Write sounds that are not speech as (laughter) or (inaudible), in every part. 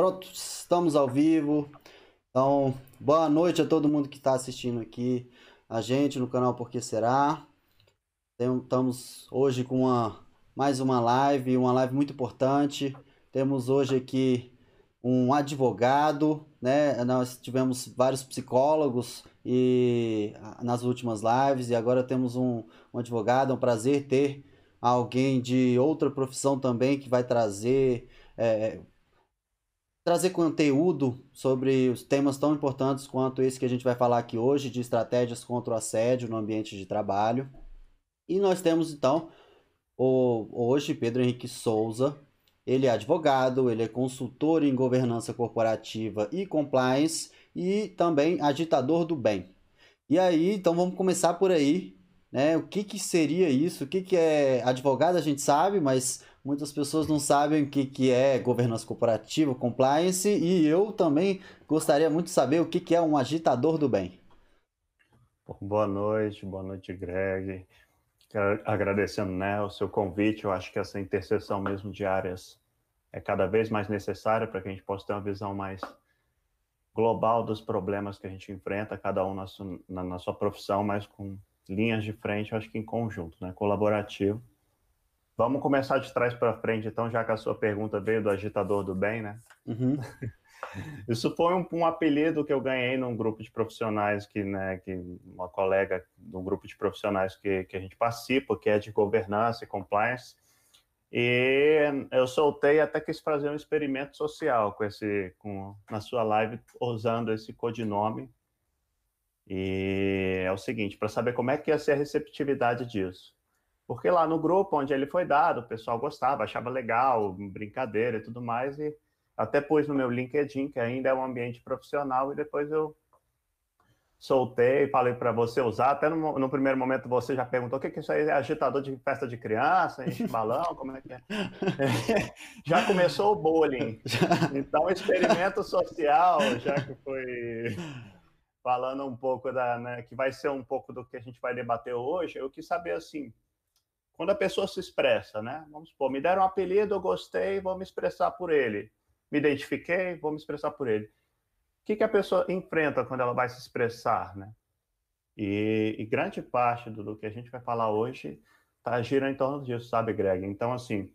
Pronto, estamos ao vivo. Então, boa noite a todo mundo que está assistindo aqui a gente no canal Porque Será. Estamos hoje com uma, mais uma live, uma live muito importante. Temos hoje aqui um advogado, né? Nós tivemos vários psicólogos e nas últimas lives e agora temos um, um advogado. É um prazer ter alguém de outra profissão também que vai trazer é, trazer conteúdo sobre os temas tão importantes quanto esse que a gente vai falar aqui hoje, de estratégias contra o assédio no ambiente de trabalho. E nós temos então o, hoje Pedro Henrique Souza. Ele é advogado, ele é consultor em governança corporativa e compliance e também agitador do bem. E aí, então vamos começar por aí, né? O que, que seria isso? O que, que é advogado? A gente sabe, mas muitas pessoas não sabem o que, que é governança corporativa, compliance, e eu também gostaria muito de saber o que, que é um agitador do bem. Boa noite, boa noite, Greg. Agradecendo né, o seu convite, eu acho que essa interseção mesmo de áreas é cada vez mais necessária para que a gente possa ter uma visão mais global dos problemas que a gente enfrenta, cada um na sua, na, na sua profissão, mas com linhas de frente, eu acho que em conjunto, né, colaborativo Vamos começar de trás para frente, então, já que a sua pergunta veio do agitador do bem, né? Uhum. (laughs) Isso foi um, um, apelido que eu ganhei num grupo de profissionais que, né, que uma colega de um grupo de profissionais que, que a gente participa, que é de governança e compliance. E eu soltei até quis fazer um experimento social com esse, com, na sua live, usando esse codinome. E é o seguinte, para saber como é que ia ser a receptividade disso. Porque lá no grupo onde ele foi dado, o pessoal gostava, achava legal, brincadeira e tudo mais, e até pus no meu LinkedIn, que ainda é um ambiente profissional, e depois eu soltei, falei para você usar. Até no, no, primeiro momento você já perguntou o que, que isso aí é agitador de festa de criança, enche (laughs) balão, como é que é? (laughs) já começou o bullying. (laughs) Então, experimento social, já que foi falando um pouco da, né, que vai ser um pouco do que a gente vai debater hoje, eu quis saber assim, quando a pessoa se expressa, né? Vamos supor, me deram um apelido, eu gostei, vou me expressar por ele. Me identifiquei, vou me expressar por ele. O que, que a pessoa enfrenta quando ela vai se expressar, né? E, e grande parte do, do, que a gente vai falar hoje tá girando em torno disso, sabe, Greg? Então, assim,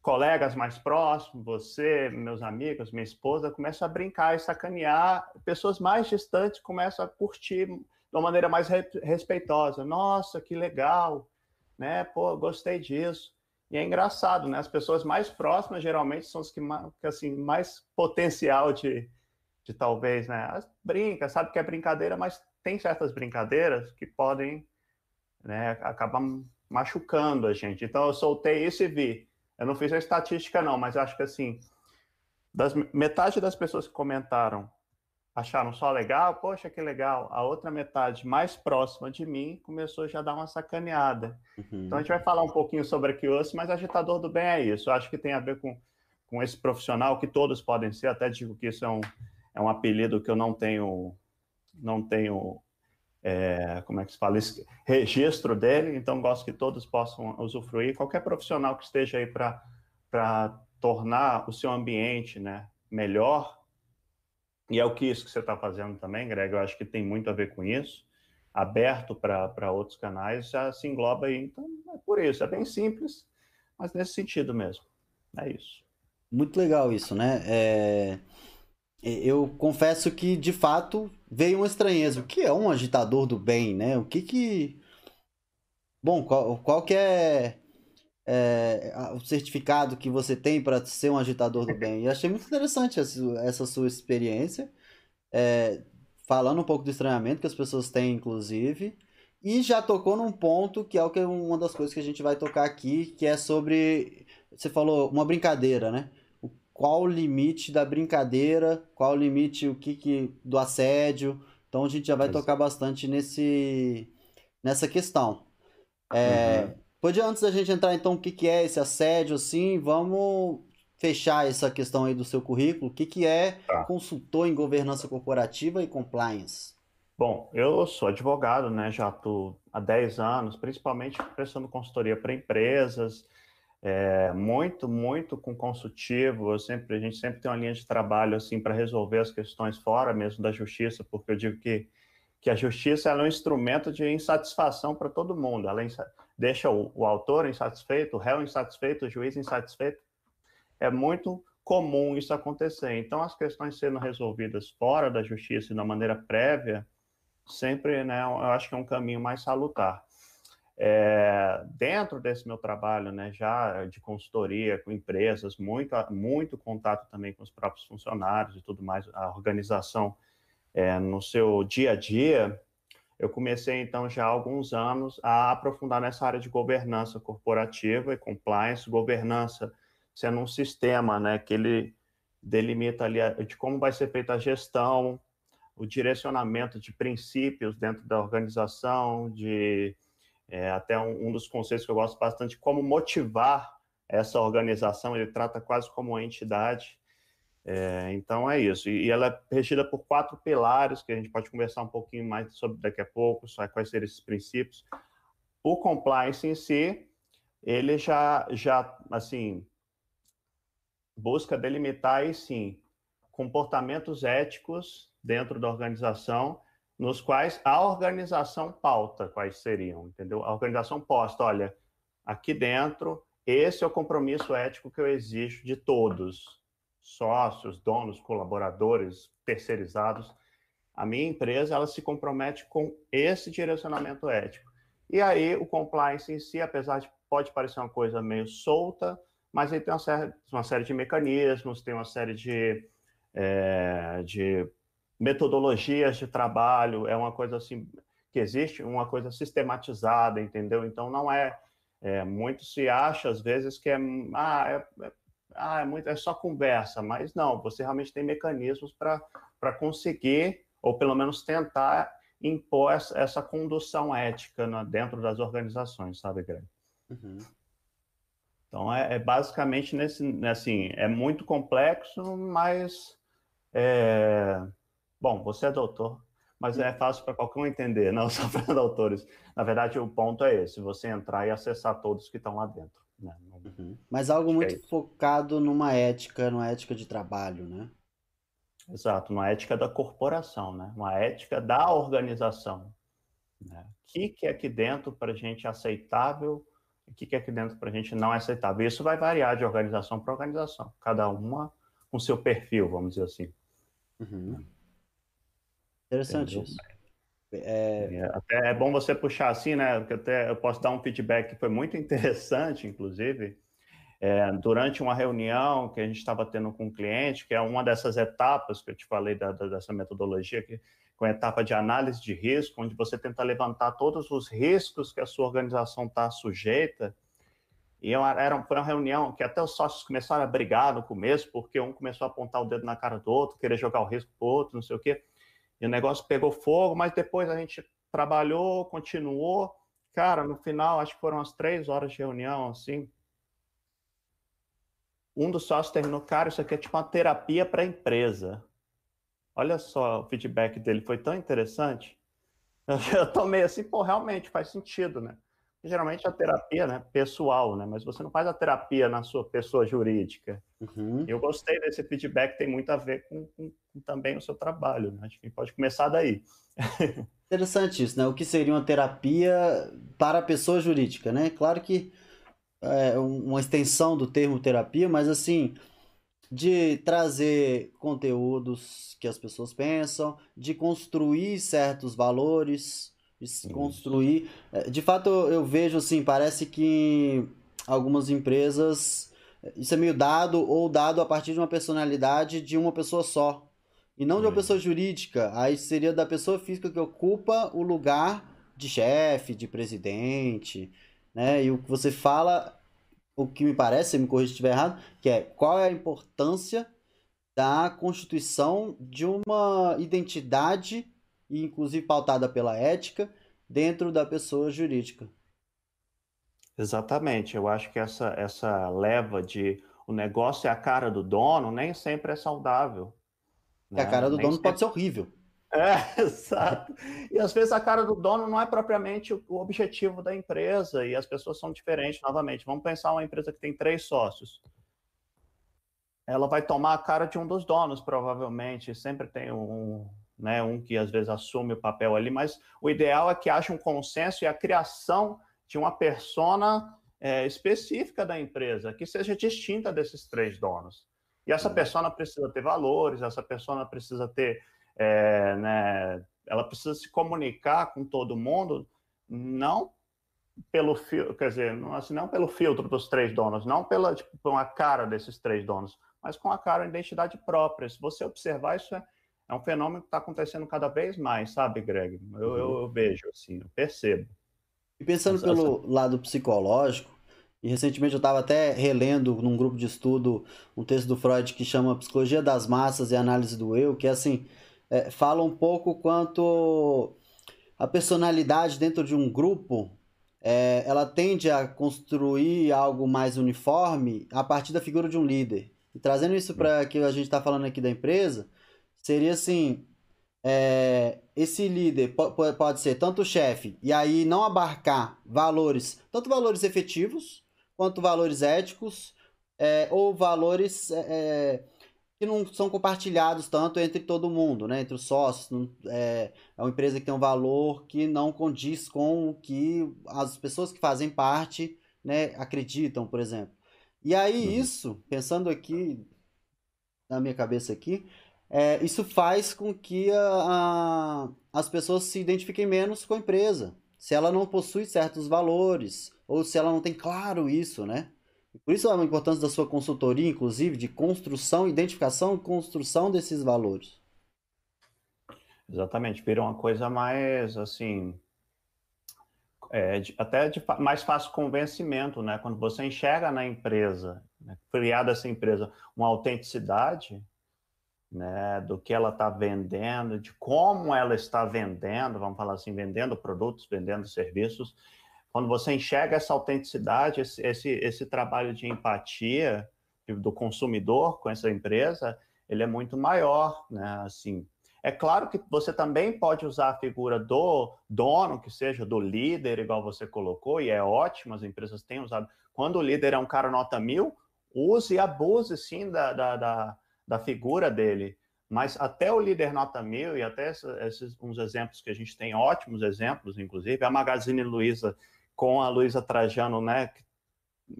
colegas mais próximos, você, meus amigos, minha esposa, começam a brincar e sacanear. Pessoas mais distantes começam a curtir de uma maneira mais respeitosa. Nossa, que legal! Né? Pô, gostei disso. E é engraçado, né? As pessoas mais próximas geralmente são as que, assim, mais potencial de, de talvez, né? As brinca, sabe que é brincadeira, mas tem certas brincadeiras que podem, né, acabar machucando a gente. Então eu soltei isso e vi. Eu não fiz a estatística não, mas acho que assim, das metade das pessoas que comentaram acharam só legal, poxa, que legal. A outra metade, mais próxima de mim, começou já a dar uma sacaneada. Uhum. Então a gente vai falar um pouquinho sobre aqui hoje, mas agitador do bem é isso. Eu acho que tem a ver com, com esse profissional, que todos podem ser, até digo que isso é um, é um apelido que eu não tenho, não tenho, é, como é que se fala, esse registro dele, então gosto que todos possam usufruir. Qualquer profissional que esteja aí para tornar o seu ambiente né, melhor, e é o que isso que você está fazendo também, Greg, eu acho que tem muito a ver com isso, aberto para outros canais, já se engloba aí. Então, é por isso, é bem simples, mas nesse sentido mesmo. É isso. Muito legal isso, né? É... Eu confesso que, de fato, veio uma estranheza. O que é um agitador do bem, né? O que que... Bom, qual, qual que é, é o certificado que você tem para ser um agitador do bem? E achei muito interessante essa, sua experiência, é, falando um pouco do estranhamento que as pessoas têm, inclusive, e já tocou num ponto que é o que é uma das coisas que a gente vai tocar aqui, que é sobre, você falou, uma brincadeira, né? qual o limite da brincadeira, qual o limite o que, que do assédio. Então a gente já vai tocar bastante nesse nessa questão. É, uhum. Pode antes da gente entrar então o que, que é esse assédio, assim, vamos fechar essa questão aí do seu currículo. O que, que é tá. consultor em governança corporativa e compliance? Bom, eu sou advogado, né? Já estou há 10 anos, principalmente prestando consultoria para empresas, é, muito, muito com consultivo. Eu sempre, a gente sempre tem uma linha de trabalho assim para resolver as questões fora mesmo da justiça, porque eu digo que, que a justiça é um instrumento de insatisfação para todo mundo. Ela deixa o, o autor insatisfeito, o réu insatisfeito, o juiz insatisfeito. É muito comum isso acontecer. Então, as questões sendo resolvidas fora da justiça e uma maneira prévia, sempre, né, eu acho que é um caminho mais salutar. É, dentro desse meu trabalho, né, já de consultoria com empresas, muito, muito contato também com os próprios funcionários e tudo mais, a organização é, no seu dia a dia, eu comecei então já há alguns anos a aprofundar nessa área de governança corporativa e compliance, governança sendo um sistema, né, que ele delimita ali de como vai ser feita a gestão, o direcionamento de princípios dentro da organização, de é, até um, um, dos conceitos que eu gosto bastante, como motivar essa organização, ele trata quase como uma entidade. É, então é isso. E, e, ela é regida por quatro pilares, que a gente pode conversar um pouquinho mais sobre daqui a pouco, quais seriam esses princípios. O compliance em si, ele já, já assim, busca delimitar aí sim comportamentos éticos dentro da organização nos quais a organização pauta quais seriam, entendeu? A organização posta, olha, aqui dentro, esse é o compromisso ético que eu exijo de todos, sócios, donos, colaboradores, terceirizados. A minha empresa, ela se compromete com esse direcionamento ético. E aí, o compliance em si, apesar de pode parecer uma coisa meio solta, mas aí tem uma série, uma série de mecanismos, tem uma série de, é, de metodologias de trabalho, é uma coisa assim que existe, uma coisa sistematizada, entendeu? Então não é, é muito se acha às vezes que é ah, é, é, ah, é muito é só conversa, mas não, você realmente tem mecanismos para conseguir ou pelo menos tentar impor essa, essa condução ética né, dentro das organizações, sabe, Greg? Uhum. Então é, é, basicamente nesse, assim, é muito complexo, mas é, Bom, você é doutor, mas é fácil para qualquer um entender, não (laughs) só para doutores. Na verdade, o ponto é esse: você entrar e acessar todos que estão lá dentro. Né? Uhum. Mas algo Acho muito é focado numa ética, numa ética de trabalho, né? Exato, uma ética da corporação, né? Uma ética da organização. Né? O que, que é aqui dentro para a gente aceitável o que, que é aqui dentro para a gente não é aceitável. Isso vai variar de organização para organização, cada uma com seu perfil, vamos dizer assim. Uhum. Interessante isso. É... Até é bom você puxar assim, né? Porque até eu posso dar um feedback que foi muito (laughs) interessante, inclusive. É, durante uma reunião que a gente estava tendo com um cliente, que é uma dessas etapas que eu te falei da, da, dessa metodologia, que, com a etapa de análise de risco, onde você tenta levantar todos os riscos que a sua organização está sujeita. E era, foi uma reunião que até os sócios começaram a brigar no começo, porque um começou a apontar o dedo na cara do outro, querer jogar o risco para o outro, não sei o quê. E o negócio pegou fogo, mas depois a gente trabalhou, continuou. Cara, no final, acho que foram umas três horas de reunião, assim. Um dos sócios terminou, cara, isso aqui é tipo uma terapia para a empresa. Olha só, o feedback dele foi tão interessante. (laughs) Eu tomei assim, pô, realmente faz sentido, né? Geralmente a terapia, né, pessoal, né, mas você não faz a terapia na sua pessoa jurídica. Uhum. Eu gostei desse feedback, tem muito a ver com, com, com também o seu trabalho, né? acho que pode começar daí. (laughs) Interessante isso, né? O que seria uma terapia para a pessoa jurídica, né? Claro que é uma extensão do termo terapia, mas assim, de trazer conteúdos que as pessoas pensam, de construir certos valores, construir. É, de fato, eu vejo assim, parece que algumas empresas isso é meio dado ou dado a partir de uma personalidade de uma pessoa só. E não de uma pessoa jurídica. Aí seria da pessoa física que ocupa o lugar de chefe, de presidente, né? E o que você fala, o que me parece, se me corrija se estiver errado, que é qual é a importância da constituição de uma identidade e inclusive pautada pela ética, dentro da pessoa jurídica. Exatamente. Eu acho que essa, essa leva de o negócio é a cara do dono nem sempre é saudável. Né? A cara do nem dono sempre... pode ser horrível. É, (laughs) exato. E às vezes a cara do dono não é propriamente o objetivo da empresa e as pessoas são diferentes novamente. Vamos pensar uma empresa que tem três sócios. Ela vai tomar a cara de um dos donos, provavelmente. Sempre tem um, né, um que às vezes assume o papel ali, mas o ideal é que haja um consenso e a criação de uma persona é, específica da empresa que seja distinta desses três donos. E essa persona precisa ter valores, essa persona precisa ter, é, né, ela precisa se comunicar com todo mundo, não pelo filtro, quer dizer, não, assim, não pelo filtro dos três donos, não pela tipo, a cara desses três donos, mas com a cara e identidade própria. Se você observar, isso é, é um fenômeno que está acontecendo cada vez mais, sabe, Greg? Eu, eu, eu vejo, assim, eu percebo. E pensando essa, pelo essa... lado psicológico, e recentemente eu estava até relendo num grupo de estudo um texto do Freud que chama Psicologia das Massas e Análise do Eu, que é assim, é, fala um pouco quanto a personalidade dentro de um grupo é, ela tende a construir algo mais uniforme a partir da figura de um líder. E trazendo isso para que a gente está falando aqui da empresa, seria assim: é, esse líder pode ser tanto o chefe, e aí não abarcar valores, tanto valores efetivos, quanto valores éticos é, ou valores é, é, que não são compartilhados tanto entre todo mundo, né? entre os sócios. Não, é, é uma empresa que tem um valor que não condiz com o que as pessoas que fazem parte né, acreditam, por exemplo. E aí uhum. isso, pensando aqui na minha cabeça aqui, é, isso faz com que a, a, as pessoas se identifiquem menos com a empresa. Se ela não possui certos valores, ou se ela não tem claro isso, né? Por isso a importância da sua consultoria, inclusive, de construção, identificação e construção desses valores. Exatamente, vira uma coisa mais, assim, é, de, até de mais fácil convencimento, né? Quando você enxerga na empresa, né, criada essa empresa, uma autenticidade, né, do que ela está vendendo, de como ela está vendendo, vamos falar assim, vendendo produtos, vendendo serviços, quando você enxerga essa autenticidade, esse, esse, esse trabalho de empatia do consumidor com essa empresa, ele é muito maior, né? Assim, é claro que você também pode usar a figura do dono, que seja do líder, igual você colocou, e é ótimo, as empresas têm usado. Quando o líder é um cara nota mil, use e abuse, sim, da, da, da, da figura dele. Mas até o líder nota mil, e até esses uns exemplos que a gente tem, ótimos exemplos, inclusive, a Magazine Luiza com a Luísa Trajano, né,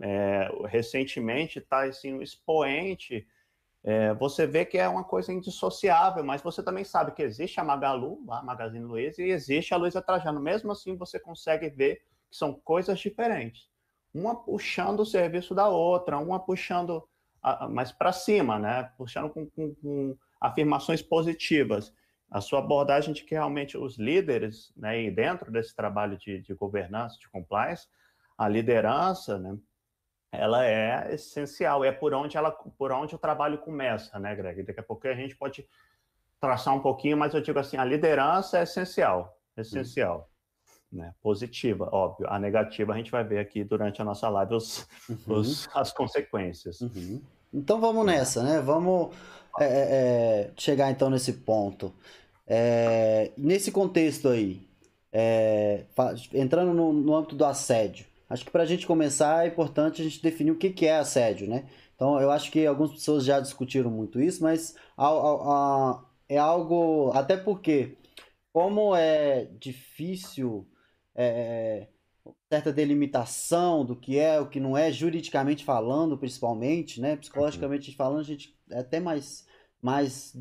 é, recentemente está assim, um expoente, é, você vê que é uma coisa indissociável, mas você também sabe que existe a Magalu, a Magazine Luiza, e existe a Luísa Trajano. Mesmo assim, você consegue ver que são coisas diferentes. Uma puxando o serviço da outra, uma puxando mais para cima, né? Puxando com, com, com afirmações positivas a sua abordagem de que realmente os líderes, né, e dentro desse trabalho de, de governança, de compliance, a liderança, né, ela é essencial, é por onde ela, por onde o trabalho começa, né, Greg? Daqui a pouco a gente pode traçar um pouquinho, mas eu digo assim, a liderança é essencial, essencial, uhum. Né? Positiva, óbvio. A negativa a gente vai ver aqui durante a nossa live os, uhum. os as consequências. Uhum. Então vamos nessa, né? Vamos é, é, é chegar então nesse ponto. É, nesse contexto aí, é, entrando no, no, âmbito do assédio, acho que para a gente começar é importante a gente definir o que, que é assédio, né? Então, eu acho que algumas pessoas já discutiram muito isso, mas a, a, a, é algo. Até porque, como é difícil é, certa delimitação do que é, o que não é, juridicamente falando, principalmente, né? Psicologicamente uhum. falando, a gente é até mais, mais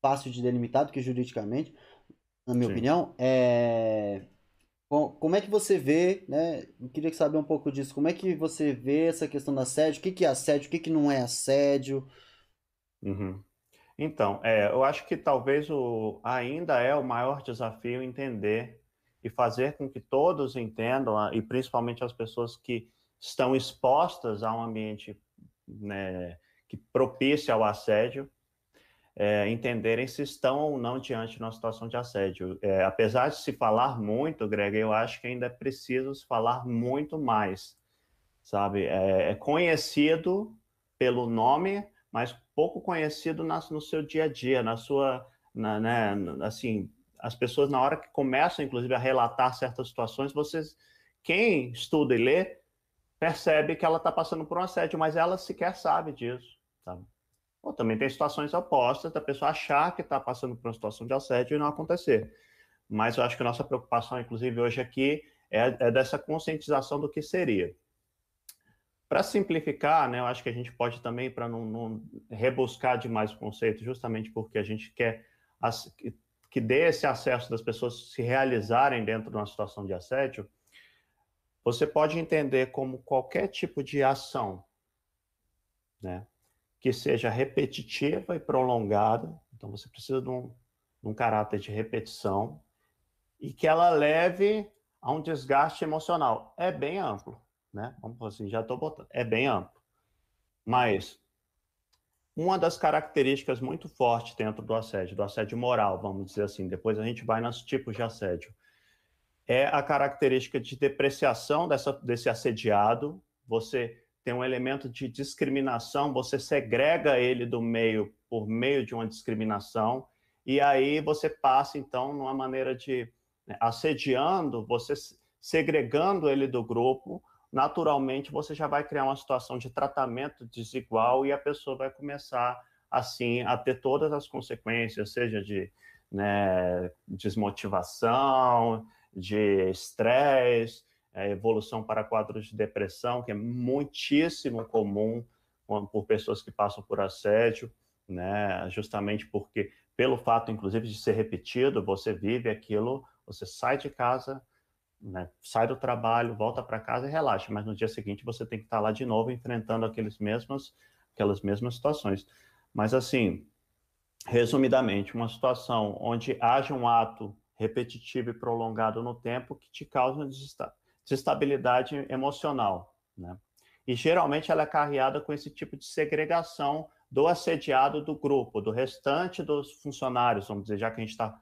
fácil de delimitar do que juridicamente, na minha Sim. opinião. É... Como é que você vê, né? Eu queria saber um pouco disso. Como é que você vê essa questão do assédio? O que, que é assédio? O que, que não é assédio? Uhum. Então, é, eu acho que talvez o, ainda é o maior desafio entender e fazer com que todos entendam, e principalmente as pessoas que estão expostas a um ambiente né, que propicia ao assédio, é, entenderem se estão ou não diante de uma situação de assédio. É, apesar de se falar muito, Greg, eu acho que ainda é preciso se falar muito mais, sabe? É, é conhecido pelo nome, mas pouco conhecido na, no seu dia a dia, na sua, na, né, assim, as pessoas, na hora que começam, inclusive, a relatar certas situações, vocês, quem estuda e lê, percebe que ela está passando por um assédio, mas ela sequer sabe disso. Tá? Ou também tem situações opostas da pessoa achar que está passando por uma situação de assédio e não acontecer. Mas eu acho que a nossa preocupação, inclusive, hoje aqui, é, é dessa conscientização do que seria. Para simplificar, né, eu acho que a gente pode também, para não, não, rebuscar demais o conceito, justamente porque a gente quer que, dê esse acesso das pessoas se realizarem dentro de uma situação de assédio, você pode entender como qualquer tipo de ação, né, que seja repetitiva e prolongada, então você precisa de um, de um caráter de repetição, e que ela leve a um desgaste emocional. É bem amplo, né? Vamos assim, já estou botando. É bem amplo. Mas uma das características muito fortes dentro do assédio, do assédio moral, vamos dizer assim, depois a gente vai nos tipos de assédio, é a característica de depreciação dessa, desse assediado. Você tem um elemento de discriminação, você segrega ele do meio por meio de uma discriminação, e aí você passa, então, numa maneira de né, assediando, você segregando ele do grupo, naturalmente você já vai criar uma situação de tratamento desigual e a pessoa vai começar, assim, a ter todas as consequências, seja de né, desmotivação, de estresse, é, evolução para quadros de depressão, que é muitíssimo comum por pessoas que passam por assédio, né? Justamente porque, pelo fato, inclusive, de ser repetido, você vive aquilo, você sai de casa, né? sai do trabalho, volta para casa e relaxa, mas no dia seguinte você tem que estar lá de novo enfrentando aqueles mesmos, aquelas mesmas situações. Mas, assim, resumidamente, uma situação onde haja um ato repetitivo e prolongado no tempo que te causa desestabilidade emocional, né? E geralmente ela é carreada com esse tipo de segregação do assediado do grupo, do restante dos funcionários, vamos dizer, já que a gente está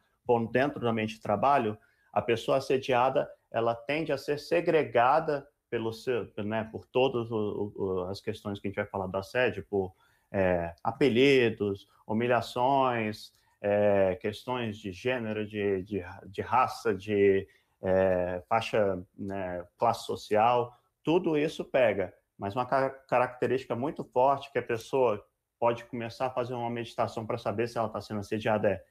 dentro do ambiente de trabalho, a pessoa assediada ela tende a ser segregada pelo seu, né, por todas as questões que a gente vai falar do assédio, por é, apelidos, humilhações, é, questões de gênero, de, de, de raça, de é, faixa, né, classe social, tudo isso pega. Mas uma característica muito forte que a pessoa pode começar a fazer uma meditação para saber se ela está sendo assediada é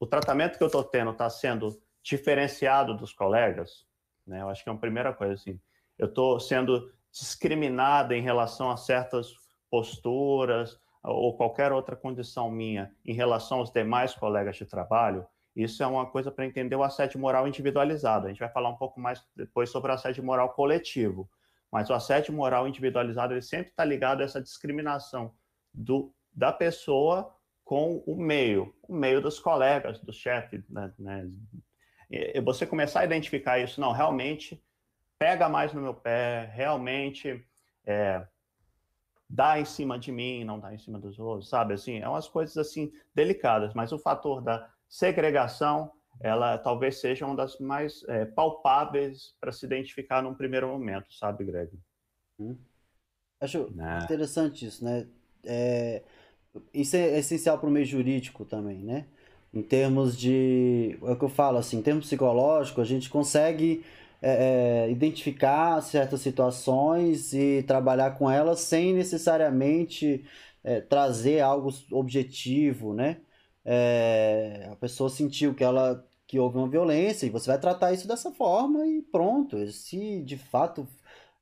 o tratamento que eu estou tendo está sendo diferenciado dos colegas? Né? Eu acho que é uma primeira coisa assim. Eu estou sendo discriminada em relação a certas posturas, ou qualquer outra condição minha em relação aos demais colegas de trabalho, isso é uma coisa para entender o assédio moral individualizado. A gente vai falar um pouco mais depois sobre o assédio moral coletivo, mas o assédio moral individualizado ele sempre está ligado a essa discriminação do, da pessoa com o meio, o meio dos colegas, do chefe. Né, né? E você começar a identificar isso, não, realmente pega mais no meu pé, realmente é, dá em cima de mim, não dá em cima dos outros, sabe? Assim, é umas coisas assim delicadas, mas o fator da segregação, ela talvez seja uma das mais é, palpáveis para se identificar num primeiro momento, sabe, Greg? Hum. Acho né? interessante isso, né? É, isso é essencial para o meio jurídico também, né? Em termos de. É o que eu falo, assim, em termos psicológicos, a gente consegue é, é, identificar certas situações e trabalhar com elas sem necessariamente é, trazer algo objetivo, né? É, a pessoa sentiu que ela que houve uma violência e você vai tratar isso dessa forma e pronto. Se de fato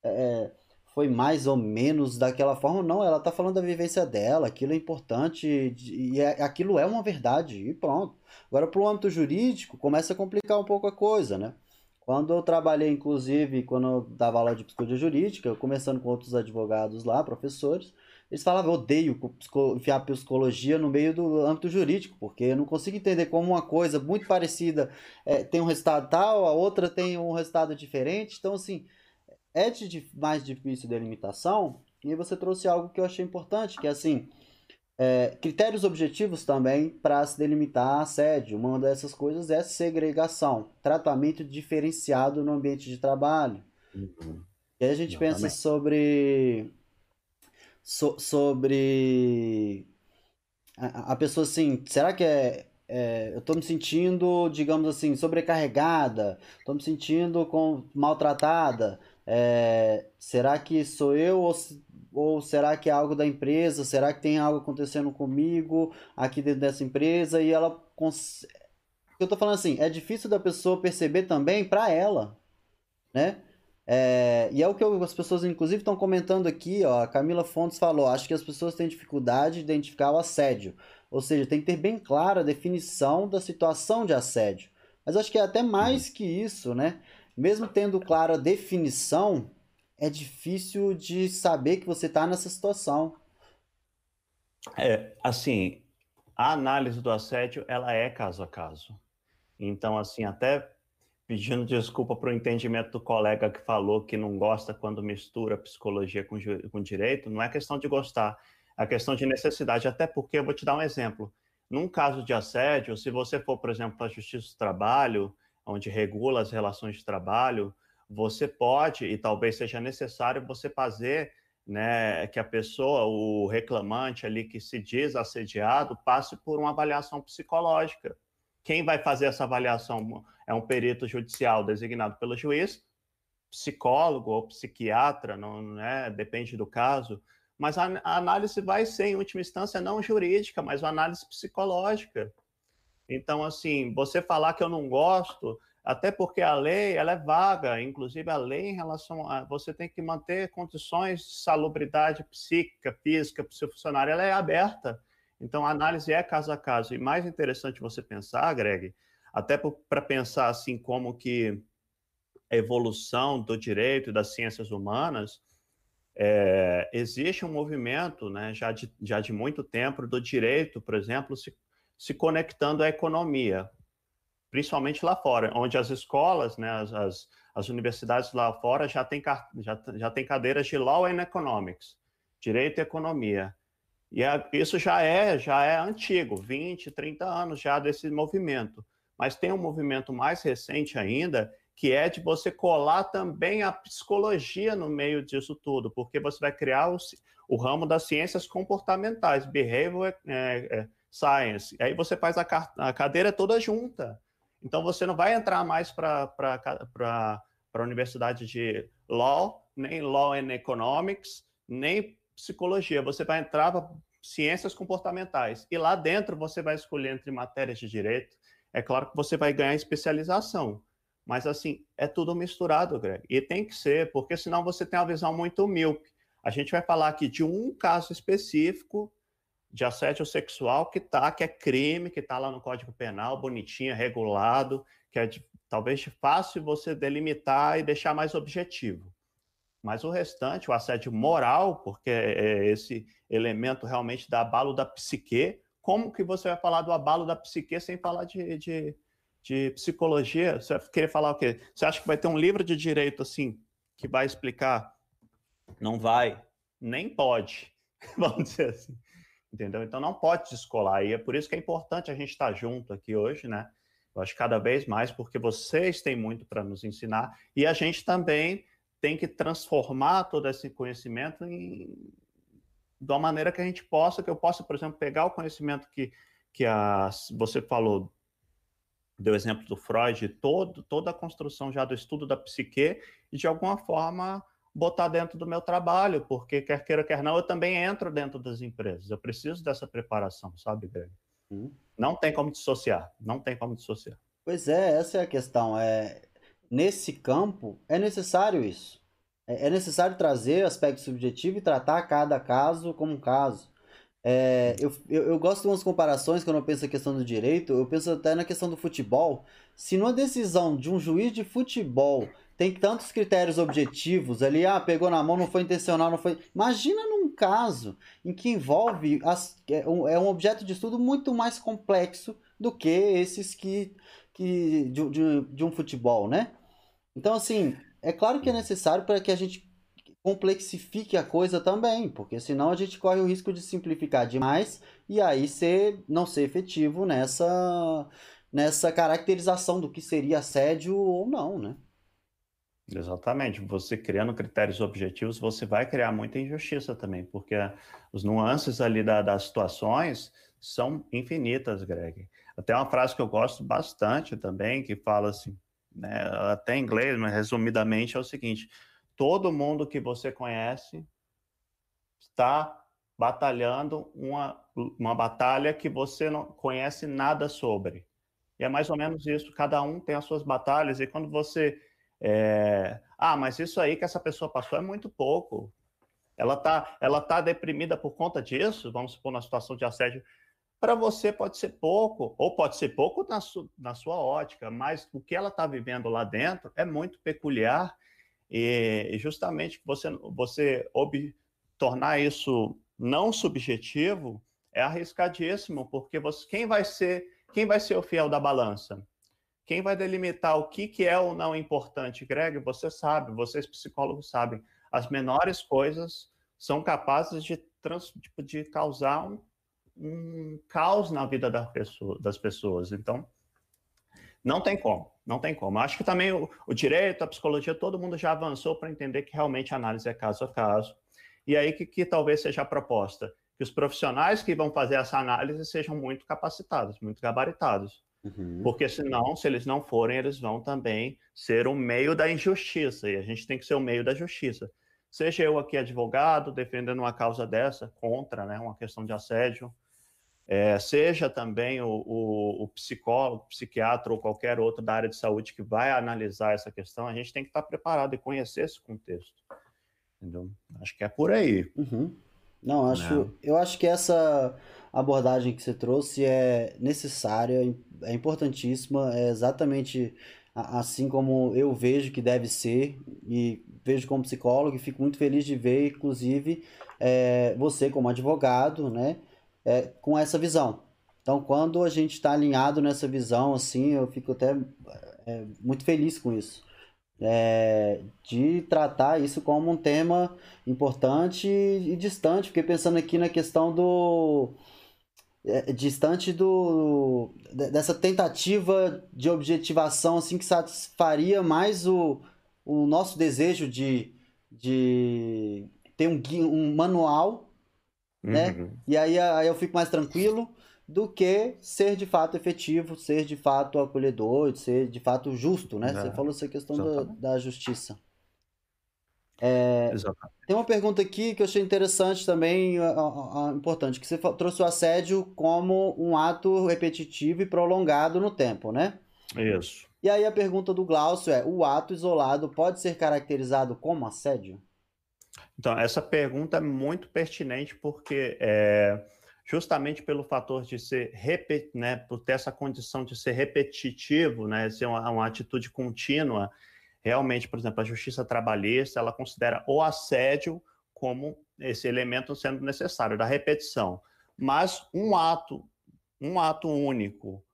é, foi mais ou menos daquela forma, não, ela está falando da vivência dela, aquilo é importante e é, aquilo é uma verdade e pronto. Agora, para o âmbito jurídico, começa a complicar um pouco a coisa, né? Quando eu trabalhei, inclusive, quando eu dava aula de psicologia jurídica, conversando com outros advogados lá, professores, eles falavam, eu odeio enfiar psicologia no meio do âmbito jurídico, porque eu não consigo entender como uma coisa muito parecida é, tem um resultado tal, a outra tem um resultado diferente. Então, assim, é de mais difícil delimitação. E você trouxe algo que eu achei importante, que é assim, é, critérios objetivos também para se delimitar assédio. Uma dessas coisas é segregação, tratamento diferenciado no ambiente de trabalho. Uhum. E aí a gente pensa sobre. So, sobre. A, a, pessoa assim, será que é é, eu estou me sentindo, digamos assim, sobrecarregada, estou me sentindo com, maltratada. É, será que sou eu ou, ou será que é algo da empresa? Será que tem algo acontecendo comigo aqui dentro dessa empresa? E ela. Cons... Eu estou falando assim, é difícil da pessoa perceber também para ela, né? É, e é o que eu, as pessoas, inclusive, estão comentando aqui, ó. A Camila Fontes falou: acho que as pessoas têm dificuldade de identificar o assédio. Ou seja, tem que ter bem clara a definição da situação de assédio. Mas acho que é até mais que isso, né? Mesmo tendo clara a definição, é difícil de saber que você está nessa situação. É, assim, a análise do assédio, ela é caso a caso. Então, assim, até pedindo desculpa para o entendimento do colega que falou que não gosta quando mistura psicologia com, com direito, não é questão de gostar, é questão de necessidade, até porque eu vou te dar um exemplo. Num caso de assédio, se você for, por exemplo, para a Justiça do Trabalho, onde regula as relações de trabalho, você pode, e talvez seja necessário, você fazer né, que a pessoa, o reclamante ali que se diz assediado, passe por uma avaliação psicológica quem vai fazer essa avaliação é um perito judicial designado pelo juiz, psicólogo ou psiquiatra, não é? Depende do caso. Mas a, a análise vai ser, em última instância, não jurídica, mas uma análise psicológica. Então, assim, você falar que eu não gosto, até porque a lei ela é vaga, inclusive a lei em relação a você tem que manter condições de salubridade psíquica, física para o seu funcionário, ela é aberta. Então, a análise é caso a caso. E mais interessante você pensar, Greg, até para pensar assim como que a evolução do direito e das ciências humanas, é, existe um movimento, né, já de, já de muito tempo, do direito, por exemplo, se, se conectando à economia, principalmente lá fora, onde as escolas, né, as, as, as universidades lá fora já têm já, já tem cadeiras de Law and Economics, Direito e Economia. E é, isso já é, já é antigo, 20, 30 anos já desse movimento. Mas tem um movimento mais recente ainda, que é de você colar também a psicologia no meio disso tudo, porque você vai criar o, o ramo das ciências comportamentais, behavior é, é, science. Aí você faz a, a, cadeira toda junta. Então você não vai entrar mais para a universidade de law, nem law and economics, nem psicologia, você vai entrar para ciências comportamentais. E lá dentro você vai escolher entre matérias de direito. É claro que você vai ganhar especialização. Mas, assim, é tudo misturado, Greg. E tem que ser, porque senão você tem uma visão muito míope. A gente vai falar aqui de um caso específico de assédio sexual que tá, que é crime, que está lá no Código Penal, bonitinho, regulado, que é de, talvez fácil você delimitar e deixar mais objetivo. Mas o restante, o assédio moral, porque é, é esse elemento realmente da abalo da psique, como que você vai falar do abalo da psique sem falar de, de, de psicologia? Você vai querer falar o quê? Você acha que vai ter um livro de direito assim que vai explicar? Não vai, nem pode, (laughs) vamos dizer assim. Entendeu? Então não pode descolar. E é por isso que é importante a gente estar junto aqui hoje, né? Eu acho cada vez mais, porque vocês têm muito para nos ensinar e a gente também tem que transformar todo esse conhecimento em, de uma maneira que a gente possa, que eu possa, por exemplo, pegar o conhecimento que, que a, você falou, deu exemplo do Freud, todo, toda a construção já do estudo da psique, e de alguma forma botar dentro do meu trabalho, porque quer queira, quer não, eu também entro dentro das empresas. Eu preciso dessa preparação, sabe, Greg? Hum. Não tem como dissociar, não tem como dissociar. Pois é, essa é a questão. É, nesse campo, é necessário isso. É, é necessário trazer aspecto subjetivo e tratar cada caso como um caso. É, eu, eu, eu, gosto de umas comparações quando eu penso na questão do direito, eu penso até na questão do futebol. Se numa decisão de um juiz de futebol tem tantos critérios objetivos ali, ah, pegou na mão, não foi intencional, não foi. Imagina num caso em que envolve as, é, um, é um objeto de estudo muito mais complexo do que esses que, que de, de, de um futebol, né? Então, assim, é claro que é necessário para que a gente complexifique a coisa também, porque senão a gente corre o risco de simplificar demais e aí ser, não ser efetivo nessa, nessa caracterização do que seria assédio ou não, né? Exatamente. Você criando critérios objetivos, você vai criar muita injustiça também, porque os nuances ali da, das situações são infinitas, Greg. Até uma frase que eu gosto bastante também, que fala assim, né, até em inglês, mas resumidamente é o seguinte: todo mundo que você conhece está batalhando uma, uma batalha que você não conhece nada sobre. E é mais ou menos isso, cada um tem as suas batalhas, e quando você. É... Ah, mas isso aí que essa pessoa passou é muito pouco. Ela está ela tá deprimida por conta disso, vamos supor, na situação de assédio. Para você pode ser pouco, ou pode ser pouco na, su, na sua ótica, mas o que ela está vivendo lá dentro é muito peculiar e justamente você, você ob, tornar isso não subjetivo é arriscadíssimo, porque você, quem vai ser quem vai ser o fiel da balança? Quem vai delimitar o que, que é ou não importante? Greg, você sabe, vocês psicólogos sabem, as menores coisas são capazes de, trans, tipo, de causar um, um caos na vida da pessoa, das pessoas. Então, não tem como, não tem como. Acho que também o, o direito, a psicologia, todo mundo já avançou para entender que realmente a análise é caso a caso. E aí que, que talvez seja a proposta? Que os profissionais que vão fazer essa análise sejam muito capacitados, muito gabaritados. Uhum. Porque senão, se eles não forem, eles vão também ser o meio da injustiça. E a gente tem que ser o meio da justiça. Seja eu aqui advogado, defendendo uma causa dessa, contra né, uma questão de assédio, é, seja também o, o, o, psicólogo, psiquiatra ou qualquer outro da área de saúde que vai analisar essa questão, a gente tem que estar preparado e conhecer esse contexto. Entendeu? Acho que é por aí. Uhum. Não, acho, né? eu acho que essa abordagem que você trouxe é necessária, é importantíssima, é exatamente assim como eu vejo que deve ser e vejo como psicólogo e fico muito feliz de ver, inclusive, é, você como advogado, né, é, com essa visão. Então, quando a gente está alinhado nessa visão, assim, eu fico até é, muito feliz com isso é, de tratar isso como um tema importante e distante. Fiquei pensando aqui na questão do. É, distante do dessa tentativa de objetivação assim que satisfaria mais o, o nosso desejo de, de ter um, um manual né? Uhum. E aí, aí eu fico mais tranquilo do que ser de fato efetivo, ser de fato acolhedor, ser de fato justo, né? É, Você falou essa questão da, da, justiça. É, tem uma pergunta aqui que eu achei interessante também, importante, que você trouxe o assédio como um ato repetitivo e prolongado no tempo, né? Isso. E aí a pergunta do Glaucio é: o ato isolado pode ser caracterizado como assédio? Então, essa pergunta é muito pertinente porque é, justamente pelo fator de ser repet, né, por ter essa condição de ser repetitivo, né, ser uma, uma, atitude contínua, realmente, por exemplo, a justiça trabalhista, ela considera o assédio como esse elemento sendo necessário da repetição. Mas um ato, um ato único,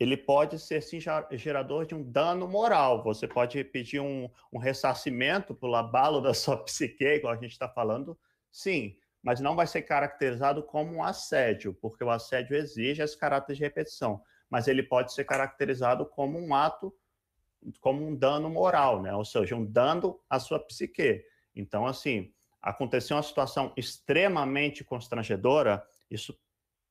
ele pode ser sim gerador de um dano moral. Você pode pedir um, um ressarcimento pelo abalo da sua (laughs) psique, igual a gente está falando, sim, mas não vai ser caracterizado como um assédio, porque o assédio exige esse caráter de repetição, mas ele pode ser caracterizado como um ato, como um dano moral, né? Ou seja, um dano à sua psique. Então, assim, aconteceu uma situação extremamente constrangedora, isso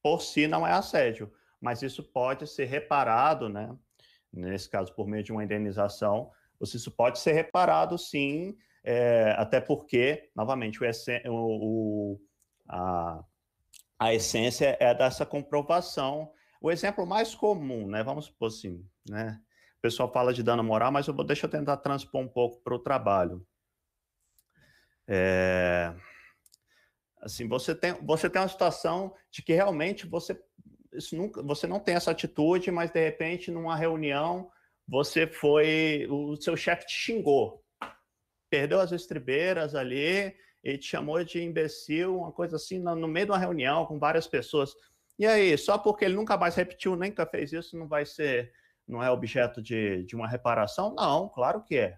por si não é assédio, mas isso pode ser reparado, né? Nesse caso, por meio de uma indenização, isso pode ser reparado, sim, é, até porque, novamente, o, o, a, a essência é dessa comprovação. O exemplo mais comum, né? Vamos supor assim, né? Pessoal fala de dano moral, mas eu vou, deixa eu tentar transpor um pouco para o trabalho. É, assim, você tem, você tem uma situação de que realmente você, isso nunca, você não tem essa atitude, mas de repente, numa reunião, você foi, o seu chefe te xingou, perdeu as estribeiras ali e te chamou de imbecil, uma coisa assim, no meio de uma reunião com várias pessoas. E aí, só porque ele nunca mais repetiu, nunca fez isso, não vai ser, não é objeto de, de uma reparação? Não, claro que é.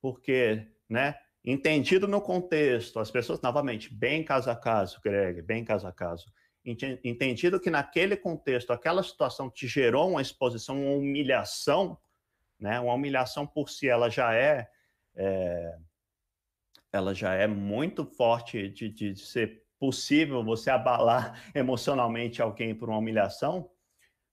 Porque, né, entendido no contexto, as pessoas, novamente, bem caso a caso, Greg, bem caso a caso, entendido que naquele contexto, aquela situação te gerou uma exposição, uma humilhação, né, uma humilhação por si, ela já é, é ela já é muito forte de, de, de ser possível você abalar (laughs) emocionalmente alguém por uma humilhação,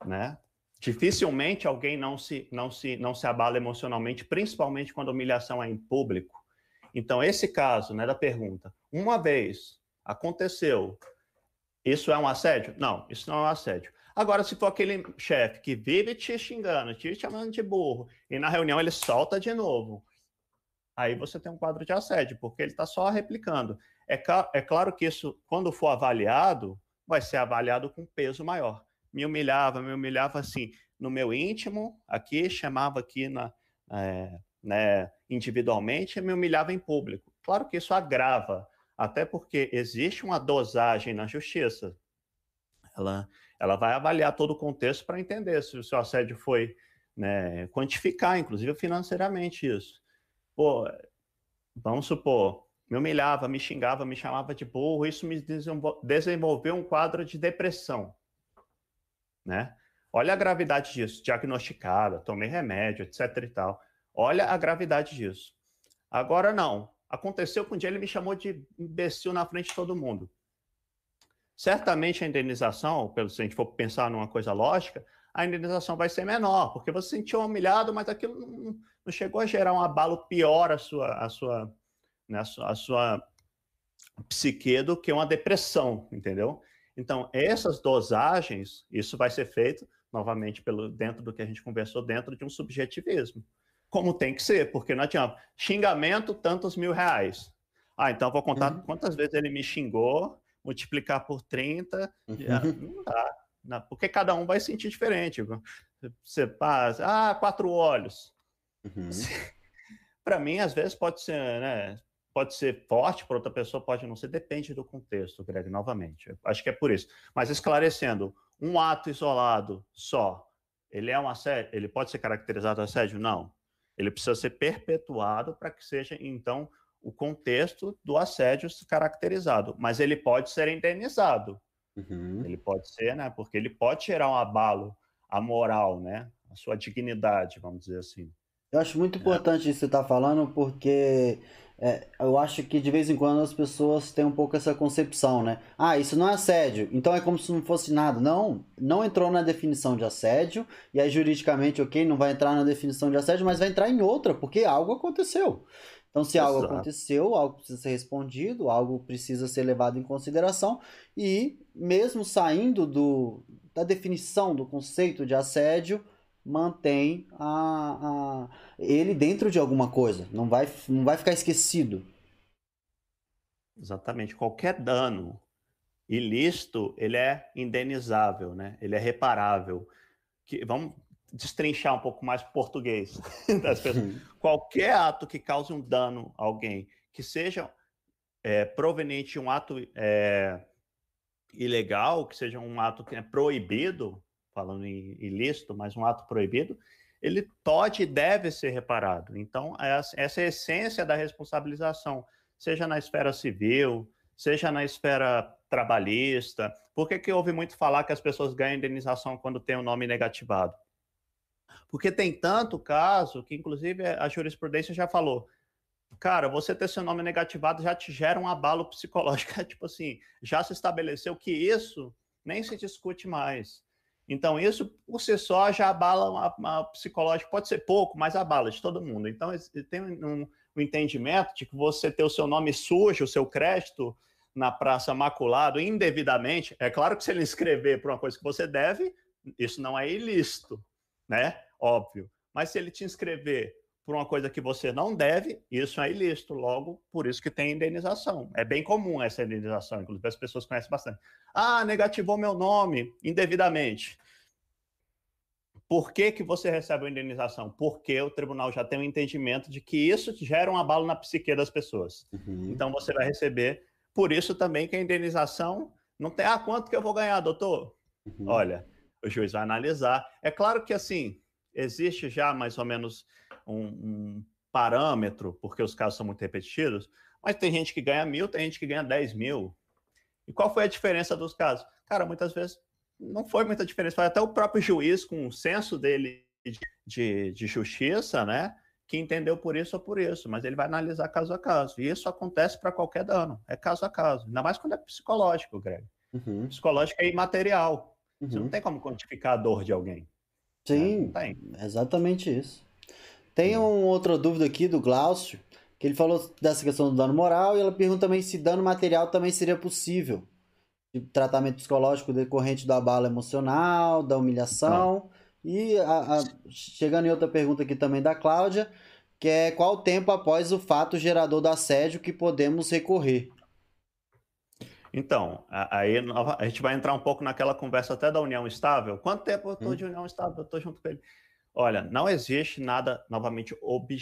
né? Dificilmente alguém não se, não, se, não se abala emocionalmente, principalmente quando a humilhação é em público. Então, esse caso né, da pergunta, uma vez aconteceu, isso é um assédio? Não, isso não é um assédio. Agora, se for aquele chefe que vive te xingando, te chamando de burro, e na reunião ele solta de novo, aí você tem um quadro de assédio, porque ele está só replicando. É, é claro que isso, quando for avaliado, vai ser avaliado com peso maior me humilhava, me humilhava assim no meu íntimo, aqui chamava aqui na, é, né, individualmente, me humilhava em público. Claro que isso agrava, até porque existe uma dosagem na justiça. Ela, ela vai avaliar todo o contexto para entender se o seu assédio foi né, quantificar, inclusive financeiramente isso. Pô, vamos supor, me humilhava, me xingava, me chamava de burro, isso me desenvolveu um quadro de depressão né? Olha a gravidade disso, diagnosticada, tomei remédio, etc e tal. Olha a gravidade disso. Agora não. Aconteceu que um dia ele me chamou de imbecil na frente de todo mundo. Certamente a indenização, pelo se a gente for pensar numa coisa lógica, a indenização vai ser menor, porque você se sentiu humilhado, mas aquilo não, não, chegou a gerar um abalo pior à sua, à sua, né, à sua, à sua psique do que uma depressão, entendeu? Então, essas dosagens, isso vai ser feito, novamente, pelo, dentro do que a gente conversou, dentro de um subjetivismo. Como tem que ser, porque não adianta. Xingamento, tantos mil reais. Ah, então vou contar uhum. quantas vezes ele me xingou, multiplicar por 30. Uhum. Não dá. Não, porque cada um vai sentir diferente. Você passa, ah, quatro olhos. Uhum. (laughs) Para mim, às vezes pode ser, né? Pode ser forte, para outra pessoa pode não ser, depende do contexto, Greg, novamente. Acho que é por isso. Mas esclarecendo, um ato isolado só, ele é um assédio? Ele pode ser caracterizado assédio? Não. Ele precisa ser perpetuado para que seja, então, o contexto do assédio caracterizado. Mas ele pode ser indenizado. Uhum. Ele pode ser, né? Porque ele pode gerar um abalo à moral, né? A sua dignidade, vamos dizer assim. Eu acho muito é. importante isso que você está falando, porque é, eu acho que de vez em quando as pessoas têm um pouco essa concepção, né? Ah, isso não é assédio, então é como se não fosse nada. Não, não entrou na definição de assédio, e aí juridicamente, ok, não vai entrar na definição de assédio, mas vai entrar em outra, porque algo aconteceu. Então, se Exato. algo aconteceu, algo precisa ser respondido, algo precisa ser levado em consideração, e mesmo saindo do, da definição do conceito de assédio, mantém a, a, ele dentro de alguma coisa, não vai, não vai ficar esquecido. Exatamente. Qualquer dano ilícito, ele é indenizável, né? ele é reparável. Que, vamos destrinchar um pouco mais português (laughs) das pessoas. Qualquer ato que cause um dano a alguém, que seja é, proveniente de um ato é, ilegal, que seja um ato que é proibido, falando em ilícito, mas um ato proibido, ele pode e deve ser reparado. Então, essa é a essência da responsabilização, seja na esfera civil, seja na esfera trabalhista. Por que, que ouve muito falar que as pessoas ganham indenização quando tem o um nome negativado? Porque tem tanto caso que, inclusive, a jurisprudência já falou. Cara, você ter seu nome negativado já te gera um abalo psicológico. (laughs) tipo assim, já se estabeleceu que isso nem se discute mais. Então, isso por si só já abala uma, uma psicológica, pode ser pouco, mas abala de todo mundo. Então, tem um, um entendimento de que você ter o seu nome sujo, o seu crédito na praça maculado indevidamente, é claro que se ele escrever para uma coisa que você deve, isso não é ilícito, né? Óbvio. Mas se ele te inscrever por uma coisa que você não deve, isso é ilícito. Logo, por isso que tem indenização. É bem comum essa indenização, inclusive as pessoas conhecem bastante. Ah, negativou meu nome indevidamente. Por que, que você recebe a indenização? Porque o tribunal já tem um entendimento de que isso gera um abalo na psique das pessoas. Uhum. Então você vai receber. Por isso também que a indenização não tem. Ah, quanto que eu vou ganhar, doutor? Uhum. Olha, o juiz vai analisar. É claro que assim, existe já mais ou menos um, um parâmetro, porque os casos são muito repetidos, mas tem gente que ganha mil, tem gente que ganha 10 mil. E qual foi a diferença dos casos? Cara, muitas vezes não foi muita diferença. Foi até o próprio juiz, com o senso dele de, de, de, justiça, né? Que entendeu por isso ou por isso, mas ele vai analisar caso a caso. E isso acontece para qualquer dano, é caso a caso. Ainda mais quando é psicológico, Greg. Uhum. Psicológico é imaterial. Uhum. Você não tem como quantificar a dor de alguém. Sim, é, exatamente isso. Tem uma outra dúvida aqui do Glaucio, que ele falou dessa questão do dano moral e ela pergunta também se dano material também seria possível. De tratamento psicológico decorrente do abalo emocional, da humilhação. Ah. E a, a, chegando em outra pergunta aqui também da Cláudia, que é qual o tempo após o fato gerador do assédio que podemos recorrer? Então, aí a gente vai entrar um pouco naquela conversa até da união estável. Quanto tempo eu estou hum. de união estável? Eu estou junto com ele. Olha, não existe nada, novamente, ob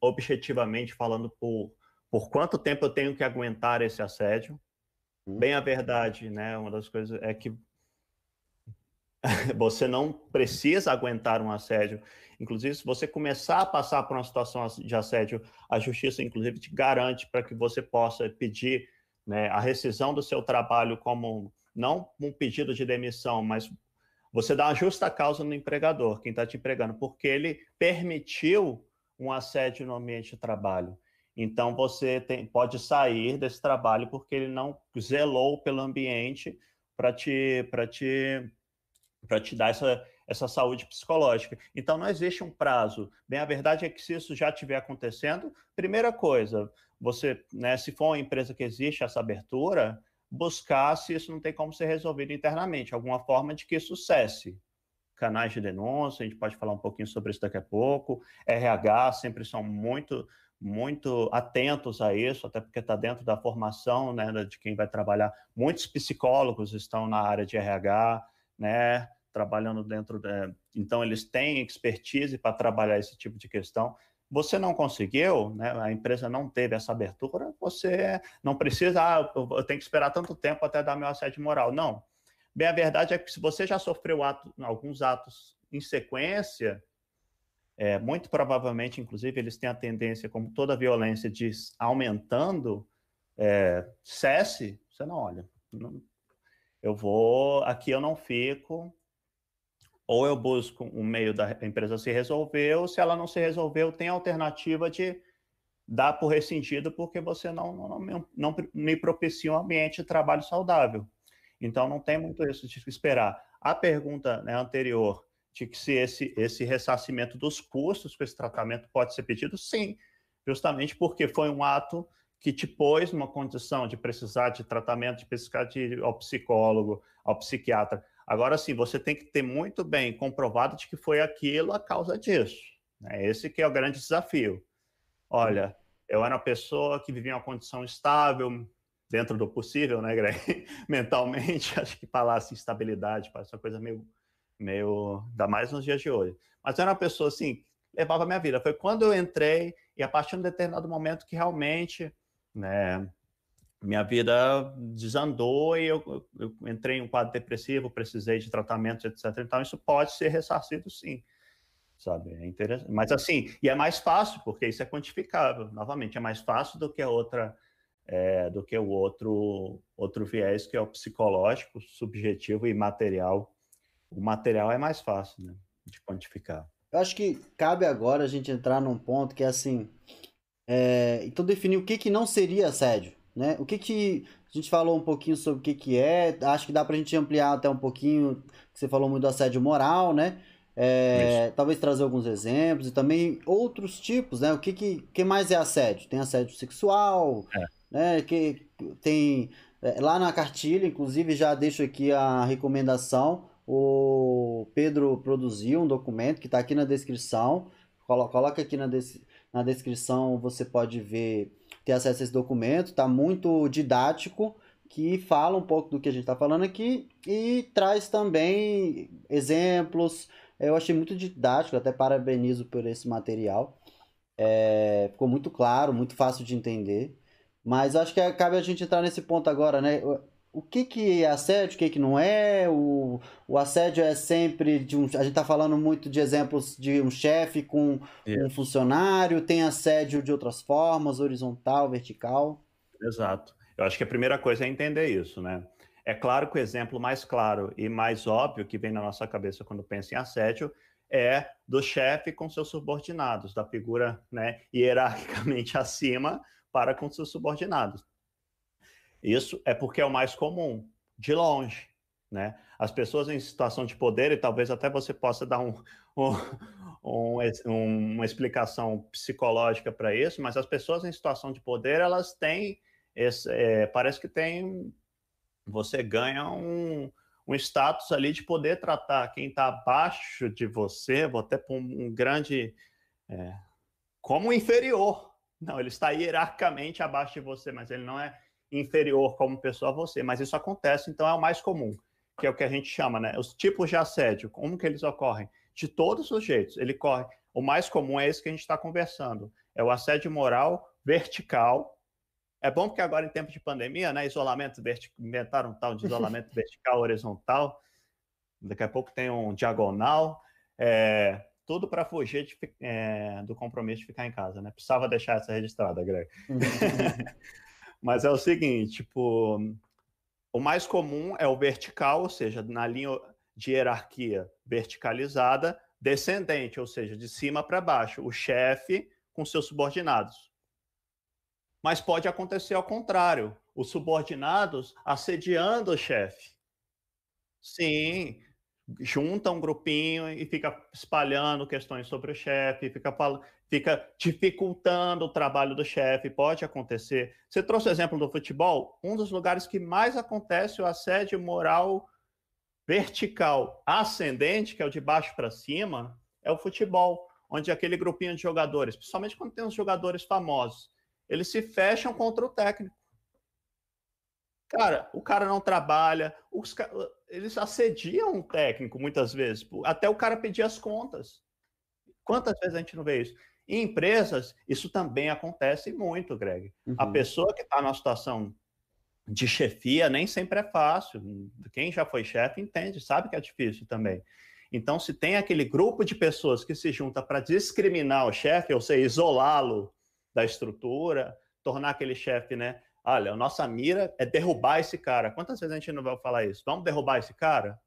objetivamente falando por, por quanto tempo eu tenho que aguentar esse assédio. Hum. Bem a verdade, né? Uma das coisas é que (laughs) você não precisa aguentar um assédio. Inclusive, se você começar a passar por uma situação de assédio, a justiça, inclusive, te garante para que você possa pedir né, a rescisão do seu trabalho como não um pedido de demissão, mas você dá uma justa causa no empregador, quem está te empregando, porque ele permitiu um assédio no ambiente de trabalho. Então você tem, pode sair desse trabalho porque ele não zelou pelo ambiente para te, te, te dar essa, essa saúde psicológica. Então não existe um prazo. Bem, a verdade é que se isso já estiver acontecendo, primeira coisa, você, né, se for uma empresa que existe essa abertura, buscar se isso não tem como ser resolvido internamente, alguma forma de que isso cesse. Canais de denúncia, a gente pode falar um pouquinho sobre isso daqui a pouco. RH sempre são muito, muito atentos a isso, até porque está dentro da formação né, de quem vai trabalhar. Muitos psicólogos estão na área de RH, né, trabalhando dentro. De... Então, eles têm expertise para trabalhar esse tipo de questão. Você não conseguiu, né, a empresa não teve essa abertura, você não precisa, ah, eu tenho que esperar tanto tempo até dar meu assédio moral. Não. Bem, a verdade é que se você já sofreu ato, alguns atos em sequência, é, muito provavelmente, inclusive, eles têm a tendência, como toda violência, de aumentando, é, cesse, você não olha. Não, eu vou, aqui eu não fico, ou eu busco um meio da empresa se resolver, ou se ela não se resolveu, tem a alternativa de dar por rescindido porque você não, não, não, não me propicia um ambiente de trabalho saudável. Então, não tem muito isso de esperar. A pergunta né, anterior de que se esse, esse ressarcimento dos custos com esse tratamento pode ser pedido, sim, justamente porque foi um ato que te pôs numa condição de precisar de tratamento, de precisar de ir ao psicólogo, ao psiquiatra. Agora sim, você tem que ter muito bem comprovado de que foi aquilo a causa disso. Né? Esse que é o grande desafio. Olha, eu era uma pessoa que vivia uma condição estável, dentro do possível, né, Greg? (laughs) Mentalmente, (laughs) acho que falar assim, estabilidade parece uma coisa meio, meio, ainda mais nos dias de hoje. Mas era uma pessoa assim, levava a minha vida. Foi quando eu entrei e a partir de um determinado momento que realmente, né, minha vida desandou e eu, eu, entrei em um quadro depressivo, precisei de tratamentos, etc. Então, isso pode ser ressarcido, sim. Sabe? É interessante. Mas, assim, e é mais fácil, porque isso é quantificável. Novamente, é mais fácil do que a outra. É, do que o outro, outro viés, que é o psicológico, subjetivo e material. O material é mais fácil né, de quantificar. Eu acho que cabe agora a gente entrar num ponto que é assim. É, então, definir o que, que não seria assédio. Né? O que que a gente falou um pouquinho sobre o que que é, acho que dá para a gente ampliar até um pouquinho, você falou muito do assédio moral, né? É, talvez trazer alguns exemplos e também outros tipos, né? O que, que, que mais é assédio? Tem assédio sexual, é. né? Que tem é, lá na cartilha, inclusive já deixo aqui a recomendação. O Pedro produziu um documento que está aqui na descrição. Coloca aqui na, des na descrição, você pode ver ter acesso a esse documento, está muito didático, que fala um pouco do que a gente está falando aqui e traz também exemplos. Eu achei muito didático, até parabenizo por esse material. É, ficou muito claro, muito fácil de entender. Mas acho que cabe a gente entrar nesse ponto agora, né? O que, que é assédio, o que, que não é. O, o assédio é sempre de um. A gente está falando muito de exemplos de um chefe com um funcionário, tem assédio de outras formas, horizontal, vertical. Exato. Eu acho que a primeira coisa é entender isso, né? É claro que o exemplo mais claro e mais óbvio que vem na nossa cabeça quando pensa em assédio é do chefe com seus subordinados, da figura né, hierarquicamente (laughs) acima para com seus subordinados. Isso é porque é o mais comum, de longe. né? As pessoas em situação de poder, e talvez até você possa dar um, (laughs) um, um, uma explicação psicológica para isso, mas as pessoas em situação de poder, elas têm, esse, é, parece que tem, você ganha um, um status ali de poder tratar quem está abaixo de você, vou até pôr um, grande, é, como inferior. Não, ele está hierarquicamente abaixo de você, mas ele não é inferior como pessoa a você, mas isso acontece, então é o mais comum que é o que a gente chama, né? Os tipos de assédio, como que eles ocorrem? De todos os jeitos, ele corre. O mais comum é esse que a gente está conversando. É o assédio moral vertical. É bom porque agora, em tempo de pandemia, né? Isolamento vertical, inventaram um tal de isolamento (laughs) vertical, horizontal. Daqui a pouco tem um diagonal. É, tudo para fugir de, é, do compromisso de ficar em casa, né? Precisava deixar essa registrada, Greg. (laughs) Mas é o seguinte, tipo, o mais comum é o vertical, ou seja, na linha de hierarquia verticalizada, descendente, ou seja, de cima para baixo, o chefe com seus subordinados. Mas pode acontecer ao contrário, os subordinados assediando o chefe. Sim, junta um grupinho e fica espalhando questões sobre o chefe, fica, fica dificultando o trabalho do chefe, pode acontecer. Você trouxe o exemplo do futebol, um dos lugares que mais acontece o assédio moral vertical ascendente, que é o de baixo para cima, é o futebol, onde aquele grupinho de jogadores, principalmente quando tem os jogadores famosos, eles se fecham contra o técnico. Cara, o cara não trabalha, os, eles assediam o técnico muitas vezes, até o cara pedir as contas. Quantas vezes a gente não vê isso? Em empresas, isso também acontece muito, Greg. Uhum. A pessoa que está numa situação de chefia nem sempre é fácil. Quem já foi chefe entende, sabe que é difícil também. Então, se tem aquele grupo de pessoas que se junta para discriminar o chefe, ou seja, isolá-lo da estrutura, tornar aquele chefe né, Olha, a nossa mira é derrubar esse cara. Quantas vezes a gente não vai falar isso? Vamos derrubar esse cara?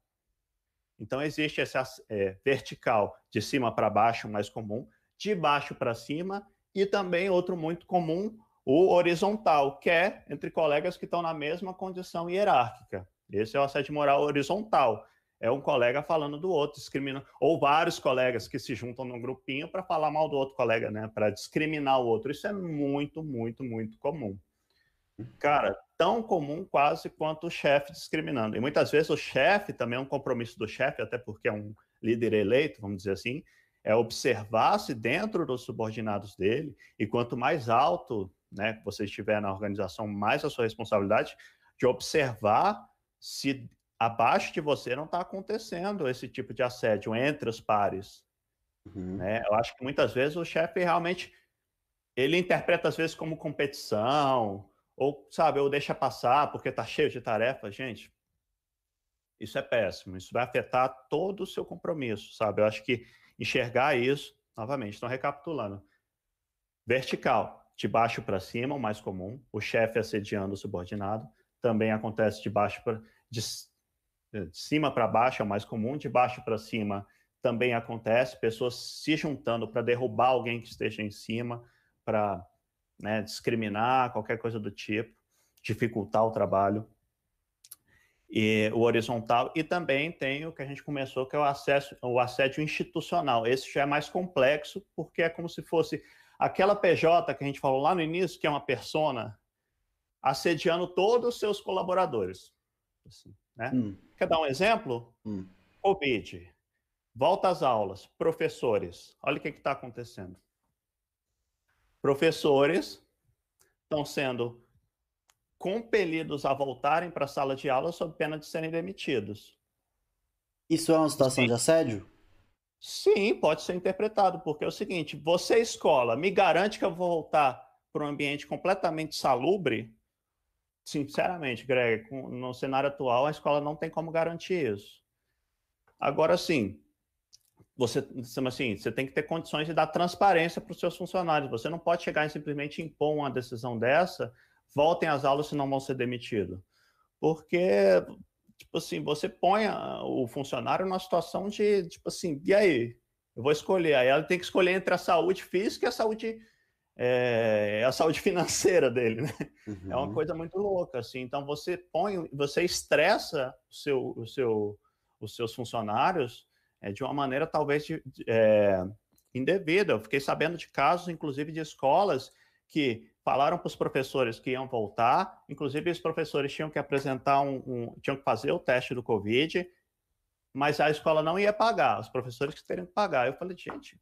Então, existe esse é, vertical, de cima para baixo, mais comum, de baixo para cima, e também outro muito comum, o horizontal, que é entre colegas que estão na mesma condição hierárquica. Esse é o assédio moral horizontal. É um colega falando do outro, discriminando, ou vários colegas que se juntam num grupinho para falar mal do outro colega, né? Para discriminar o outro. Isso é muito, muito, muito comum. Cara, tão comum quase quanto o chefe discriminando. E muitas vezes o chefe também é um compromisso do chefe, até porque é um líder eleito, vamos dizer assim, é observar se dentro dos subordinados dele, e quanto mais alto né, você estiver na organização, mais a sua responsabilidade de observar se abaixo de você não está acontecendo esse tipo de assédio entre os pares. Uhum. Né? Eu acho que muitas vezes o chefe realmente ele interpreta às vezes como competição, ou, sabe, ou deixa passar porque está cheio de tarefas, gente. Isso é péssimo. Isso vai afetar todo o seu compromisso, sabe? Eu acho que enxergar isso, novamente, estão recapitulando. Vertical, de baixo para cima, o mais comum. O chefe assediando o subordinado. Também acontece de baixo para de, de cima para baixo, é o mais comum. De baixo para cima também acontece. Pessoas se juntando para derrubar alguém que esteja em cima, para né, discriminar, qualquer coisa do tipo, dificultar o trabalho. E o horizontal, e também tem o que a gente começou, que é o, acesso, o assédio institucional. Esse já é mais complexo, porque é como se fosse aquela PJ que a gente falou lá no início, que é uma persona, assediando todos os seus colaboradores. Assim, né? Hum. Quer dar um exemplo? Hum. Covid, volta às aulas, professores, olha o que está acontecendo professores estão sendo compelidos a voltarem para a sala de aula sob pena de serem demitidos. Isso é uma situação Sim. de assédio? Sim, pode ser interpretado, porque é o seguinte: você, escola, me garante que eu vou voltar para um ambiente completamente salubre? Sinceramente, Greg, no cenário atual, a escola não tem como garantir isso. Agora, sim, você, assim, você tem que ter condições de dar transparência para os seus funcionários. Você não pode chegar e simplesmente impor uma decisão dessa, voltem às aulas, senão vão ser demitidos. Porque, tipo assim, você põe o funcionário numa situação de, tipo assim, e aí? Eu vou escolher. Aí ela tem que escolher entre a saúde física e a saúde é, a saúde financeira dele, né? Uhum. É uma uhum. coisa muito louca, assim. Então você põe, você estressa o seu, o seu, os seus funcionários é, de uma maneira talvez de, é, indevida. Eu fiquei sabendo de casos, inclusive de escolas que falaram para os professores que iam voltar, inclusive os professores tinham que apresentar um, um, tinham que fazer o teste do Covid, mas a escola não ia pagar, os professores que teriam que pagar. Eu falei, gente,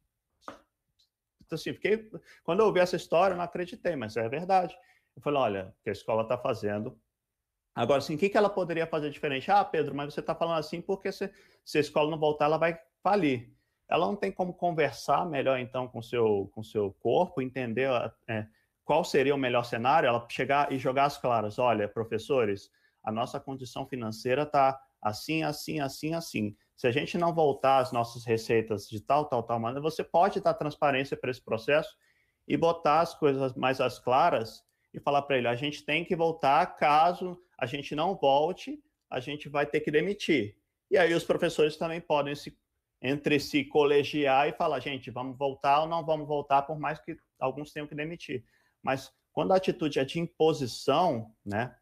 assim, fiquei, quando eu ouvi essa história, eu não acreditei, mas é verdade. Eu falei, olha, o que a escola está fazendo. Agora, assim, o que, que ela poderia fazer diferente? Ah, Pedro, mas você está falando assim porque se, se a escola não voltar, ela vai falir. Ela não tem como conversar melhor, então, com seu, com seu corpo, entender é, qual seria o melhor cenário? Ela chegar e jogar as claras. Olha, professores, a nossa condição financeira está assim, assim, assim, assim. Se a gente não voltar às nossas receitas de tal, tal, tal maneira, você pode dar transparência para esse processo e botar as coisas mais às claras e falar para ele: a gente tem que voltar, caso a gente não volte, a gente vai ter que demitir. E aí os professores também podem se entre si colegiar e falar: gente, vamos voltar ou não vamos voltar, por mais que alguns tenham que demitir. Mas quando a atitude é de imposição, né,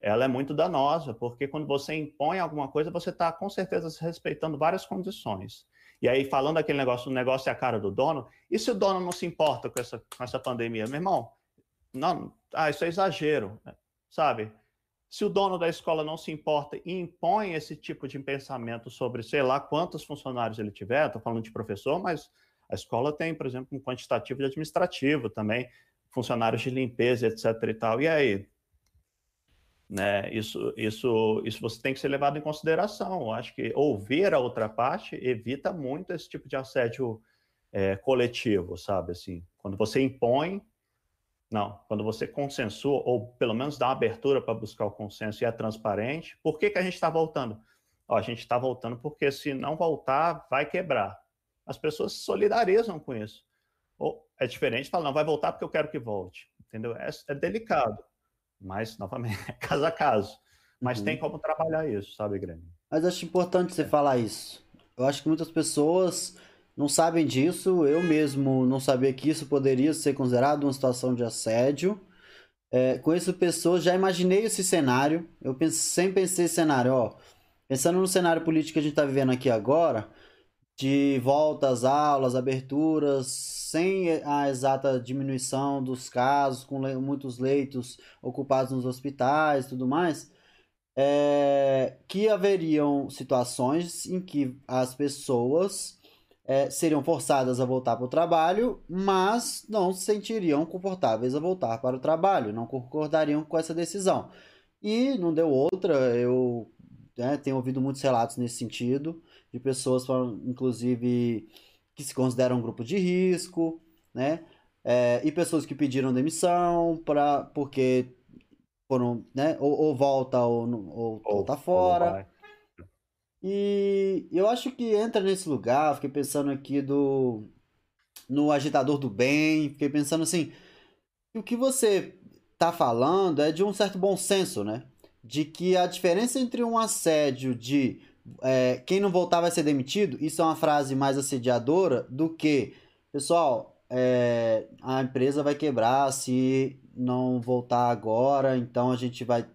ela é muito danosa, porque quando você impõe alguma coisa, você está com certeza respeitando várias condições. E aí, falando aquele negócio, o negócio é a cara do dono, e se o dono não se importa com essa, com essa pandemia? Meu irmão, não, ah, isso é exagero, sabe? Se o dono da escola não se importa e impõe esse tipo de pensamento sobre, sei lá, quantos funcionários ele tiver, estou falando de professor, mas a escola tem, por exemplo, um quantitativo de administrativo também funcionários de limpeza, etc. e tal. E aí? Né, isso, isso, isso você tem que ser levado em consideração. Eu acho que ouvir a outra parte evita muito esse tipo de assédio é, coletivo, sabe? Assim, quando você impõe, não, quando você consensua, ou pelo menos dá uma abertura para buscar o consenso e é transparente, por que, que a gente está voltando? Ó, a gente está voltando porque se não voltar, vai quebrar. As pessoas se solidarizam com isso. Ou é diferente, fala, não, vai voltar porque eu quero que volte. Entendeu? É, é delicado. Mas, novamente, (laughs) é caso a caso. Mas uhum. tem como trabalhar isso, sabe, Grêmio? Mas acho importante você falar isso. Eu acho que muitas pessoas não sabem disso. Eu mesmo não sabia que isso poderia ser considerado uma situação de assédio. É, conheço pessoas, já imaginei esse cenário. Eu pense, sempre pensei esse cenário, ó. Pensando no cenário político que a gente está vivendo aqui agora, de volta às aulas, aberturas, sem a exata diminuição dos casos, com le muitos leitos ocupados nos hospitais e tudo mais, é, que haveriam situações em que as pessoas é, seriam forçadas a voltar para o trabalho, mas não se sentiriam confortáveis a voltar para o trabalho, não concordariam com essa decisão. E não deu outra, eu né, tenho ouvido muitos relatos nesse sentido de pessoas, inclusive, que se consideram um grupo de risco, né? É, e pessoas que pediram demissão pra, porque foram, né? Ou, ou volta ou, ou, ou tá fora. E eu acho que entra nesse lugar, fiquei pensando aqui do no agitador do bem, fiquei pensando assim, o que você tá falando é de um certo bom senso, né? De que a diferença entre um assédio de é, quem não voltar vai ser demitido, isso é uma frase mais assediadora do que, pessoal, é, a empresa vai quebrar se não voltar agora, então a gente vai.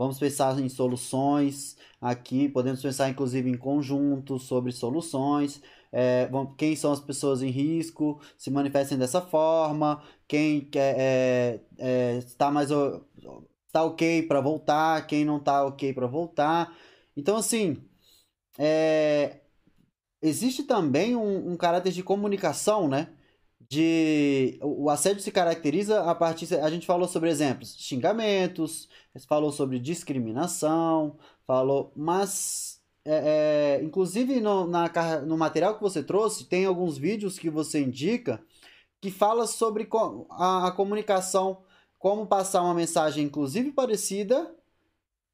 Vamos pensar em soluções aqui, podemos pensar inclusive em conjunto sobre soluções. É, quem são as pessoas em risco, se manifestem dessa forma, quem é, é, está mais está ok para voltar, quem não está ok para voltar. Então, assim, é, existe também um, um, caráter de comunicação, né? De, o assédio se caracteriza a partir. A gente falou sobre exemplos, xingamentos, falou sobre discriminação, falou. Mas, é, é, inclusive no, na, no material que você trouxe, tem alguns vídeos que você indica que fala sobre a, a comunicação, como passar uma mensagem, inclusive parecida,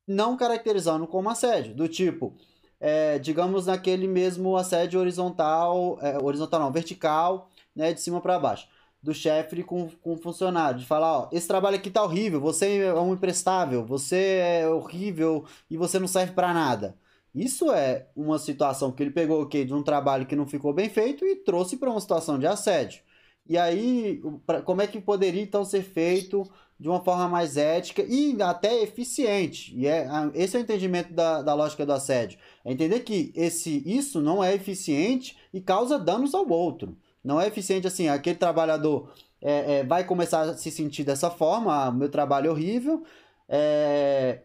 não caracterizando como assédio. Do tipo, é, digamos, naquele mesmo assédio horizontal, é, horizontal não, vertical, né, de cima para baixo, do chefe com, com o funcionário, de falar, ó, esse trabalho aqui tá horrível, você é um imprestável, você é horrível e você não serve para nada. Isso é uma situação que ele pegou okay, de um trabalho que não ficou bem feito e trouxe para uma situação de assédio. E aí, pra, como é que poderia então ser feito de uma forma mais ética e até eficiente? E é, esse é o entendimento da, da lógica do assédio. É entender que esse, isso não é eficiente e causa danos ao outro. Não é eficiente assim, aquele trabalhador é, é, vai começar a se sentir dessa forma, ah, meu trabalho é horrível, é,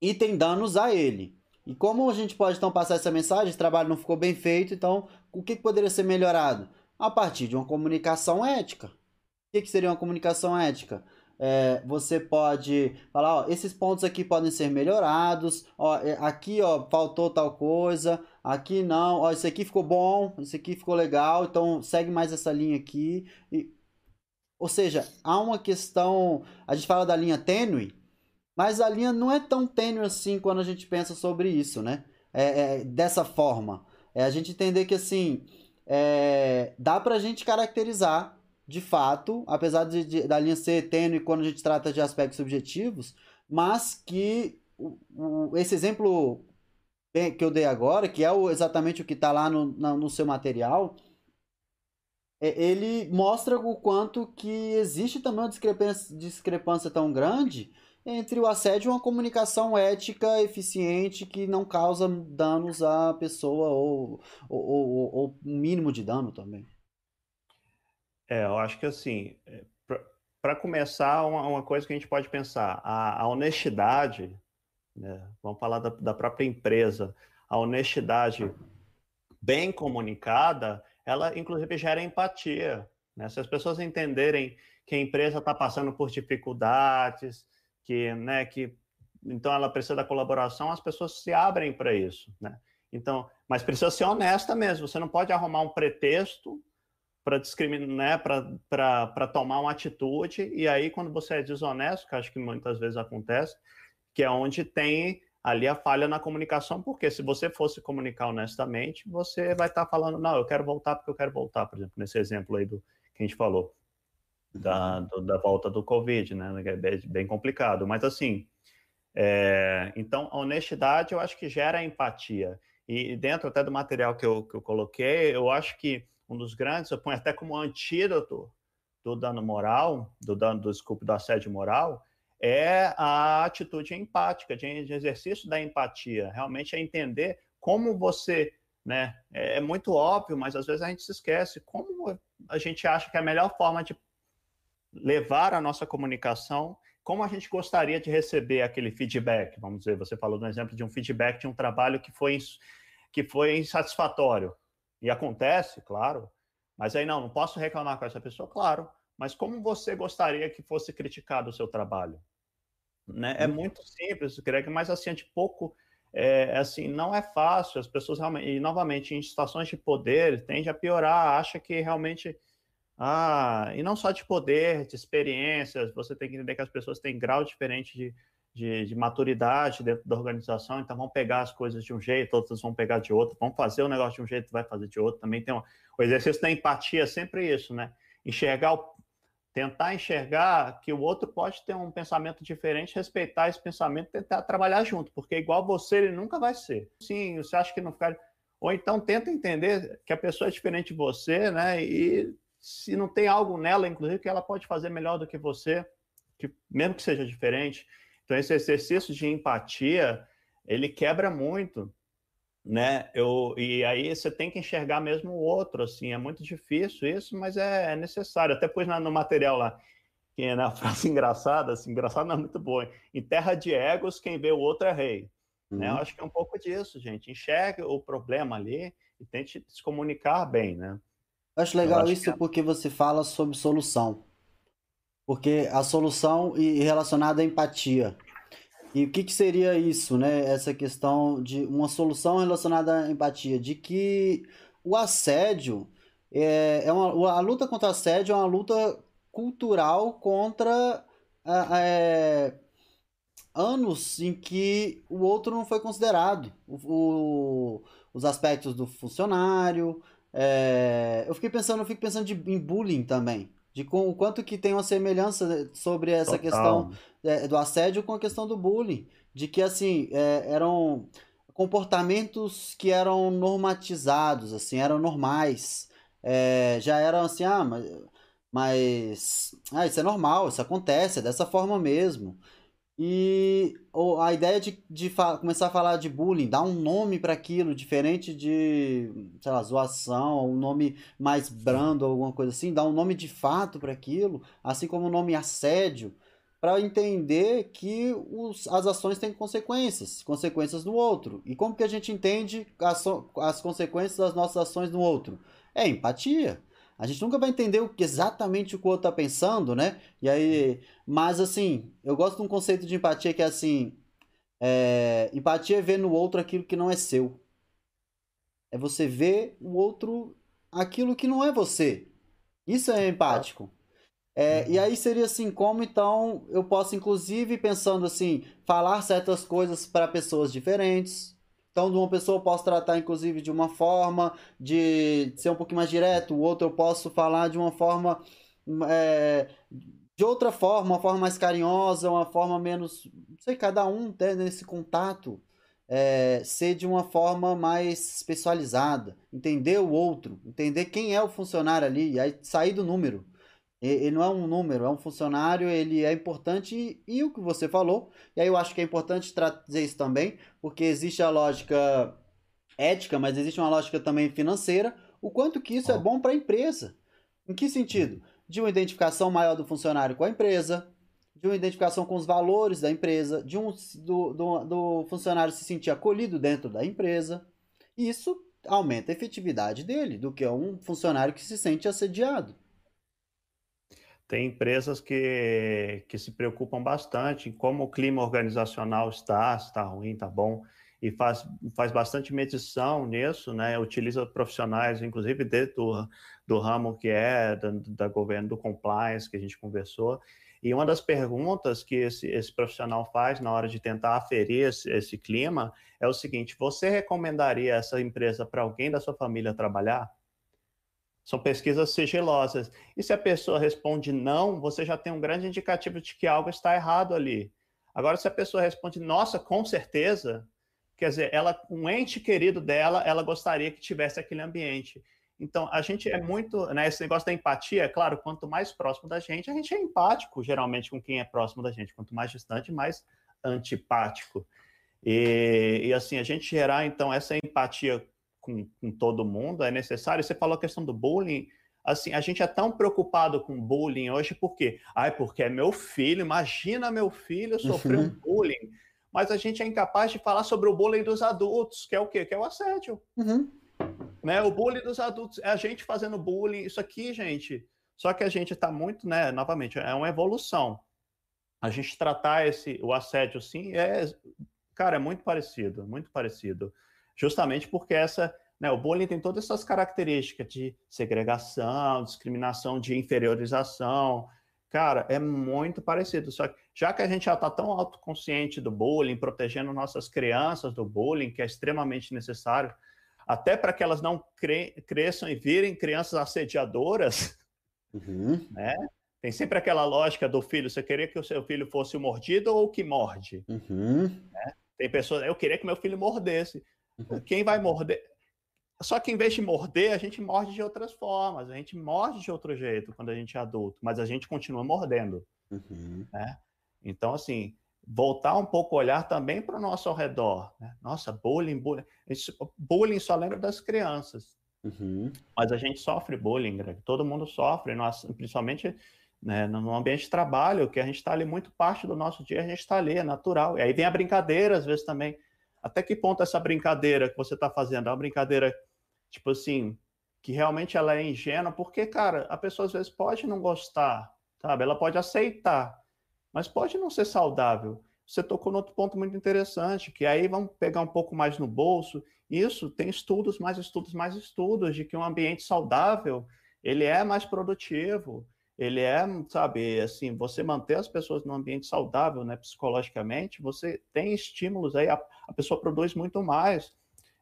e tem danos a ele. E como a gente pode então passar essa mensagem? Esse trabalho não ficou bem feito, então o que, poderia ser melhorado? A partir de uma comunicação ética. O que seria uma comunicação ética? É, você pode falar, ó, esses pontos aqui podem ser melhorados, ó, é, aqui ó, faltou tal coisa, aqui não, ó, isso aqui ficou bom, isso aqui ficou legal, então segue mais essa linha aqui. E, ou seja, há uma questão, a gente fala da linha tênue, mas a linha não é tão tênue assim quando a gente pensa sobre isso, né? É, é dessa forma. É a gente entender que, assim, é, dá pra gente caracterizar, de fato, apesar de, de, da linha ser tênue quando a gente trata de aspectos subjetivos, mas que o, o, esse exemplo que eu dei agora, que é o, exatamente o que está lá no, na, no seu material, é, ele mostra o quanto que existe também uma discrepância, discrepância tão grande entre o assédio e uma comunicação ética eficiente que não causa danos à pessoa ou, um mínimo de dano também. É, eu acho que assim, é, para começar, uma, uma, coisa que a gente pode pensar, a, a honestidade, né, vamos falar da, da própria empresa, a honestidade bem comunicada, ela inclusive gera empatia. Né? Se as pessoas entenderem que a empresa está passando por dificuldades, que, né, que então ela precisa da colaboração, as pessoas se abrem para isso, né? Então, mas precisa ser honesta mesmo. Você não pode arrumar um pretexto para discriminar, né, para tomar uma atitude e aí quando você é desonesto, que acho que muitas vezes acontece, que é onde tem ali a falha na comunicação, porque se você fosse comunicar honestamente, você vai estar tá falando, não, eu quero voltar porque eu quero voltar, por exemplo, nesse exemplo aí do que a gente falou da, do, da volta do Covid, né? É bem, bem complicado. Mas assim, é, então a honestidade eu acho que gera empatia. E dentro até do material que eu, que eu coloquei, eu acho que um dos grandes, eu ponho até como antídoto do dano moral, do dano do desculpe do assédio moral, é a atitude empática, de, de exercício da empatia. Realmente é entender como você né? É, é muito óbvio, mas às vezes a gente se esquece como a gente acha que é a melhor forma de levar a nossa comunicação, como a gente gostaria de receber aquele feedback. Vamos dizer, você falou no exemplo de um feedback de um trabalho que foi, que foi insatisfatório. E acontece, claro, mas aí não, não posso reclamar com essa pessoa, claro, mas como você gostaria que fosse criticado o seu trabalho? Né? É uhum. muito simples, Greg, mas assim, é de pouco, é, assim, não é fácil, as pessoas realmente, e novamente, em situações de poder, tende a piorar, acha que realmente ah, e não só de poder, de experiências, você tem que entender que as pessoas têm grau diferente de, de, de, maturidade dentro da organização, então vão pegar as coisas de um jeito, outras vão pegar de outro, vão fazer o negócio de um jeito, vai fazer de outro. Também tem uma, o exercício da empatia é sempre isso, né? Enxergar, o, tentar enxergar que o outro pode ter um pensamento diferente, respeitar esse pensamento, tentar trabalhar junto, porque igual você ele nunca vai ser. Sim, você acha que não ficar ou então tenta entender que a pessoa é diferente de você, né? E se não tem algo nela, inclusive, que ela pode fazer melhor do que você, que, mesmo que seja diferente. Então, esse exercício de empatia, ele quebra muito, né? Eu, e aí você tem que enxergar mesmo o outro, assim, é muito difícil isso, mas é, é necessário. Até pus no material lá, que é na (laughs) frase engraçada, assim, engraçada não é muito boa. Em terra de egos, quem vê o outro é rei. Uhum. Né? Eu acho que é um pouco disso, gente. Enxergue o problema ali e tente se comunicar bem, né? Eu acho legal eu acho isso que... É. porque você fala sobre solução. Porque a solução e relacionada à empatia. E o que, que seria isso, né? Essa questão de uma solução relacionada à empatia, de que o assédio é, é uma, a luta contra o assédio é uma luta cultural contra é, anos em que o outro não foi considerado. O, o, os aspectos do funcionário, é, eu fiquei pensando, eu fico pensando de, em bullying também. De com, o quanto que tem uma semelhança sobre essa Total. questão é, do assédio com a questão do bullying. De que, assim, é, eram comportamentos que eram normatizados, assim, eram normais. É, já eram assim, ah, mas mas ah, isso é normal, isso acontece, é dessa forma mesmo. E a ideia de, de começar a falar de bullying, dar um nome para aquilo, diferente de, sei lá, zoação, um nome mais brando, alguma coisa assim, dar um nome de fato para aquilo, assim como o nome assédio, para entender que os, as ações têm consequências, consequências no outro. E como que a gente entende as, as consequências das nossas ações no outro? É empatia. A gente nunca vai entender o que, exatamente o que o outro está pensando, né? E aí, mas assim, eu gosto de um conceito de empatia que é assim: é, empatia é ver no outro aquilo que não é seu. É você ver o outro aquilo que não é você. Isso é empático. É, e aí seria assim, como então eu posso, inclusive, pensando assim, falar certas coisas para pessoas diferentes, então, de uma pessoa eu posso tratar, inclusive, de uma forma de ser um pouquinho mais direto, o outro eu posso falar de uma forma. É, de outra forma, uma forma mais carinhosa, uma forma menos. Não sei, cada um tem nesse contato. É, ser de uma forma mais especializada, entender o outro, entender quem é o funcionário ali, aí sair do número. Ele não é um número, é um funcionário, ele é importante e, e, o que você falou, e aí eu acho que é importante trazer isso também, porque existe a lógica ética, mas existe uma lógica também financeira, o quanto que isso é bom para a empresa. Em que sentido? De uma identificação maior do funcionário com a empresa, de uma identificação com os valores da empresa, de um do, do, do funcionário se sentir acolhido dentro da empresa. Isso aumenta a efetividade dele, do que um funcionário que se sente assediado. Tem empresas que, que se preocupam bastante em como o clima organizacional está, se está ruim, está bom, e faz, faz bastante medição nisso, né? Utiliza profissionais, inclusive dentro do, do ramo que é da, da governo do compliance que a gente conversou. E uma das perguntas que esse, esse profissional faz na hora de tentar aferir esse, esse clima é o seguinte: você recomendaria essa empresa para alguém da sua família trabalhar? São pesquisas sigilosas. E se a pessoa responde não, você já tem um grande indicativo de que algo está errado ali. Agora, se a pessoa responde nossa, com certeza, quer dizer, ela, um ente querido dela, ela gostaria que tivesse aquele ambiente. Então, a gente é muito, né, esse negócio da empatia, é claro, quanto mais próximo da gente, a gente é empático, geralmente, com quem é próximo da gente. Quanto mais distante, mais antipático. E, e assim, a gente gerar, então, essa empatia com, com todo mundo, é necessário. Você falou a questão do bullying. Assim, a gente é tão preocupado com bullying hoje, por quê? Ai, porque é meu filho, imagina meu filho sofrer uhum. um bullying. Mas a gente é incapaz de falar sobre o bullying dos adultos, que é o quê? Que é o assédio. Uhum. Né? O bullying dos adultos é a gente fazendo bullying. Isso aqui, gente. Só que a gente está muito, né? Novamente, é uma evolução. A gente tratar esse, o assédio, sim, é, cara, é muito parecido, muito parecido justamente porque essa, né, o bullying tem todas essas características de segregação, discriminação, de inferiorização. Cara, é muito parecido. Só que já que a gente já está tão autoconsciente do bullying, protegendo nossas crianças do bullying, que é extremamente necessário, até para que elas não cre cresçam e virem crianças assediadoras, uhum. né? Tem sempre aquela lógica do filho, você queria que o seu filho fosse o mordido ou o que morde? Uhum. Né? Tem pessoas, eu queria que meu filho mordesse. Uhum. Quem vai morder. Só que em vez de morder, a gente morde de outras formas, a gente morde de outro jeito quando a gente é adulto, mas a gente continua mordendo. Uhum. Né? Então, assim, voltar um pouco o olhar também para o nosso ao redor. Né? Nossa, bullying, bullying. bullying só lembra das crianças. Uhum. Mas a gente sofre bullying, Greg. todo mundo sofre, nós, principalmente né, no ambiente de trabalho, que a gente está ali muito parte do nosso dia, a gente está ali, é natural. E aí vem a brincadeira, às vezes também até que ponto essa brincadeira que você está fazendo é uma brincadeira, tipo assim, que realmente ela é ingênua, porque, cara, a pessoa às vezes pode não gostar, sabe? Ela pode aceitar, mas pode não ser saudável. Você tocou no outro ponto muito interessante, que aí vamos pegar um pouco mais no bolso. Isso tem estudos, mais estudos, mais estudos de que um ambiente saudável ele é mais produtivo, ele é, sabe, assim, você manter as pessoas num ambiente saudável, né, psicologicamente, você tem estímulos aí, a, a pessoa produz muito mais.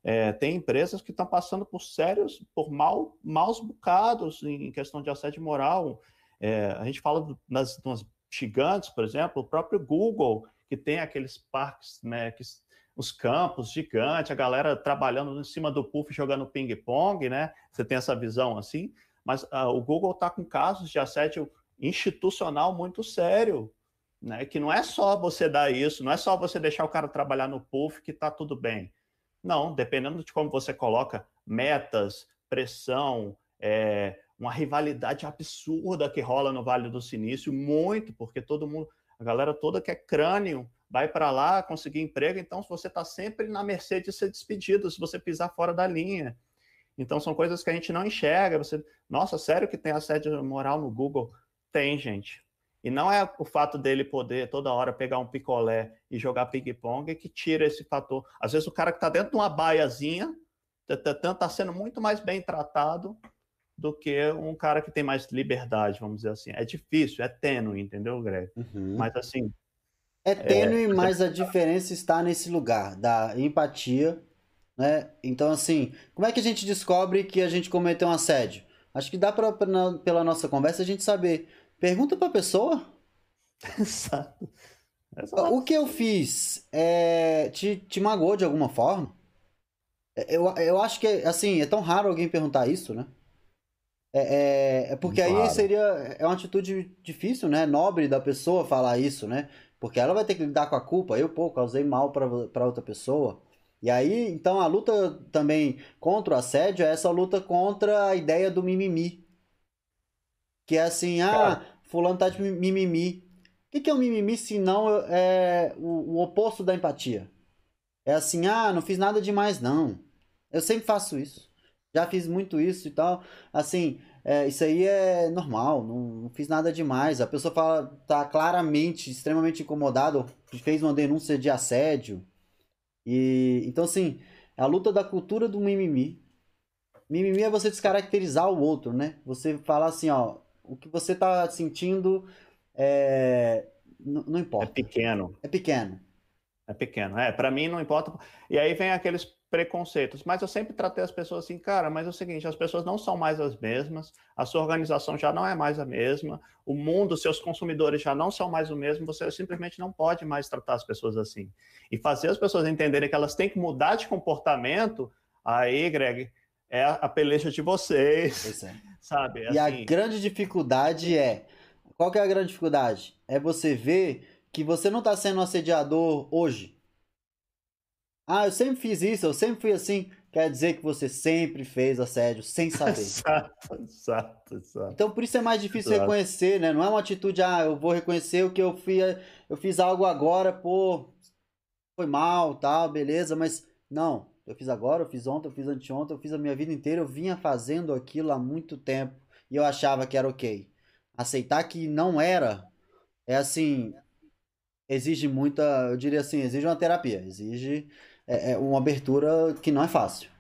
É, tem empresas que estão passando por sérios, por mal, maus bocados em questão de assédio moral. É, a gente fala das, das gigantes, por exemplo, o próprio Google, que tem aqueles parques, né, que, os campos gigantes, a galera trabalhando em cima do puff jogando ping-pong, né? Você tem essa visão assim, mas uh, o Google está com casos de assédio institucional muito sério, né? Que não é só você dar isso, não é só você deixar o cara trabalhar no puff que está tudo bem. Não, dependendo de como você coloca metas, pressão, é, uma rivalidade absurda que rola no Vale do Silício, muito, porque todo mundo, a galera toda que é crânio, vai para lá conseguir emprego, então você está sempre na mercê de ser despedido se você pisar fora da linha. Então são coisas que a gente não enxerga. Você, nossa, sério que tem assédio moral no Google? Tem, gente. E não é o fato dele poder toda hora pegar um picolé e jogar ping-pong que tira esse fator. Às vezes o cara que está dentro de uma baiazinha está tá sendo muito mais bem tratado do que um cara que tem mais liberdade, vamos dizer assim. É difícil, é tênue, entendeu, Greg? Uhum. Mas assim. É tênue, é... mas a diferença está nesse lugar da empatia, né? Então, assim, como é que a gente descobre que a gente cometeu um assédio? Acho que dá pra, pra pela nossa conversa a gente saber Pergunta pra pessoa. (laughs) Exato. Exato. O que eu fiz é, te, te magoou de alguma forma? É, eu, eu acho que, assim, é tão raro alguém perguntar isso, né? É, é, é porque claro. aí seria. É uma atitude difícil, né? Nobre da pessoa falar isso, né? Porque ela vai ter que lidar com a culpa. Eu, pô, causei mal para outra pessoa. E aí, então, a luta também contra o assédio é essa luta contra a ideia do mimimi. Que é assim, ah, fulano tá de mimimi. O que, que é um mimimi se não é o, o, oposto da empatia? É assim, ah, não fiz nada demais, não. Eu sempre faço isso. Já fiz muito isso e tal. Assim, é, isso aí é normal, não, não, fiz nada demais. A pessoa fala, tá claramente, extremamente incomodada, fez uma denúncia de assédio. E então, assim, a luta da cultura do mimimi. Mimimi é você descaracterizar o outro, né? Você falar assim, ó, o que você está sentindo é... não importa. É pequeno. É pequeno. É pequeno. É, para mim não importa. E aí vem aqueles preconceitos. Mas eu sempre tratei as pessoas assim, cara, mas é o seguinte, as pessoas não são mais as mesmas, a sua organização já não é mais a mesma, o mundo, seus consumidores já não são mais o mesmo, você simplesmente não pode mais tratar as pessoas assim. E fazer as pessoas entenderem que elas têm que mudar de comportamento, aí, Greg, é a peleja de vocês. É. (laughs) Sabe? e assim... a grande dificuldade é. Qual que é a grande dificuldade? É você ver que você não está sendo um assediador hoje. Ah, eu sempre fiz isso, eu sempre fui assim. Quer dizer que você sempre fez assédio sem (laughs) saber. exato, exato, exato. Então por isso é mais difícil exato. reconhecer, né? Não é uma atitude, ah, eu vou reconhecer o que eu fiz, eu fiz algo agora, pô, foi mal, tal, beleza, mas não. Eu fiz agora, eu fiz ontem, eu fiz anteontem, eu fiz a minha vida inteira, eu vinha fazendo aquilo há muito tempo e eu achava que era ok. Aceitar que não era é assim, exige muita, eu diria assim, exige uma terapia, exige é, é uma abertura que não é fácil.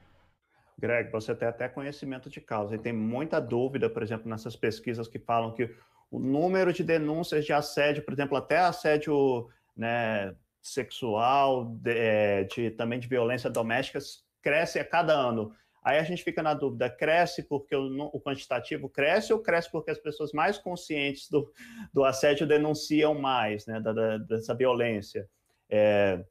Greg, você tem até conhecimento de causa e tem muita dúvida, por exemplo, nessas pesquisas que falam que o número de denúncias de assédio, por exemplo, até assédio né, sexual, de, é, de, também de violência doméstica, cresce a cada ano. Aí a gente fica na dúvida: cresce porque o, o, quantitativo cresce ou cresce porque as pessoas mais conscientes do, do assédio denunciam mais né, da, da, dessa violência? É,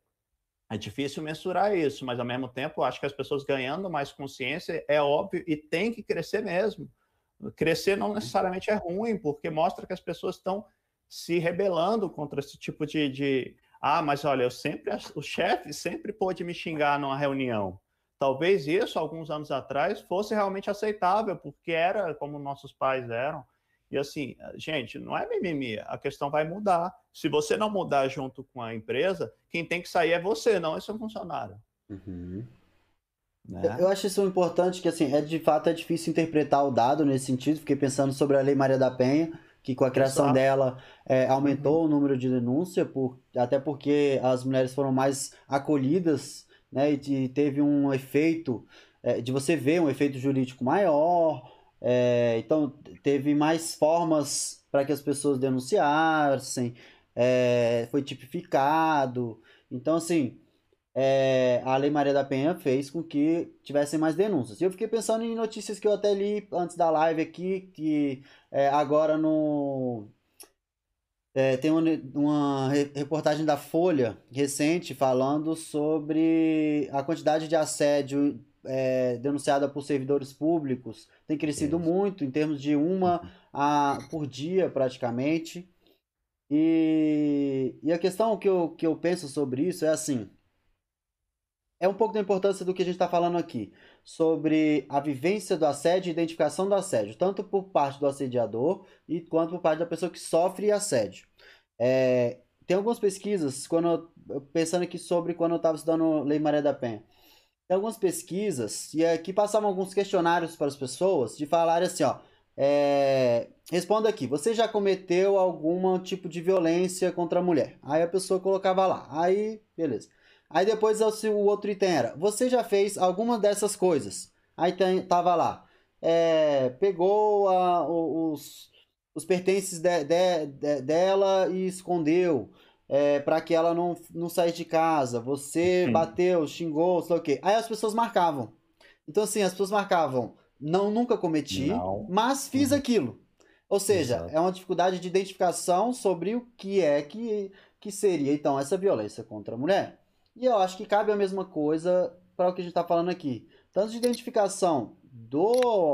é difícil mensurar isso, mas ao mesmo tempo acho que as pessoas ganhando mais consciência é óbvio e tem que crescer mesmo. Crescer não necessariamente é ruim, porque mostra que as pessoas estão se rebelando contra esse tipo de, de ah, mas olha, eu sempre, o chefe sempre pôde me xingar numa reunião. Talvez isso, alguns anos atrás, fosse realmente aceitável, porque era como nossos pais eram. E assim, gente, não é mimimi, a questão vai mudar. Se você não mudar junto com a empresa, quem tem que sair é você, não é seu funcionário. Uhum. Né? Eu acho isso importante, que assim, é de fato é difícil interpretar o dado nesse sentido. Fiquei pensando sobre a Lei Maria da Penha, que com a criação Exato. dela é, aumentou uhum. o número de denúncia, por, até porque as mulheres foram mais acolhidas, né, e teve um efeito é, de você ver um efeito jurídico maior, é, então teve mais formas para que as pessoas denunciassem, é, foi tipificado, então assim é, a Lei Maria da Penha fez com que tivessem mais denúncias. E eu fiquei pensando em notícias que eu até li antes da live aqui, que é, agora no. É, tem uma, uma, reportagem da Folha recente falando sobre a quantidade de assédio é, denunciada por servidores públicos tem crescido muito, em termos de uma a, por dia, praticamente. E, e a questão que eu, que eu penso sobre isso é assim: é um pouco da importância do que a gente está falando aqui, sobre a vivência do assédio e identificação do assédio, tanto por parte do assediador e quanto por parte da pessoa que sofre assédio. É, tem algumas pesquisas, quando eu, pensando aqui sobre quando eu estava estudando Lei Maria da Penha, tem algumas pesquisas e aqui passavam alguns questionários para as pessoas de falar assim, ó, é, responda aqui, você já cometeu algum tipo de violência contra a mulher? Aí a pessoa colocava lá, aí beleza. Aí depois o outro item era, você já fez alguma dessas coisas? Aí tem, tava lá, é, pegou a, os, os pertences de, de, de, dela e escondeu é, para que ela não, não saísse de casa. Você Sim. bateu, xingou, sei lá o quê. Aí as pessoas marcavam. Então, assim, as pessoas marcavam, não, nunca cometi, não. mas fiz uhum. aquilo. Ou seja, Exato. é uma dificuldade de identificação sobre o que é que, que seria, então, essa violência contra a mulher. E eu acho que cabe a mesma coisa para o que a gente está falando aqui. Tanto de identificação do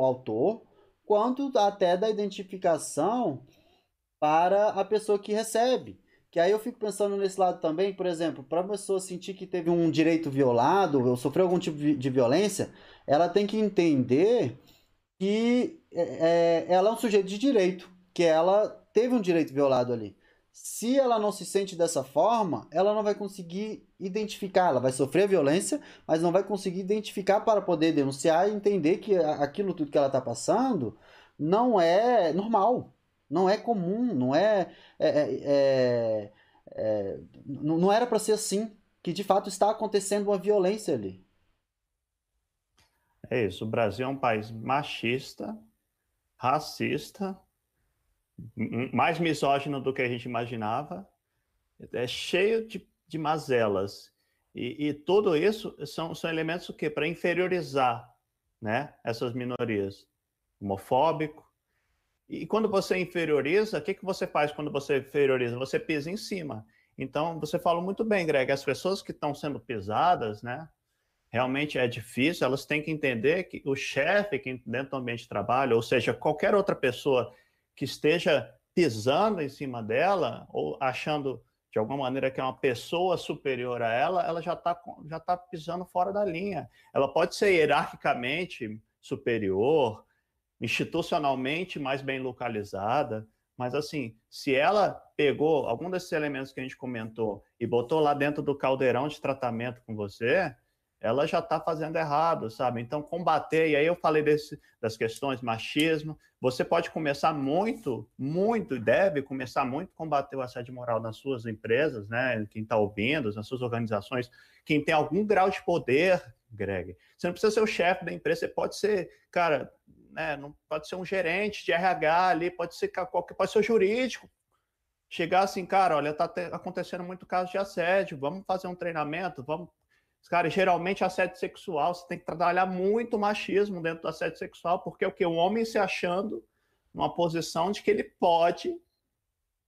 autor, quanto até da identificação para a pessoa que recebe. Que aí eu fico pensando nesse lado também, por exemplo, para a pessoa sentir que teve um direito violado ou sofreu algum tipo de violência, ela tem que entender que é, é, ela é um sujeito de direito, que ela teve um direito violado ali. Se ela não se sente dessa forma, ela não vai conseguir identificar, ela vai sofrer violência, mas não vai conseguir identificar para poder denunciar e entender que aquilo tudo que ela está passando não é normal, não é comum, não é, é, é, é, é não era para ser assim, que de fato está acontecendo uma violência ali. É isso, o Brasil é um país machista, racista, mais misógino do que a gente imaginava, é cheio de, de mazelas. E, e tudo isso são, são elementos que para inferiorizar né, essas minorias. Homofóbico. E quando você inferioriza, o que, que você faz quando você inferioriza? Você pisa em cima. Então, você falou muito bem, Greg, as pessoas que estão sendo pisadas, né, realmente é difícil, elas têm que entender que o chefe que dentro do ambiente de trabalho, ou seja, qualquer outra pessoa que esteja pisando em cima dela ou achando de alguma maneira que é uma pessoa superior a ela, ela já está já tá pisando fora da linha. Ela pode ser hierarquicamente superior, institucionalmente mais bem localizada, mas assim, se ela pegou algum desses elementos que a gente comentou e botou lá dentro do caldeirão de tratamento com você, ela já está fazendo errado, sabe? Então, combater, e aí eu falei desse, das questões machismo, você pode começar muito, muito, deve começar muito combater o assédio moral nas suas empresas, né? Quem está ouvindo, nas suas organizações, quem tem algum grau de poder, Greg. Você não precisa ser o chefe da empresa, você pode ser, cara, né? Não pode ser um gerente de RH ali, pode ser qualquer, pode ser jurídico. Chegar assim, cara, olha, está acontecendo muito caso de assédio, vamos fazer um treinamento, vamos Cara, geralmente assédio sexual, você tem que trabalhar muito machismo dentro do assédio sexual, porque o que? O homem se achando numa posição de que ele pode,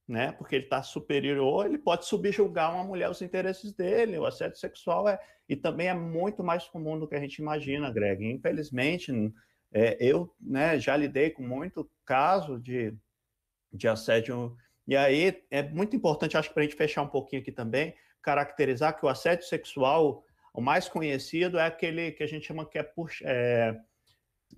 né? Porque ele está superior, ele pode subjugar uma mulher os interesses dele. O assédio sexual é. E também é muito mais comum do que a gente imagina, Greg. Infelizmente, é, eu né, já lidei com muito caso de, de assédio. E aí é muito importante, acho que para a gente fechar um pouquinho aqui também, caracterizar que o assédio sexual o mais conhecido é aquele que a gente chama que é por. É,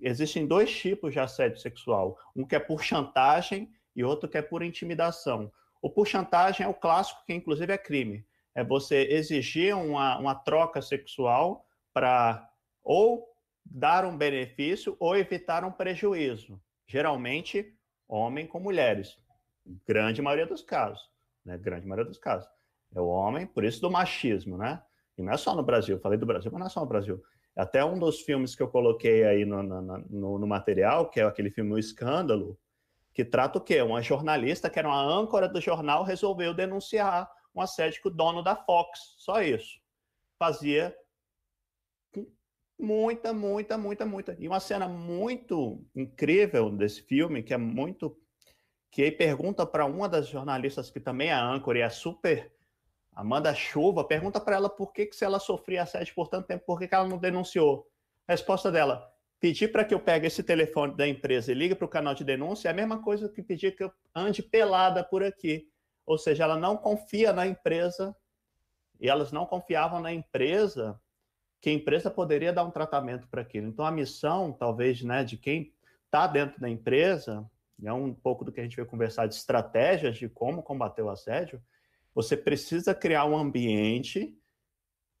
existem dois tipos de assédio sexual: um que é por chantagem e outro que é por intimidação. O por chantagem é o clássico, que inclusive é crime. É você exigir uma, uma troca sexual para ou dar um benefício ou evitar um prejuízo. Geralmente, homem com mulheres. Grande maioria dos casos. Né? Grande maioria dos casos. É o homem, por isso do machismo, né? E não é só no Brasil, falei do Brasil, mas não é só no Brasil. Até um dos filmes que eu coloquei aí no, no, no, no material, que é aquele filme O Escândalo, que trata o quê? Uma jornalista, que era uma âncora do jornal, resolveu denunciar um assédio que o dono da Fox, só isso. Fazia muita, muita, muita, muita. E uma cena muito incrível desse filme, que é muito. Que aí pergunta para uma das jornalistas que também é âncora e é super Amanda Chuva, pergunta para ela por que, que se ela sofria assédio por tanto tempo, por que, que ela não denunciou? Resposta dela, pedir para que eu pegue esse telefone da empresa e ligue para o canal de denúncia é a mesma coisa que pedir que eu ande pelada por aqui. Ou seja, ela não confia na empresa e elas não confiavam na empresa que a empresa poderia dar um tratamento para aquilo. Então, a missão, talvez, né, de quem está dentro da empresa, é um pouco do que a gente vai conversar de estratégias de como combater o assédio, você precisa criar um ambiente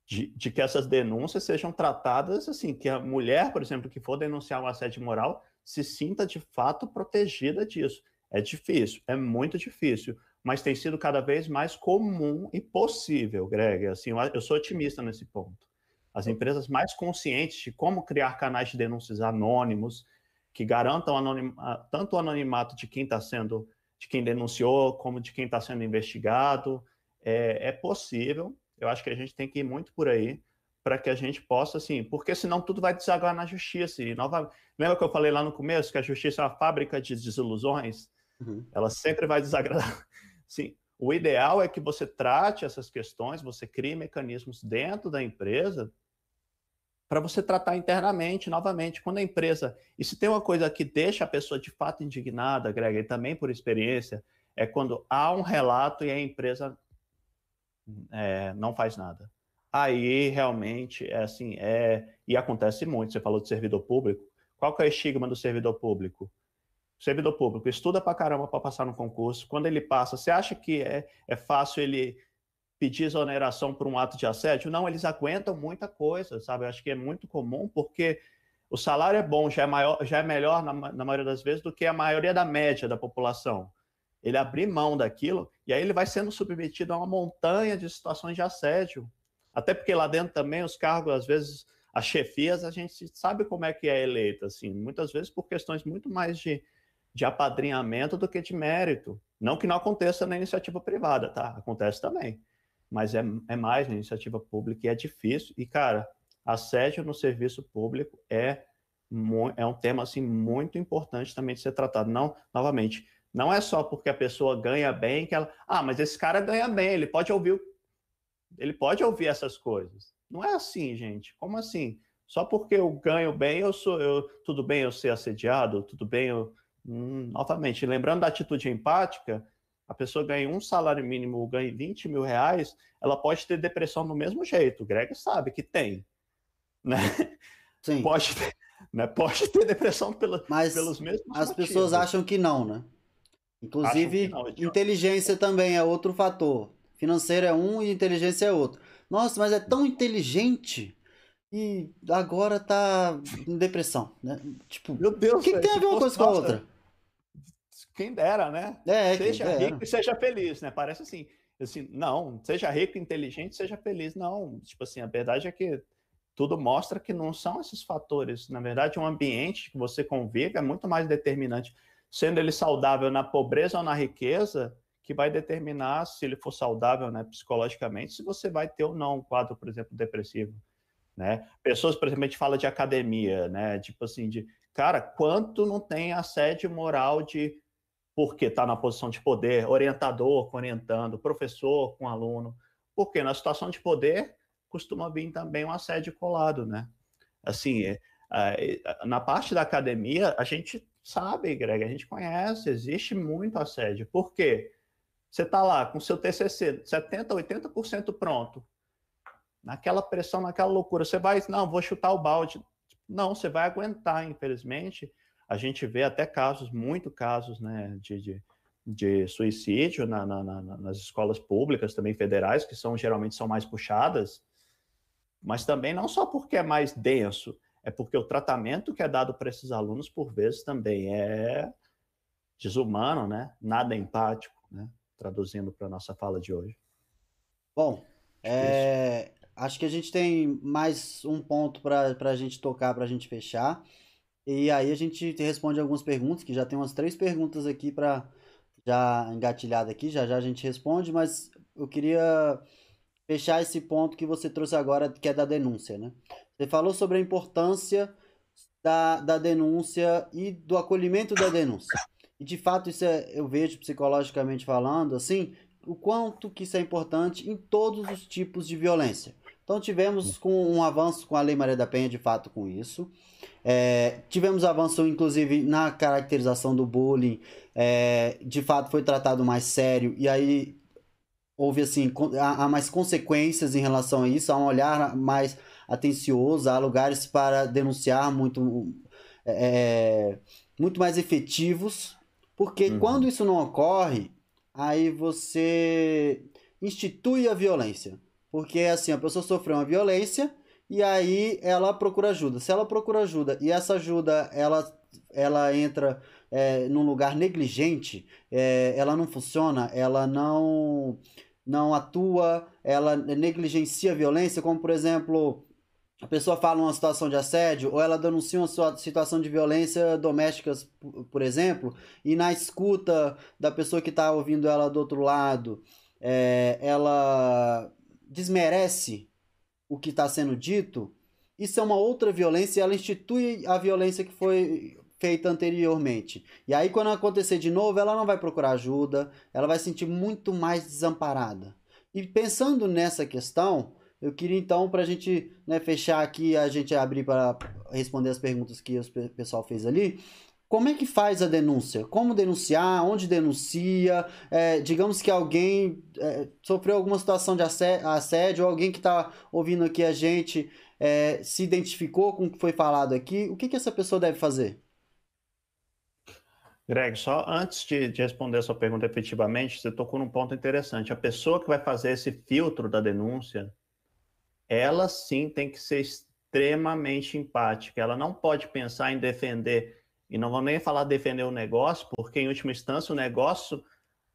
de, de, que essas denúncias sejam tratadas assim, que a mulher, por exemplo, que for denunciar um assédio moral, se sinta de fato protegida disso. É difícil, é muito difícil, mas tem sido cada vez mais comum e possível, Greg. Assim, eu sou otimista nesse ponto. As empresas mais conscientes de como criar canais de denúncias anônimos, que garantam tanto o anonimato de quem está sendo, de quem denunciou, como de quem está sendo investigado, é, é possível, eu acho que a gente tem que ir muito por aí para que a gente possa, assim, porque senão tudo vai desaguar na justiça. E nova... Lembra que eu falei lá no começo que a justiça é uma fábrica de desilusões? Uhum. Ela sempre vai desagradar. (laughs) Sim, o ideal é que você trate essas questões, você crie mecanismos dentro da empresa para você tratar internamente, novamente, quando a empresa. E se tem uma coisa que deixa a pessoa de fato indignada, Greg, e também por experiência, é quando há um relato e a empresa é, não faz nada. Aí realmente é assim, é e acontece muito. Você falou de servidor público. Qual que é o estigma do servidor público? Servidor público estuda pra caramba para passar no concurso. Quando ele passa, você acha que é, é fácil ele pedir exoneração por um ato de assédio? Não, eles aguentam muita coisa, sabe? Eu acho que é muito comum porque o salário é bom, já é, maior, já é melhor na, na maioria das vezes do que a maioria da média da população ele abrir mão daquilo, e aí ele vai sendo submetido a uma montanha de situações de assédio. Até porque lá dentro também os cargos, às vezes, as chefias, a gente sabe como é que é eleita, assim, muitas vezes por questões muito mais de, de apadrinhamento do que de mérito. Não que não aconteça na iniciativa privada, tá? Acontece também. Mas é, é mais na iniciativa pública e é difícil. E, cara, assédio no serviço público é, é um tema, assim, muito importante também de ser tratado. Não, novamente, não é só porque a pessoa ganha bem que ela. Ah, mas esse cara ganha bem, ele pode ouvir. Ele pode ouvir essas coisas. Não é assim, gente. Como assim? Só porque eu ganho bem, eu sou. Eu, tudo bem eu ser assediado, tudo bem eu. Hum, novamente, lembrando da atitude empática, a pessoa ganha um salário mínimo ou ganha 20 mil reais, ela pode ter depressão do mesmo jeito. O Greg sabe que tem. Né? Sim. Pode ter, né? pode ter depressão pela, Mas pelos mesmos As motivos. pessoas acham que não, né? Inclusive, não, inteligência também é outro fator. Financeiro é um e inteligência é outro. Nossa, mas é tão inteligente e agora tá em depressão, né? Tipo, meu Deus, o que, que tem a ver uma coisa com a outra? Quem dera, né? É, seja rico e seja feliz, né? Parece assim, assim, não, seja rico, inteligente, seja feliz. Não, tipo assim, a verdade é que tudo mostra que não são esses fatores. Na verdade, um ambiente que você convive é muito mais determinante sendo ele saudável na pobreza ou na riqueza, que vai determinar se ele for saudável né, psicologicamente, se você vai ter ou não um quadro, por exemplo, depressivo. Né? Pessoas, por exemplo, a gente fala de academia, né? Tipo assim, de cara, quanto não tem assédio moral de porque está na posição de poder, orientador orientando, professor com aluno. Porque na situação de poder costuma vir também um assédio colado, né? Assim, é, na parte da academia, a gente sabe, Greg, a gente conhece, existe muito assédio. Por quê? Você está lá com seu TCC 70%, 80% pronto, naquela pressão, naquela loucura, você vai, não, vou chutar o balde. Não, você vai aguentar, infelizmente. A gente vê até casos, muito casos, né, de, de, de suicídio na, na, na, nas escolas públicas, também federais, que são geralmente são mais puxadas, mas também não só porque é mais denso, é porque o tratamento que é dado para esses alunos, por vezes, também é desumano, né? Nada empático, né? Traduzindo para a nossa fala de hoje. Bom, é... acho que a gente tem mais um ponto para a gente tocar, para a gente fechar. E aí a gente responde algumas perguntas, que já tem umas três perguntas aqui para já engatilhada aqui, já já a gente responde, mas eu queria fechar esse ponto que você trouxe agora, que é da denúncia, né? Você falou sobre a importância da, da denúncia e do acolhimento da denúncia. E de fato, isso é, eu vejo psicologicamente falando, assim, o quanto que isso é importante em todos os tipos de violência. Então tivemos com um avanço com a Lei Maria da Penha, de fato, com isso. É, tivemos avanço, inclusive, na caracterização do bullying. É, de fato, foi tratado mais sério. E aí houve, assim, há, há mais consequências em relação a isso. Há um olhar mais atencioso. Há lugares para denunciar muito, é, muito mais efetivos. Porque uhum. quando isso não ocorre, aí você institui a violência. Porque assim, a pessoa sofreu uma violência e aí ela procura ajuda. Se ela procura ajuda e essa ajuda ela, ela entra é, num lugar negligente, é, ela não funciona, ela não, não atua, ela negligencia a violência, como por exemplo, a pessoa fala uma situação de assédio ou ela denuncia uma situação de violência doméstica, por exemplo, e na escuta da pessoa que está ouvindo ela do outro lado, é, ela desmerece o que está sendo dito, isso é uma outra violência e ela institui a violência que foi feita anteriormente. E aí, quando acontecer de novo, ela não vai procurar ajuda, ela vai se sentir muito mais desamparada. E pensando nessa questão, eu queria então, para a gente né, fechar aqui, a gente abrir para responder as perguntas que o pessoal fez ali, como é que faz a denúncia? Como denunciar? Onde denuncia? É, digamos que alguém é, sofreu alguma situação de assédio, ou alguém que está ouvindo aqui a gente é, se identificou com o que foi falado aqui. O que, que essa pessoa deve fazer? Greg, só antes de, de, responder a sua pergunta efetivamente, você tocou num ponto interessante. A pessoa que vai fazer esse filtro da denúncia, ela sim tem que ser extremamente empática. Ela não pode pensar em defender e não vou nem falar defender o negócio, porque em última instância o negócio,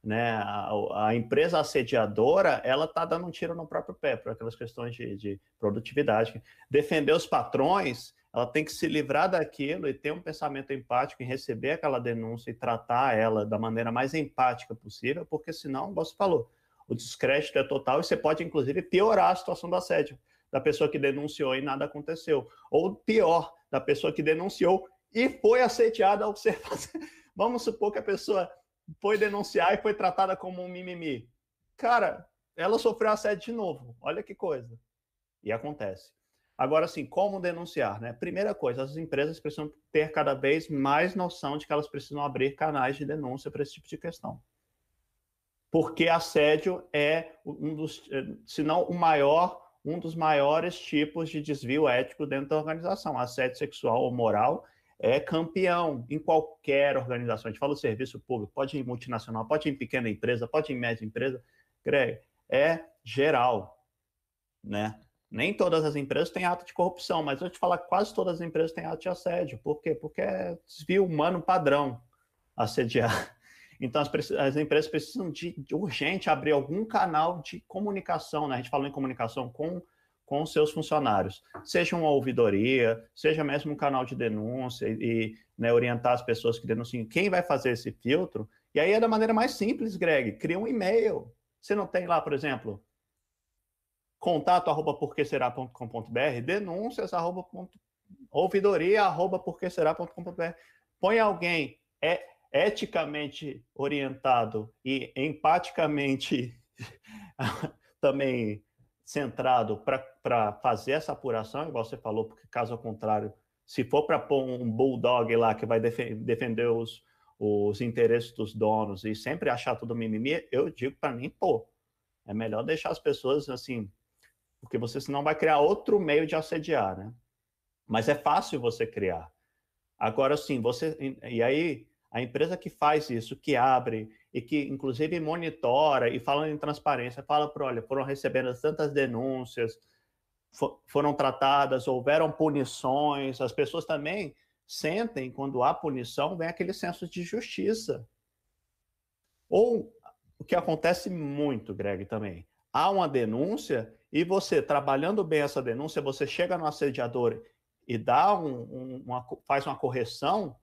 né, a, a empresa assediadora, ela está dando um tiro no próprio pé por aquelas questões de, de produtividade. Defender os patrões, ela tem que se livrar daquilo e ter um pensamento empático em receber aquela denúncia e tratar ela da maneira mais empática possível, porque senão, como falou, o descrédito é total e você pode, inclusive, piorar a situação do assédio da pessoa que denunciou e nada aconteceu. Ou pior, da pessoa que denunciou e foi assediada ao ser. (laughs) Vamos supor que a pessoa foi denunciar e foi tratada como um mimimi. Cara, ela sofreu assédio de novo. Olha que coisa. E acontece. Agora, assim, como denunciar, né? Primeira coisa, as empresas precisam ter cada vez mais noção de que elas precisam abrir canais de denúncia para esse tipo de questão. Porque assédio é um dos, se não o maior, um dos maiores tipos de desvio ético dentro da organização. Assédio sexual ou moral é campeão em qualquer organização. A gente fala do serviço público, pode ir em multinacional, pode ir em pequena empresa, pode ir em média empresa. Greg, é geral, né? Nem todas as empresas têm ato de corrupção, mas eu te falar quase todas as empresas têm ato de assédio. Por quê? Porque é desvio humano padrão assediar. (laughs) Então, as, as empresas precisam de, de, urgente abrir algum canal de comunicação, né? A gente falou em comunicação com com seus funcionários, seja uma ouvidoria, seja mesmo um canal de denúncia e né, orientar as pessoas que denunciam quem vai fazer esse filtro. E aí é da maneira mais simples, Greg, cria um e-mail. Você não tem lá, por exemplo, contato arroba porqueserá.com.br, denúncias arroba ouvidoria arroba porqueserá.com.br. Põe alguém é eticamente orientado e empaticamente (laughs) também centrado para fazer essa apuração, igual você falou, porque caso contrário, se for para pôr um bulldog lá que vai def defender os, os interesses dos donos e sempre achar tudo mimimi, eu digo para mim, pô, é melhor deixar as pessoas assim, porque você senão vai criar outro meio de assediar, né? Mas é fácil você criar. Agora sim, você e aí a empresa que faz isso, que abre e que, inclusive, monitora e falando em transparência, fala para, olha, foram recebendo tantas denúncias, for, foram tratadas, houveram punições, as pessoas também sentem, quando há punição, vem aquele senso de justiça. Ou o que acontece muito, Greg, também, há uma denúncia e você, trabalhando bem essa denúncia, você chega no assediador e dá um, um, uma, faz uma correção,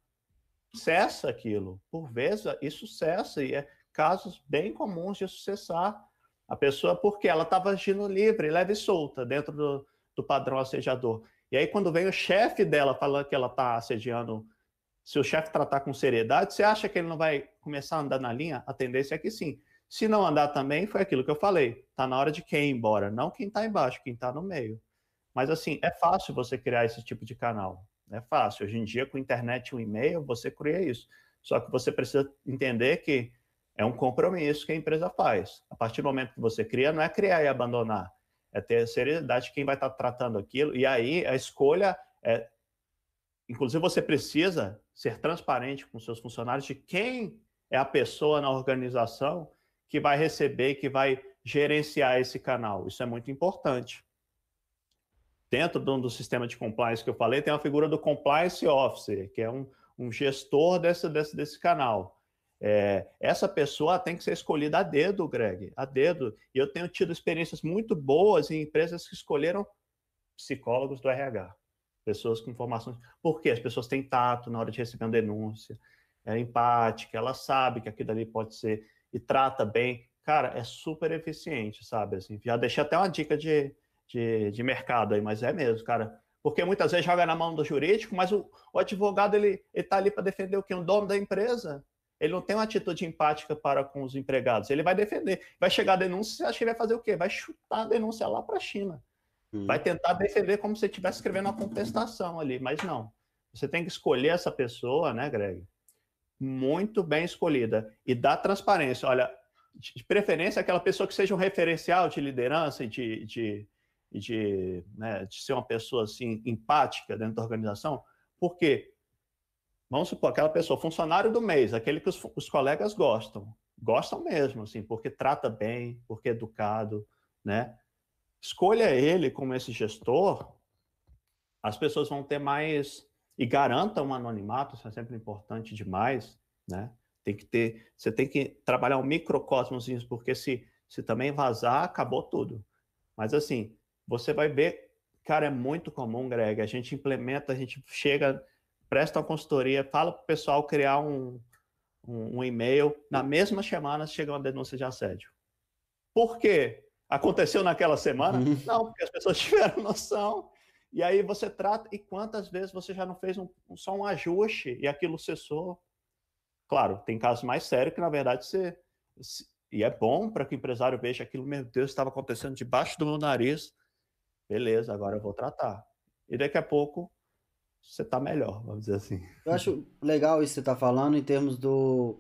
cessa aquilo. Por vezes, isso cessa, e é casos bem comuns de cessar a pessoa porque ela estava agindo livre, leve e solta, dentro do, do padrão assediador. E aí, quando vem o chefe dela falando que ela está assediando, se o chefe tratar com seriedade, você acha que ele não vai começar a andar na linha? A tendência é que sim. Se não andar também, foi aquilo que eu falei. Está na hora de quem ir embora, não quem está embaixo, quem está no meio. Mas assim, é fácil você criar esse tipo de canal. É fácil. Hoje em dia, com internet e um e-mail, você cria isso. Só que você precisa entender que é um compromisso que a empresa faz. A partir do momento que você cria, não é criar e abandonar, é ter a seriedade de quem vai estar tratando aquilo. E aí a escolha é. Inclusive, você precisa ser transparente com seus funcionários de quem é a pessoa na organização que vai receber, que vai gerenciar esse canal. Isso é muito importante. Dentro do, sistema de compliance que eu falei, tem a figura do compliance officer, que é um, um gestor desse, desse, canal. É, essa pessoa tem que ser escolhida a dedo, Greg, a dedo. E eu tenho tido experiências muito boas em empresas que escolheram psicólogos do RH, pessoas com informações. Porque as pessoas têm tato na hora de receber uma denúncia, é empática, ela sabe que aquilo ali pode ser e trata bem. Cara, é super eficiente, sabe? Assim, já deixei até uma dica de, de, de mercado aí, mas é mesmo, cara. Porque muitas vezes joga na mão do jurídico, mas o, o advogado ele está ali para defender o que? O dono da empresa. Ele não tem uma atitude empática para com os empregados. Ele vai defender. Vai chegar a denúncia, você acha que ele vai fazer o quê? Vai chutar a denúncia lá para a China. Hum. Vai tentar defender como se estivesse escrevendo uma contestação ali, mas não. Você tem que escolher essa pessoa, né, Greg? Muito bem escolhida. E dar transparência. Olha, de preferência, aquela pessoa que seja um referencial de liderança e de, de, de, né, de ser uma pessoa assim, empática dentro da organização. Por quê? vamos supor, aquela pessoa, funcionário do mês, aquele que os, os, colegas gostam, gostam mesmo, assim, porque trata bem, porque é educado, né? Escolha ele como esse gestor, as pessoas vão ter mais e garanta um anonimato, isso é sempre importante demais, né? Tem que ter, você tem que trabalhar um microcosmos porque se se também vazar, acabou tudo. Mas assim, você vai ver, cara, é muito comum, Greg, a gente implementa, a gente chega presta uma consultoria, fala para o pessoal criar um, um, um, e-mail. Na mesma semana chega uma denúncia de assédio. Por quê? Aconteceu naquela semana? Uhum. Não, porque as pessoas (laughs) tiveram noção. E aí você trata. E quantas vezes você já não fez um, só um ajuste e aquilo cessou? Claro, tem casos mais sérios que, na verdade, você. E é bom para que o empresário veja aquilo, meu Deus, estava acontecendo debaixo do meu nariz. Beleza, agora eu vou tratar. E daqui a pouco você está melhor, vamos dizer assim. Eu acho legal isso que você está falando em termos do,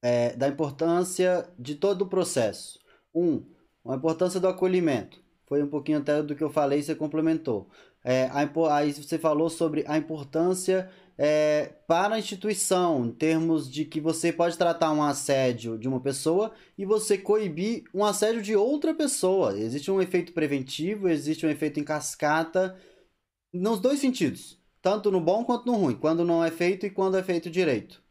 é, da importância de todo o processo. Um, a importância do acolhimento. Foi um pouquinho até do que eu falei e você complementou. É, a, aí você falou sobre a importância é, para a instituição, em termos de que você pode tratar um assédio de uma pessoa e você coibir um assédio de outra pessoa. Existe um efeito preventivo, existe um efeito em cascata, nos dois sentidos tanto no bom quanto no ruim, quando não é feito e quando é feito direito.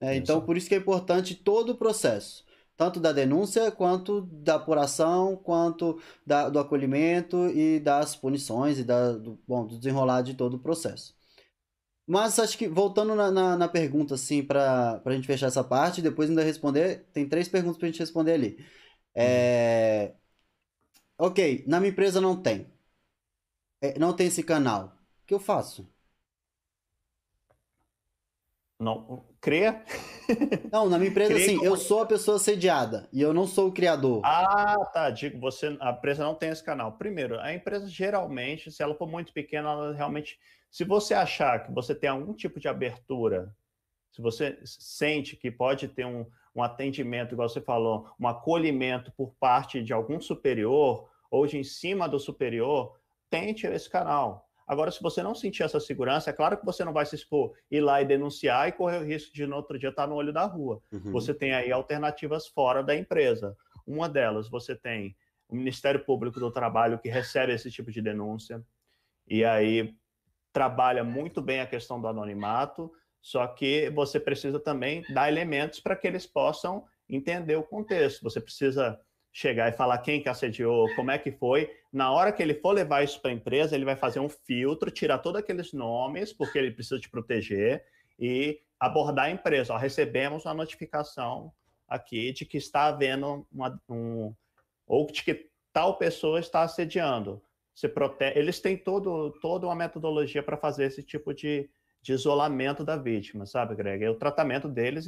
É, então, por isso que é importante todo o processo, tanto da denúncia, quanto da apuração, quanto da, do acolhimento e das punições e da, do, bom, do desenrolar de todo o processo. Mas acho que, voltando na, na, na pergunta, assim, para a gente fechar essa parte, depois ainda responder, tem três perguntas para a gente responder ali. É... Ok, na minha empresa não tem. É, não tem esse canal. O que eu faço? Não, crê? Não, na minha (laughs) empresa, assim, como... eu sou a pessoa sediada e eu não sou o criador. Ah, tá. Digo, você, a empresa não tem esse canal. Primeiro, a empresa geralmente, se ela for muito pequena, ela realmente. Se você achar que você tem algum tipo de abertura, se você sente que pode ter um, um atendimento, igual você falou, um acolhimento por parte de algum superior ou de em cima do superior, tente esse canal. Agora, se você não sentir essa segurança, é claro que você não vai se expor, ir lá e denunciar e correr o risco de no outro dia estar no olho da rua. Uhum. Você tem aí alternativas fora da empresa. Uma delas, você tem o Ministério Público do Trabalho que recebe esse tipo de denúncia e aí trabalha muito bem a questão do anonimato, só que você precisa também dar elementos para que eles possam entender o contexto. Você precisa chegar e falar quem que assediou, como é que foi. Na hora que ele for levar isso para a empresa, ele vai fazer um filtro, tirar todos aqueles nomes, porque ele precisa te proteger, e abordar a empresa. Ó, recebemos uma notificação aqui de que está havendo uma, um. ou de que tal pessoa está assediando. Você protege, eles têm todo, toda uma metodologia para fazer esse tipo de, de isolamento da vítima, sabe, Greg? E o tratamento deles,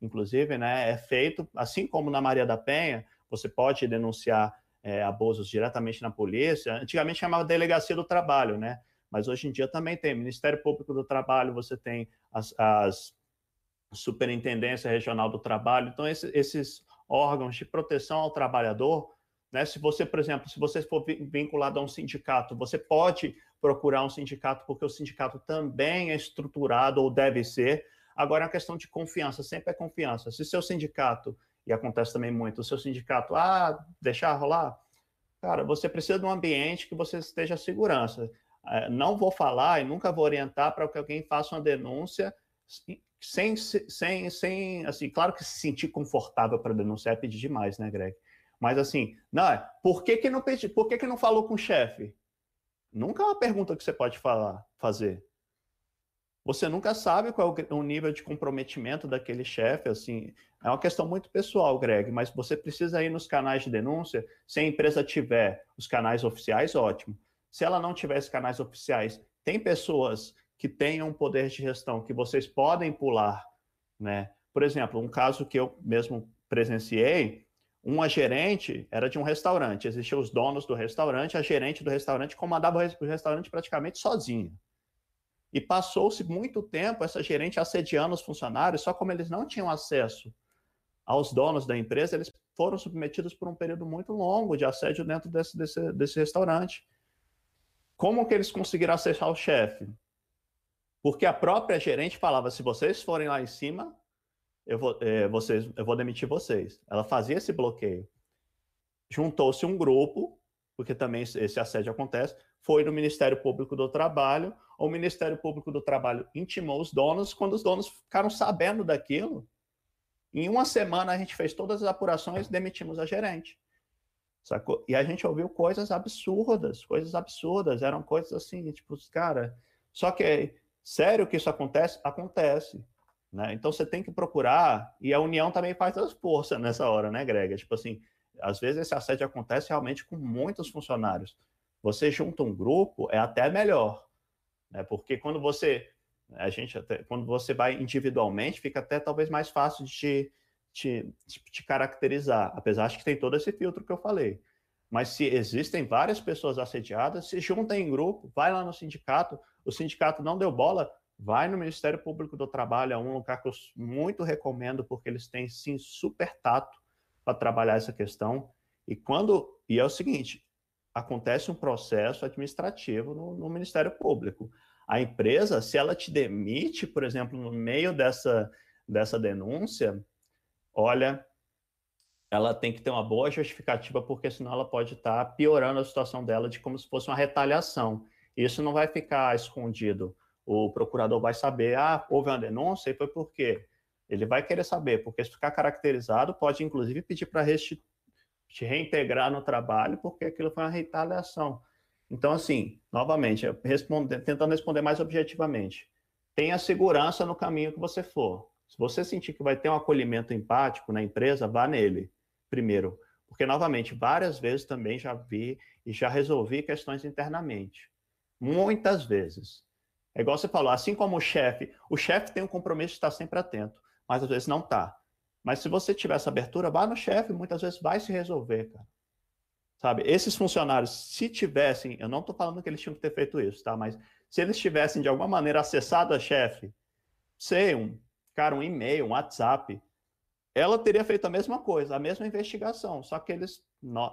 inclusive, né, é feito, assim como na Maria da Penha, você pode denunciar é, abusos diretamente na polícia. Antigamente chamava Delegacia do Trabalho, né? Mas hoje em dia também tem Ministério Público do Trabalho, você tem as, as Superintendência Regional do Trabalho. Então, esse, esses órgãos de proteção ao trabalhador, né? Se você, por exemplo, se você for vinculado a um sindicato, você pode procurar um sindicato, porque o sindicato também é estruturado ou deve ser. Agora, é uma questão de confiança, sempre é confiança. Se seu sindicato e acontece também muito, o seu sindicato, ah, deixar rolar, cara, você precisa de um ambiente que você esteja segurança. É, não vou falar e nunca vou orientar para que alguém faça uma denúncia sem, sem, sem, assim, claro que se sentir confortável para denunciar é pedir demais, né, Greg? Mas assim, não, é, por que que não pedi, por que que não falou com o chefe? Nunca é uma pergunta que você pode falar, fazer. Você nunca sabe qual é o nível de comprometimento daquele chefe, assim, é uma questão muito pessoal, Greg, mas você precisa ir nos canais de denúncia. Se a empresa tiver os canais oficiais, ótimo. Se ela não tiver esses canais oficiais, tem pessoas que tenham poder de gestão que vocês podem pular, né? Por exemplo, um caso que eu mesmo presenciei, uma gerente era de um restaurante, existiam os donos do restaurante, a gerente do restaurante comandava o restaurante praticamente sozinha. E passou-se muito tempo essa gerente assediando os funcionários, só como eles não tinham acesso aos donos da empresa, eles foram submetidos por um período muito longo de assédio dentro desse, desse, desse restaurante. Como que eles conseguiram acessar o chefe? Porque a própria gerente falava: se vocês forem lá em cima, eu vou, é, vocês, eu vou demitir vocês. Ela fazia esse bloqueio. Juntou-se um grupo, porque também esse assédio acontece, foi no Ministério Público do Trabalho. O Ministério Público do Trabalho intimou os donos. Quando os donos ficaram sabendo daquilo, em uma semana a gente fez todas as apurações demitimos a gerente. Sacou? E a gente ouviu coisas absurdas, coisas absurdas, eram coisas assim, tipo, cara. Só que, sério que isso acontece? Acontece. Né? Então você tem que procurar, e a união também faz as forças nessa hora, né, Greg? Tipo assim, às vezes esse assédio acontece realmente com muitos funcionários. Você junta um grupo, é até melhor, né? Porque quando você a gente até, quando você vai individualmente, fica até talvez mais fácil de te, te, te caracterizar, apesar de que tem todo esse filtro que eu falei. Mas se existem várias pessoas assediadas, se junta em grupo, vai lá no sindicato, o sindicato não deu bola, vai no Ministério Público do Trabalho, é um lugar que eu muito recomendo, porque eles têm sim super tato para trabalhar essa questão. E quando. E é o seguinte: acontece um processo administrativo no, no Ministério Público. A empresa, se ela te demite, por exemplo, no meio dessa, dessa denúncia, olha, ela tem que ter uma boa justificativa, porque senão ela pode estar tá piorando a situação dela de como se fosse uma retaliação. Isso não vai ficar escondido. O procurador vai saber, ah, houve uma denúncia e foi por quê? Ele vai querer saber, porque se ficar caracterizado, pode inclusive pedir para te reintegrar no trabalho, porque aquilo foi uma retaliação. Então, assim, novamente, tentando responder mais objetivamente, tenha segurança no caminho que você for. Se você sentir que vai ter um acolhimento empático na empresa, vá nele, primeiro. Porque, novamente, várias vezes também já vi e já resolvi questões internamente. Muitas vezes. É igual você falou, assim como o chefe, o chefe tem um compromisso de estar sempre atento, mas às vezes não está. Mas se você tiver essa abertura, vá no chefe, muitas vezes vai se resolver, cara. Sabe, esses funcionários, se tivessem, eu não estou falando que eles tinham que ter feito isso, tá? Mas se eles tivessem de alguma maneira acessado a chefe, sei, um cara, um e-mail, um WhatsApp, ela teria feito a mesma coisa, a mesma investigação, só que eles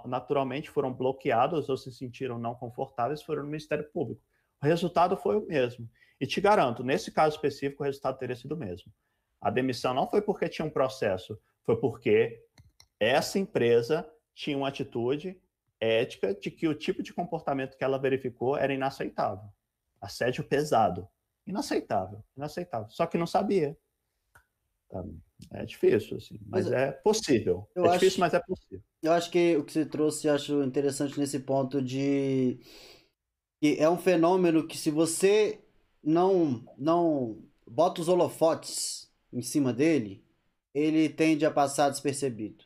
naturalmente foram bloqueados ou se sentiram não confortáveis, foram no Ministério Público. O resultado foi o mesmo. E te garanto, nesse caso específico, o resultado teria sido o mesmo. A demissão não foi porque tinha um processo, foi porque essa empresa tinha uma atitude ética de que o tipo de comportamento que ela verificou era inaceitável. Assédio pesado. Inaceitável, inaceitável. Só que não sabia. Tá? É difícil, assim, mas, mas é possível. É acho, difícil, mas é possível. Eu acho que o que você trouxe, acho interessante nesse ponto de que é um fenômeno que se você não não bota os holofotes em cima dele, ele tende a passar despercebido.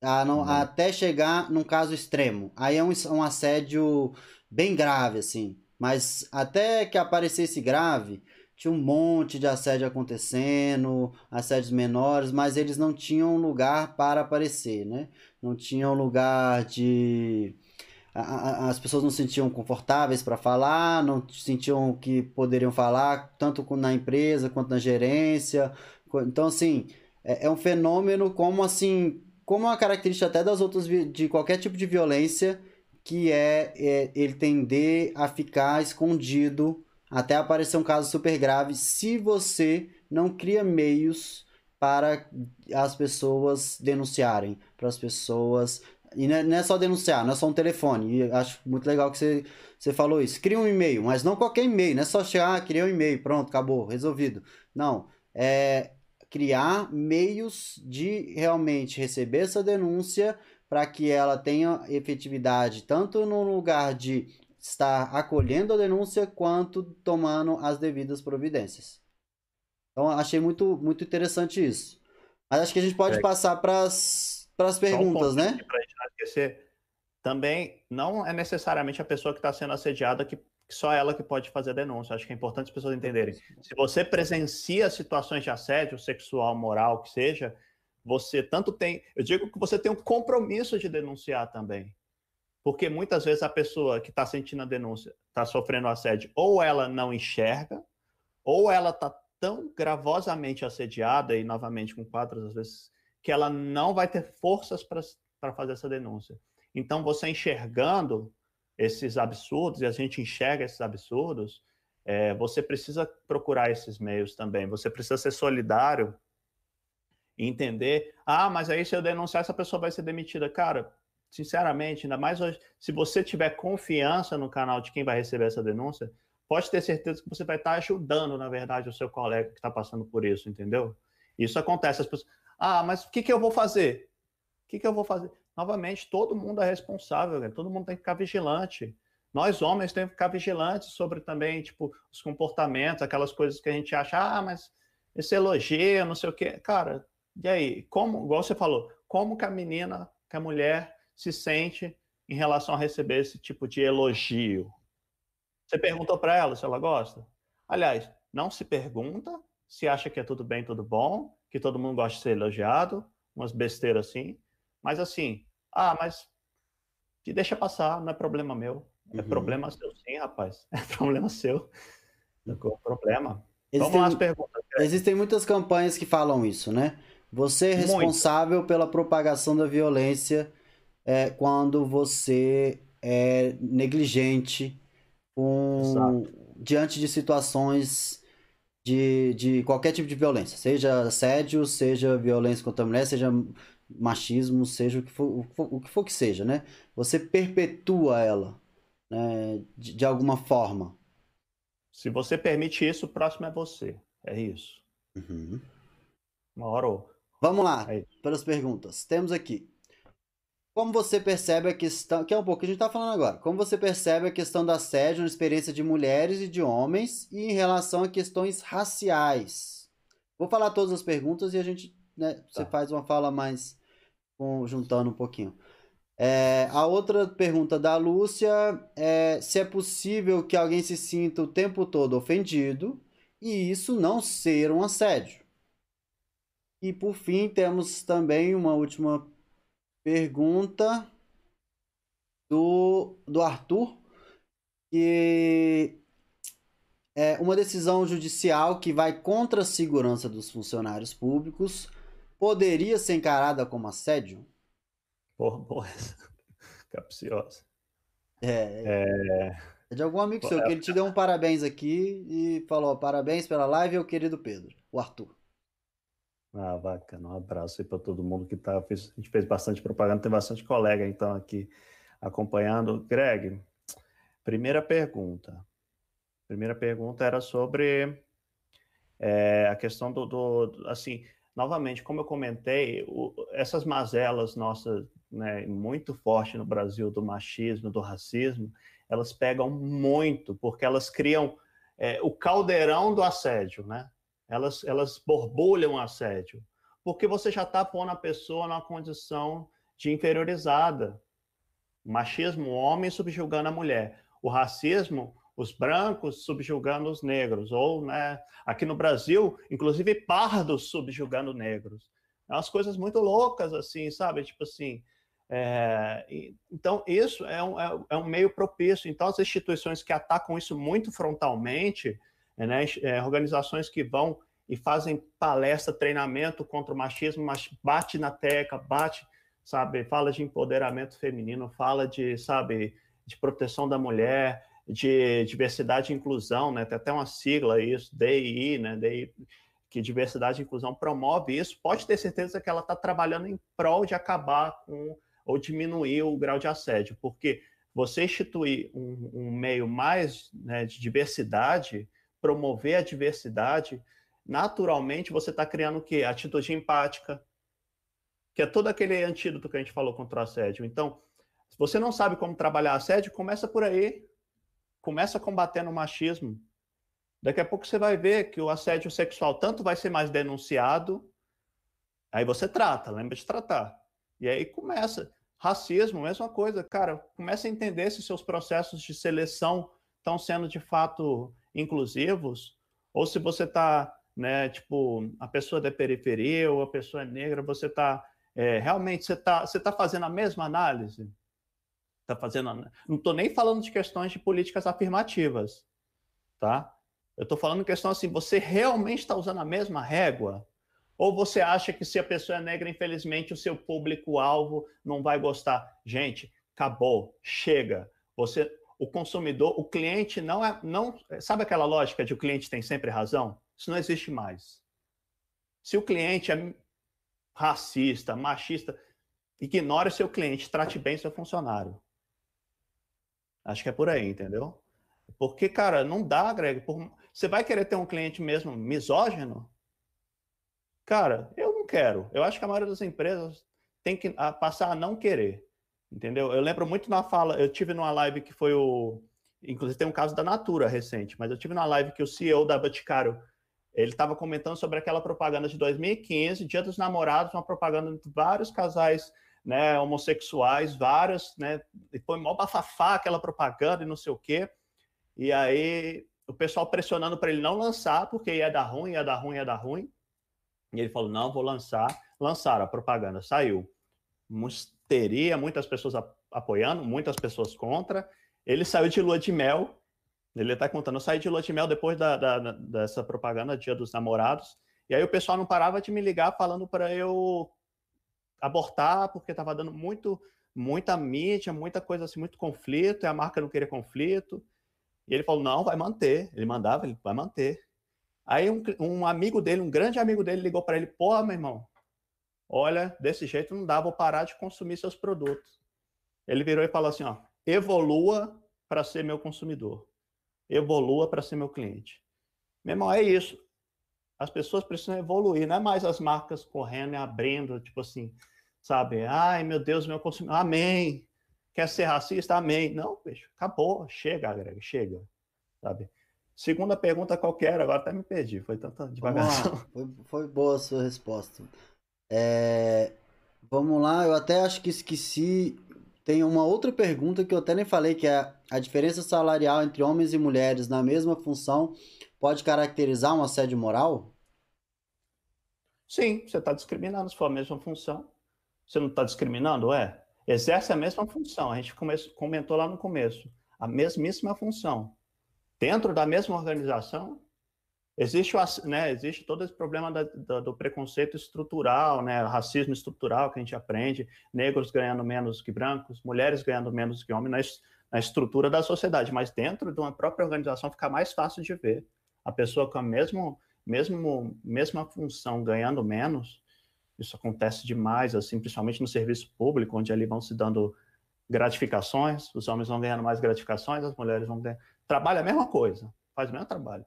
A não, uhum. Até chegar num caso extremo. Aí é um, um assédio bem grave, assim. Mas até que aparecesse grave, tinha um monte de assédio acontecendo, assédios menores, mas eles não tinham lugar para aparecer, né? Não tinham lugar de as pessoas não se sentiam confortáveis para falar, não sentiam que poderiam falar, tanto na empresa quanto na gerência. Então, assim, é, é um fenômeno como assim, como uma característica até das outras de qualquer tipo de violência, que é, é ele tender a ficar escondido até aparecer um caso super grave, se você não cria meios para as pessoas denunciarem, para as pessoas e não é, não é, só denunciar, não é só um telefone. E acho muito legal que você, você falou isso. Cria um e-mail, mas não qualquer e-mail, não é só chegar, ah, criei um e-mail, pronto, acabou, resolvido. Não. É criar meios de realmente receber essa denúncia para que ela tenha efetividade tanto no lugar de estar acolhendo a denúncia quanto tomando as devidas providências. Então achei muito, muito interessante isso. Mas acho que a gente pode é. passar para as para as perguntas, um né? Esquecer, também não é necessariamente a pessoa que está sendo assediada que só ela que pode fazer a denúncia. Acho que é importante as pessoas entenderem. Se você presencia situações de assédio sexual, moral, que seja, você tanto tem. Eu digo que você tem um compromisso de denunciar também. Porque muitas vezes a pessoa que está sentindo a denúncia está sofrendo assédio, ou ela não enxerga, ou ela está tão gravosamente assediada, e novamente com quatro, às vezes que ela não vai ter forças para fazer essa denúncia. Então, você enxergando esses absurdos, e a gente enxerga esses absurdos, é, você precisa procurar esses meios também. Você precisa ser solidário e entender: ah, mas aí se eu denunciar, essa pessoa vai ser demitida. Cara, sinceramente, ainda mais hoje, se você tiver confiança no canal de quem vai receber essa denúncia, pode ter certeza que você vai estar ajudando, na verdade, o seu colega que está passando por isso, entendeu? Isso acontece. As pessoas, ah, mas o que, que eu vou fazer? Que, que eu vou fazer? Novamente, todo mundo é responsável, né? todo mundo tem que ficar vigilante. Nós, homens, temos que ficar vigilantes sobre também, tipo, os comportamentos, aquelas coisas que a gente acha, ah, mas esse elogio, não sei o quê. Cara, e aí? Como, igual você falou, como que a menina, que a mulher se sente em relação a receber esse tipo de elogio? Você perguntou para ela se ela gosta? Aliás, não se pergunta se acha que é tudo bem, tudo bom, que todo mundo gosta de ser elogiado, umas besteiras assim. Mas assim, ah, mas te deixa passar, não é problema meu. É uhum. problema seu sim, rapaz. (laughs) É problema seu. É problema. Existem, Vamos as perguntas. Existem muitas campanhas que falam isso, né? Você é responsável Muito. pela propagação da violência é, quando você é negligente com, diante de situações de, de qualquer tipo de violência, seja assédio, seja violência contra a mulher, seja machismo, seja o que for, o que for, que, seja, né? Você perpetua ela, né? de, de alguma forma. Se você permite isso, o próximo é você. É isso. Uhum. Uma hora ou... Vamos lá, é para as perguntas. Temos aqui. Como você percebe a questão, que é um pouco que a gente está falando agora, como você percebe a questão do assédio na experiência de mulheres e de homens e em relação a questões raciais? Vou falar todas as perguntas e a gente, né, você tá. faz uma fala mais com, juntando um pouquinho. É, a outra pergunta da Lúcia é se é possível que alguém se sinta o tempo todo ofendido e isso não ser um assédio. E por fim, temos também uma última pergunta do, do Arthur, que é uma decisão judicial que vai contra a segurança dos funcionários públicos poderia ser encarada como assédio? Porra, porra. (laughs) Capciosa. É, é... é de algum amigo seu, que ele te deu um parabéns aqui e falou parabéns pela live, o querido Pedro, o Arthur. Ah, bacana. Um abraço aí para todo mundo que está. A gente fez bastante propaganda, tem bastante colega então aqui acompanhando. Greg, primeira pergunta. Primeira pergunta era sobre é, a questão do, do, assim, novamente, como eu comentei, o, essas mazelas nossas, né, muito forte no Brasil do machismo, do racismo, elas pegam muito porque elas criam é, o caldeirão do assédio, né? elas, elas borbulham assédio, porque você já está pondo a pessoa numa condição de inferiorizada. O machismo, o homem subjugando a mulher. O racismo, os brancos subjugando os negros, ou né, aqui no Brasil, inclusive pardos subjugando negros. É umas coisas muito loucas, assim, sabe? Tipo assim. É, então, isso é um, é, é um meio propício. Então, as instituições que atacam isso muito frontalmente, né, é, organizações que vão e fazem palestra, treinamento contra o machismo, mas bate na tecla, bate, sabe, fala de empoderamento feminino, fala de, sabe, de proteção da mulher, de diversidade e inclusão, né? Tem até uma sigla isso, DI, né? DI, que diversidade e inclusão promove isso. Pode ter certeza que ela está trabalhando em prol de acabar com ou diminuir o grau de assédio, porque você instituir um, um meio mais né, de diversidade, promover a diversidade, naturalmente você está criando o quê? Atitude empática, que é todo aquele antídoto que a gente falou contra o assédio. Então, se você não sabe como trabalhar assédio, começa por aí. Começa combatendo o machismo. Daqui a pouco você vai ver que o assédio sexual tanto vai ser mais denunciado, aí você trata, lembra de tratar. E aí começa. Racismo, mesma coisa, cara, começa a entender se seus processos de seleção estão sendo de fato inclusivos, ou se você está, né, tipo, a pessoa da periferia ou a pessoa é negra, você está, é, realmente, você está você tá fazendo a mesma análise? Está fazendo, não estou nem falando de questões de políticas afirmativas, tá? Eu estou falando questão assim, você realmente está usando a mesma régua? Ou você acha que se a pessoa é negra, infelizmente, o seu público-alvo não vai gostar? Gente, acabou, chega. Você, o consumidor, o cliente não é. não Sabe aquela lógica de o cliente tem sempre razão? Isso não existe mais. Se o cliente é racista, machista, ignore o seu cliente, trate bem seu funcionário. Acho que é por aí, entendeu? Porque, cara, não dá, Greg. Por... Você vai querer ter um cliente mesmo misógino? Cara, eu não quero. Eu acho que a maioria das empresas tem que passar a não querer. Entendeu? Eu lembro muito na fala, eu tive numa live que foi o. Inclusive tem um caso da Natura recente, mas eu tive na live que o CEO da Boticário ele estava comentando sobre aquela propaganda de 2015, Dia dos Namorados, uma propaganda de vários casais né, homossexuais, vários, né? E foi mó bafafá aquela propaganda e não sei o quê. E aí o pessoal pressionando para ele não lançar, porque ia dar ruim, ia dar ruim, ia dar ruim. E ele falou: não, vou lançar. Lançaram a propaganda, saiu. Teria muitas pessoas apoiando, muitas pessoas contra. Ele saiu de lua de mel. Ele está contando: eu saí de lua de mel depois da, da, dessa propaganda, Dia dos Namorados. E aí o pessoal não parava de me ligar falando para eu abortar, porque estava dando muito, muita mídia, muita coisa assim, muito conflito, e a marca não queria conflito. E ele falou: não, vai manter. Ele mandava, ele vai manter. Aí um, um amigo dele, um grande amigo dele, ligou para ele: Pô, meu irmão, olha, desse jeito não dá, vou parar de consumir seus produtos. Ele virou e falou assim: ó, evolua para ser meu consumidor, evolua para ser meu cliente. Meu irmão, é isso. As pessoas precisam evoluir, não é mais as marcas correndo e abrindo, tipo assim, sabe? Ai, meu Deus, meu consumidor, amém. Quer ser racista? Amém. Não, bicho, acabou, chega, Greg, chega, sabe? Segunda pergunta qualquer, agora até me perdi, foi tanta devagação. (laughs) Foi, foi, boa a sua resposta. É, vamos lá, eu até acho que esqueci. Tem uma outra pergunta que eu até nem falei, que é a diferença salarial entre homens e mulheres na mesma função pode caracterizar um assédio moral? Sim, você está discriminando se for a mesma função. Você não está discriminando, é? Exerce a mesma função. A gente comentou lá no começo. A mesmíssima função dentro da mesma organização, existe, né, existe todo esse problema da, da, do preconceito estrutural, né, racismo estrutural que a gente aprende, negros ganhando menos que brancos, mulheres ganhando menos que homens, na, na estrutura da sociedade, mas dentro de uma própria organização fica mais fácil de ver. A pessoa com a mesmo, mesmo, mesma função ganhando menos, isso acontece demais, assim, principalmente no serviço público, onde ali vão se dando gratificações, os homens vão ganhando mais gratificações, as mulheres vão ganhando trabalha a mesma coisa, faz o mesmo trabalho.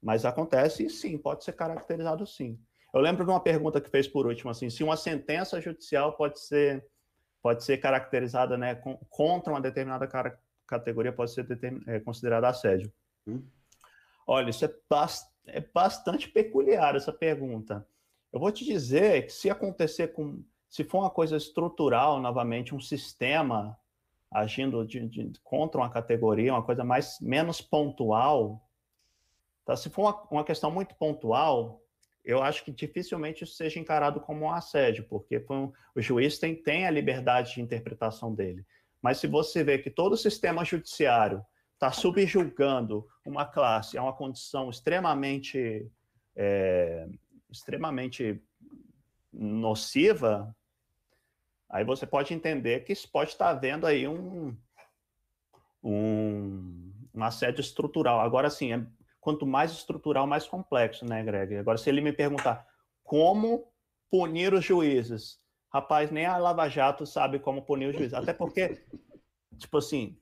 Mas acontece e sim, pode ser caracterizado sim. Eu lembro de uma pergunta que fez por último, assim, se uma sentença judicial pode ser, pode ser caracterizada né, com, contra uma determinada categoria, pode ser é, considerada assédio. Hum. Olha, isso é, bast é bastante peculiar, essa pergunta. Eu vou te dizer que se acontecer com, se for uma coisa estrutural, novamente, um sistema agindo de, de, contra uma categoria, uma coisa mais menos pontual. Tá? Se for uma, uma, questão muito pontual, eu acho que dificilmente isso seja encarado como um assédio, porque um, o juiz tem, tem a liberdade de interpretação dele. Mas se você vê que todo o sistema judiciário está subjulgando uma classe a uma condição extremamente, é, extremamente nociva, aí você pode entender que pode estar havendo aí um, um, um assédio estrutural. Agora, sim, é, quanto mais estrutural, mais complexo, né, Greg? Agora, se ele me perguntar como punir os juízes, rapaz, nem a Lava Jato sabe como punir os juízes. Até porque, tipo assim,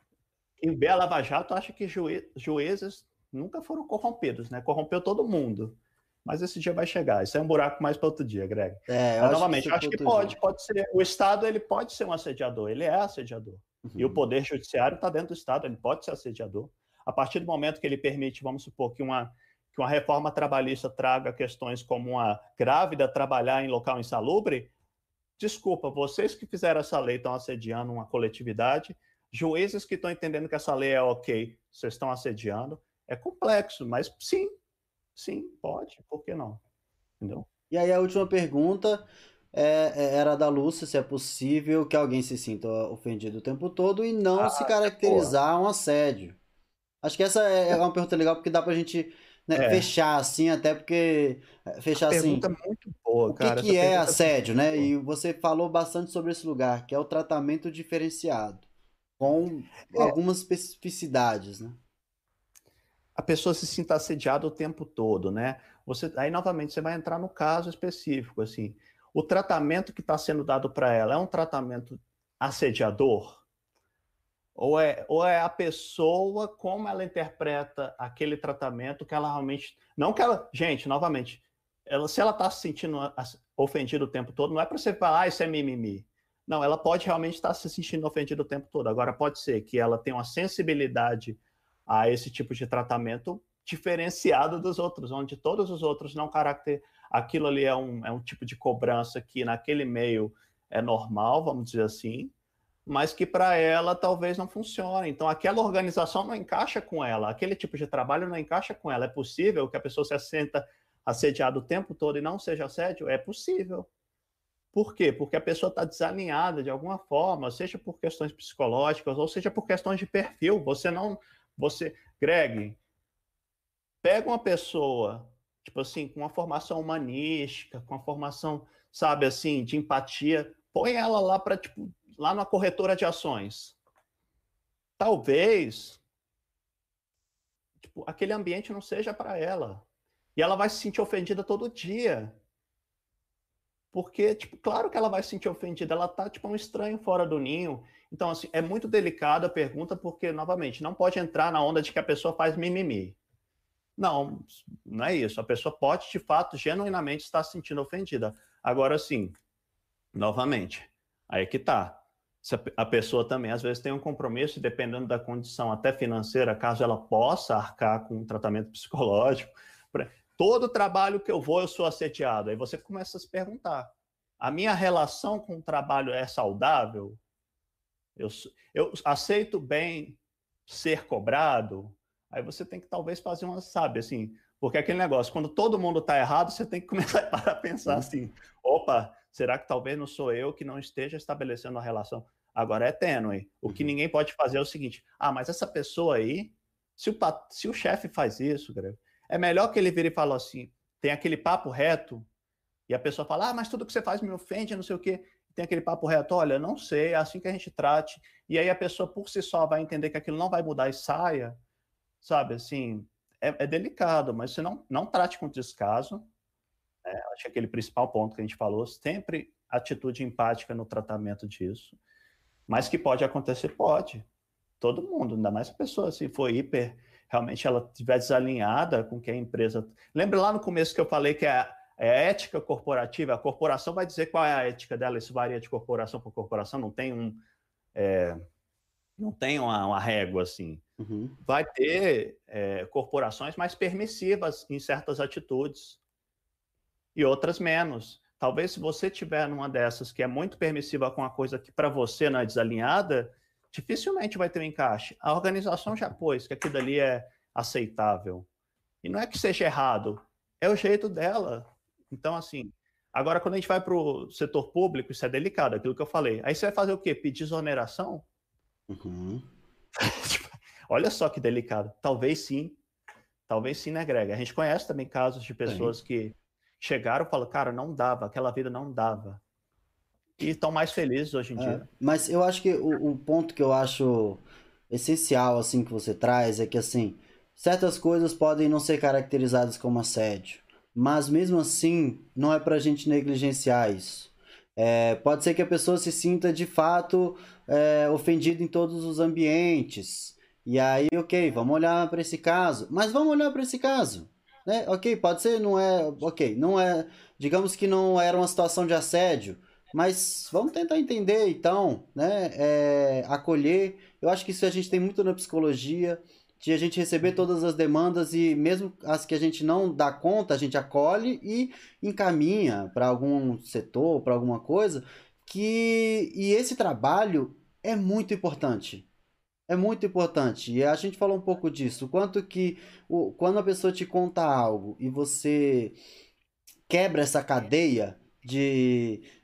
quem vê a Lava Jato acha que juízes nunca foram corrompidos, né? Corrompeu todo mundo. Mas esse dia vai chegar. Isso é um buraco mais para outro dia, Greg. É, Mas, novamente, que acho que pode, dia. pode ser. O Estado ele pode ser um assediador, ele é assediador. Uhum. E o poder judiciário está dentro do Estado, ele pode ser assediador. A partir do momento que ele permite, vamos supor, que uma, que uma reforma trabalhista traga questões como uma grávida trabalhar em local insalubre, desculpa, vocês que fizeram essa lei estão assediando uma coletividade, juízes que estão entendendo que essa lei é ok, vocês estão assediando. É complexo, mas sim, Sim, pode, por que não? Entendeu? E aí a última pergunta é, é, era da Lúcia, se é possível que alguém se sinta ofendido o tempo todo e não ah, se caracterizar porra. um assédio. Acho que essa é, é uma pergunta legal porque dá pra gente né, é. fechar assim, até porque é, fechar assim. Pergunta muito boa, cara. O que, que é assédio, né? E você falou bastante sobre esse lugar, que é o tratamento diferenciado, com é. algumas especificidades, né? a pessoa se sinta assediada o tempo todo, né? Você, aí, novamente, você vai entrar no caso específico, assim. O tratamento que está sendo dado para ela é um tratamento assediador? Ou é, ou é a pessoa, como ela interpreta aquele tratamento que ela realmente... Não que ela... Gente, novamente, ela, se ela está se sentindo ofendida o tempo todo, não é para você falar, ah, isso é mimimi. Não, ela pode realmente estar se sentindo ofendida o tempo todo. Agora, pode ser que ela tenha uma sensibilidade a esse tipo de tratamento diferenciado dos outros, onde todos os outros não caracter aquilo ali é um, é um tipo de cobrança que naquele meio é normal, vamos dizer assim, mas que para ela talvez não funcione. Então aquela organização não encaixa com ela, aquele tipo de trabalho não encaixa com ela. É possível que a pessoa se assenta assediada o tempo todo e não seja assédio? É possível. Por quê? Porque a pessoa está desalinhada de alguma forma, seja por questões psicológicas ou seja por questões de perfil. Você não você, Greg, pega uma pessoa, tipo assim, com uma formação humanística, com uma formação, sabe, assim, de empatia, põe ela lá para, tipo, lá na corretora de ações. Talvez, tipo, aquele ambiente não seja para ela. E ela vai se sentir ofendida todo dia. Porque, tipo, claro que ela vai se sentir ofendida, ela tá, tipo, um estranho fora do ninho. Então, assim, é muito delicada a pergunta, porque, novamente, não pode entrar na onda de que a pessoa faz mimimi. Não, não é isso. A pessoa pode, de fato, genuinamente estar se sentindo ofendida. Agora, sim, novamente, aí que tá. A pessoa também, às vezes, tem um compromisso, dependendo da condição até financeira, caso ela possa arcar com um tratamento psicológico. (laughs) Todo trabalho que eu vou, eu sou assediado. Aí você começa a se perguntar: a minha relação com o trabalho é saudável? eu, eu aceito bem ser cobrado, aí você tem que talvez fazer uma, sabe, assim, porque aquele negócio, quando todo mundo está errado, você tem que (laughs) começar a pensar uhum. assim, opa, será que talvez não sou eu que não esteja estabelecendo a relação? Agora é tênue. O que uhum. ninguém pode fazer é o seguinte, ah, mas essa pessoa aí, se o, se o chefe faz isso, é melhor que ele vire e fale assim, tem aquele papo reto, e a pessoa fala, ah, mas tudo que você faz me ofende, não sei o quê. Tem aquele papo reto, olha, não sei, é assim que a gente trate, e aí a pessoa por si só vai entender que aquilo não vai mudar e saia, sabe, assim, é, é delicado, mas você não, não trate com descaso, né? acho que aquele principal ponto que a gente falou, sempre atitude empática no tratamento disso, mas que pode acontecer, pode, todo mundo, ainda mais a pessoa se for hiper, realmente ela estiver desalinhada com que a empresa... Lembra lá no começo que eu falei que a, é ética corporativa, a corporação vai dizer qual é a ética dela, isso varia de corporação para corporação, não tem um. É, não tem uma, uma régua assim. Uhum. Vai ter é, corporações mais permissivas em certas atitudes e outras menos. Talvez se você tiver numa dessas que é muito permissiva com uma coisa que para você não é desalinhada, dificilmente vai ter um encaixe. A organização já pôs que aquilo ali é aceitável. E não é que seja errado, é o jeito dela. Então, assim, agora quando a gente vai para o setor público, isso é delicado, aquilo que eu falei. Aí você vai fazer o quê? Pedir exoneração? Uhum. (laughs) Tipo, olha só que delicado. Talvez sim, talvez sim, né, Greg? A gente conhece também casos de pessoas sim. que chegaram e falaram, cara, não dava, aquela vida não dava. E estão mais felizes hoje em é, dia. Mas eu acho que o, o ponto que eu acho essencial, assim, que você traz é que, assim, certas coisas podem não ser caracterizadas como assédio, mas mesmo assim, não é pra gente negligenciar isso. É, pode ser que a pessoa se sinta de fato é, ofendida em todos os ambientes. E aí, ok, vamos olhar para esse caso. Mas vamos olhar para esse caso. Né? Ok, pode ser, não é. Ok, não é. Digamos que não era uma situação de assédio. Mas vamos tentar entender, então, né? É, acolher. Eu acho que isso a gente tem muito na psicologia de a gente receber todas as demandas e mesmo as que a gente não dá conta, a gente acolhe e encaminha para algum setor, para alguma coisa, que e esse trabalho é muito importante. É muito importante. E a gente falou um pouco disso. Quanto que o, quando a pessoa te conta algo e você quebra essa cadeia de, de, de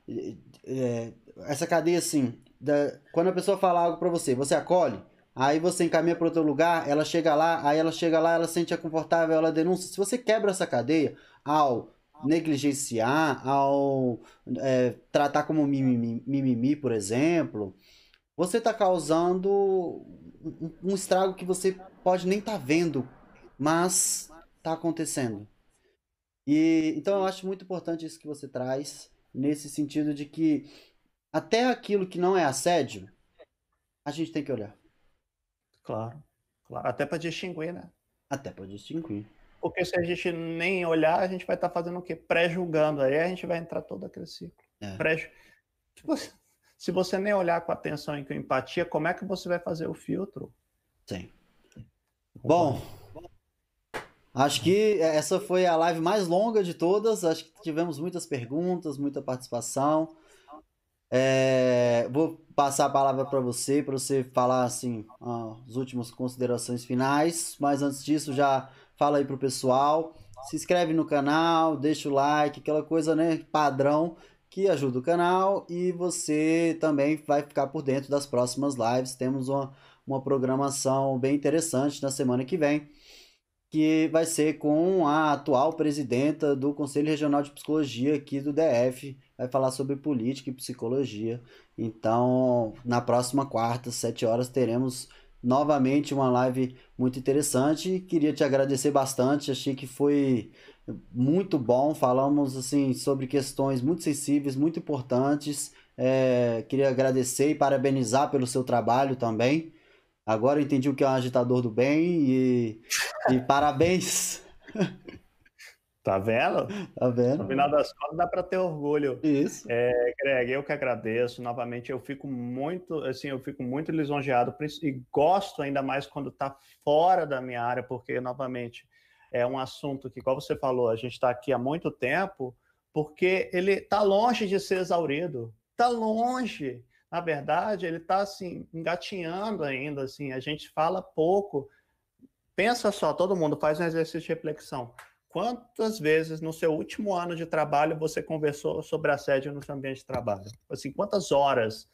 é, essa cadeia assim, da, quando a pessoa fala algo para você, você acolhe, Aí você encaminha para outro lugar, ela chega lá, aí ela chega lá, ela sente confortável, ela denuncia. Se você quebra essa cadeia ao negligenciar, ao é, tratar como mimimi, mimimi, por exemplo, você está causando um, um, estrago que você pode nem estar tá vendo, mas está acontecendo. E então eu acho muito importante isso que você traz, nesse sentido de que até aquilo que não é assédio, a gente tem que olhar. Claro, claro. Até para distinguir, né? Até para distinguir. Porque se a gente nem olhar, a gente vai estar tá fazendo o quê? Pré-julgando. Aí a gente vai entrar todo aquele ciclo. É. Pré se, você, se você nem olhar com atenção e com empatia, como é que você vai fazer o filtro? Sim. Bom, acho que essa foi a live mais longa de todas. Acho que tivemos muitas perguntas, muita participação. É, vou passar a palavra para você, para você falar assim as últimas considerações finais. Mas antes disso, já fala aí pro pessoal. Se inscreve no canal, deixa o like, aquela coisa né, padrão que ajuda o canal e você também vai ficar por dentro das próximas lives. Temos uma, uma programação bem interessante na semana que vem, que vai ser com a atual presidenta do Conselho Regional de Psicologia aqui do DF, vai falar sobre política e psicologia. Então, na próxima quarta, sete horas, teremos novamente uma live muito interessante. Queria te agradecer bastante, achei que foi muito bom. Falamos assim sobre questões muito sensíveis, muito importantes. É, queria agradecer e parabenizar pelo seu trabalho também. Agora eu entendi o que é um agitador do bem e, e parabéns. Tá vendo? Tá vendo? No final das contas, dá para ter orgulho. Isso. É, Greg, eu que agradeço. Novamente, eu fico muito, assim, eu fico muito lisonjeado e gosto ainda mais quando está fora da minha área, porque, novamente, é um assunto que, como você falou, a gente está aqui há muito tempo, porque ele está longe de ser exaurido. Está longe. Na verdade, ele está, assim, engatinhando ainda, assim. A gente fala pouco. Pensa só, todo mundo faz um exercício de reflexão Quantas vezes no seu último ano de trabalho você conversou sobre assédio no seu ambiente de trabalho? Assim, quantas horas?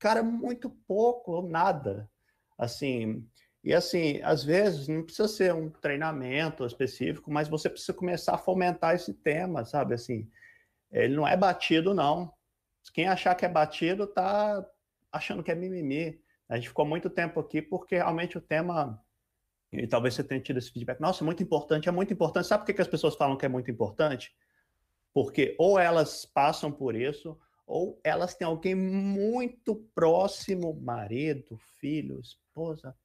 Cara, muito pouco ou nada. Assim, e assim, às vezes não precisa ser um treinamento específico, mas você precisa começar a fomentar esse tema, sabe? Assim, ele não é batido, não. Quem achar que é batido tá achando que é mimimi. A gente ficou muito tempo aqui porque realmente o tema e talvez você tenha tido esse feedback. Nossa, muito importante, é muito importante. Sabe por que, as pessoas falam que é muito importante? Porque ou elas passam por isso, ou elas têm alguém muito próximo, marido, filho, esposa,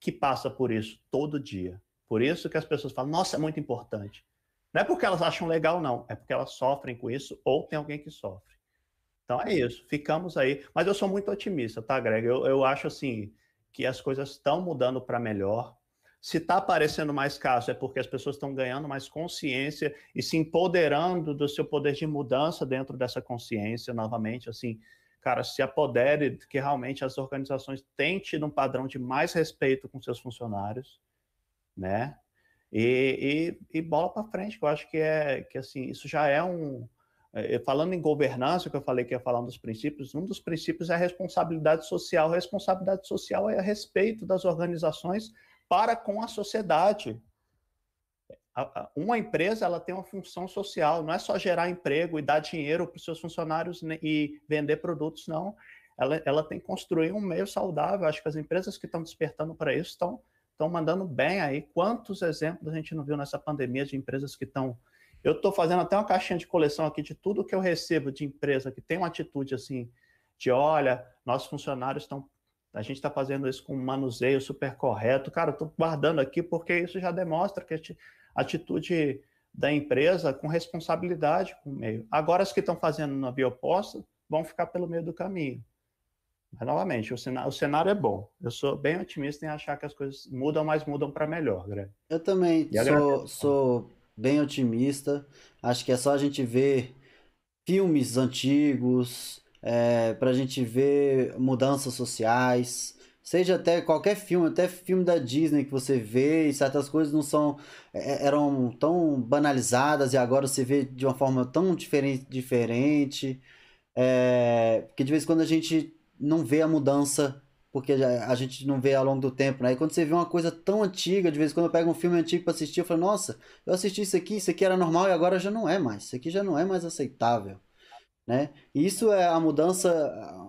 que passa por isso todo dia. Por isso que as pessoas falam, nossa, é muito importante. Não é porque elas acham legal, não. É porque elas sofrem com isso, ou tem alguém que sofre. Então é isso, ficamos aí. Mas eu sou muito otimista, tá, Greg? Eu, eu acho assim que as coisas estão mudando para melhor. Se está aparecendo mais casos, é porque as pessoas estão ganhando mais consciência e se empoderando do seu poder de mudança dentro dessa consciência, novamente, assim. cara, se apodere que realmente as organizações têm tido um padrão de mais respeito com seus funcionários, né? E, e, e bola para frente, que eu acho que é que assim isso já é um falando em governança, que eu falei que ia falar um dos princípios, um dos princípios é a responsabilidade social. A responsabilidade social é a respeito das organizações para com a sociedade. Uma empresa ela tem uma função social, não é só gerar emprego e dar dinheiro para os seus funcionários e vender produtos, não. Ela, ela tem que construir um meio saudável. Acho que as empresas que estão despertando para isso estão, estão mandando bem aí. Quantos exemplos a gente não viu nessa pandemia de empresas que estão. Eu estou fazendo até uma caixinha de coleção aqui de tudo que eu recebo de empresa que tem uma atitude assim, de olha, nossos funcionários estão a gente está fazendo isso com um manuseio super correto. Cara, estou guardando aqui porque isso já demonstra que a atitude da empresa com responsabilidade com o meio. Agora, as que estão fazendo na via oposta vão ficar pelo meio do caminho. Mas, novamente, o cenário, o cenário é bom. Eu sou bem otimista em achar que as coisas mudam, mas mudam para melhor, Greg. Eu também sou, sou bem otimista. Acho que é só a gente ver filmes antigos, é, para a gente ver mudanças sociais, seja até qualquer filme, até filme da Disney que você vê e certas coisas não são é, eram tão banalizadas e agora você vê de uma forma tão diferente, diferente é, que de vez em quando a gente não vê a mudança porque a gente não vê ao longo do tempo, né? E quando você vê uma coisa tão antiga, de vez em quando eu pego um filme antigo para assistir, eu falo, nossa, eu assisti isso aqui, isso aqui era normal e agora já não é mais, isso aqui já não é mais aceitável né? Isso é a mudança,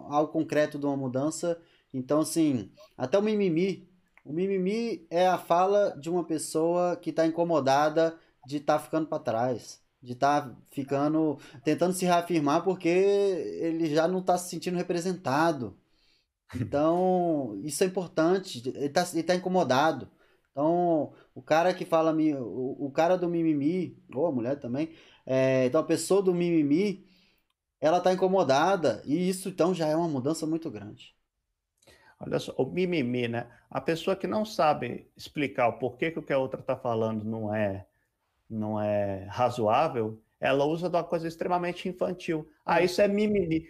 algo concreto de uma mudança. Então, assim, até o mimimi. O mimimi é a fala de uma pessoa que está incomodada de estar tá ficando para trás, de estar tá ficando, tentando se reafirmar porque ele já não está se sentindo representado. Então, isso é importante. Ele está ele tá incomodado. Então, o cara que fala, o, o cara do mimimi, ou a mulher também, é, então a pessoa do mimimi, ela está incomodada e isso então já é uma mudança muito grande. Olha só, o mimimi, né? A pessoa que não sabe explicar o porquê que o que a outra está falando não é não é razoável, ela usa de uma coisa extremamente infantil. Ah, é. isso é mimimi.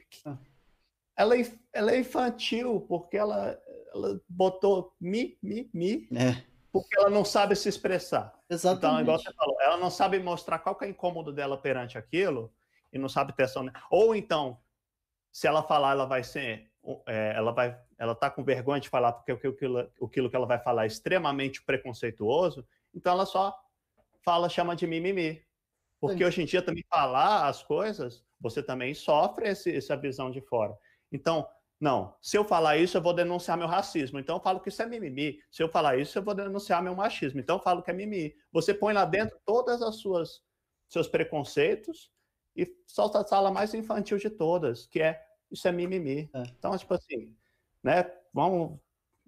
Ela, é, ela é infantil porque ela, ela botou mi, mi, mi, é. porque ela não sabe se expressar. Exatamente. Então, igual você falou, ela não sabe mostrar qual é o incômodo dela perante aquilo, e não sabe ter ação. Ou então, se ela falar, ela vai ser. É, ela vai ela tá com vergonha de falar porque aquilo, aquilo que ela vai falar é extremamente preconceituoso, então ela só fala, chama de mimimi. Porque Sim. hoje em dia também falar as coisas, você também sofre esse, essa visão de fora. Então, não, se eu falar isso, eu vou denunciar meu racismo. Então eu falo que isso é mimimi. Se eu falar isso, eu vou denunciar meu machismo. Então eu falo que é mimimi. Você põe lá dentro todas as suas seus preconceitos e solta a sala mais infantil de todas, que é isso é mimimi. É. Então, tipo assim, né? Vamos,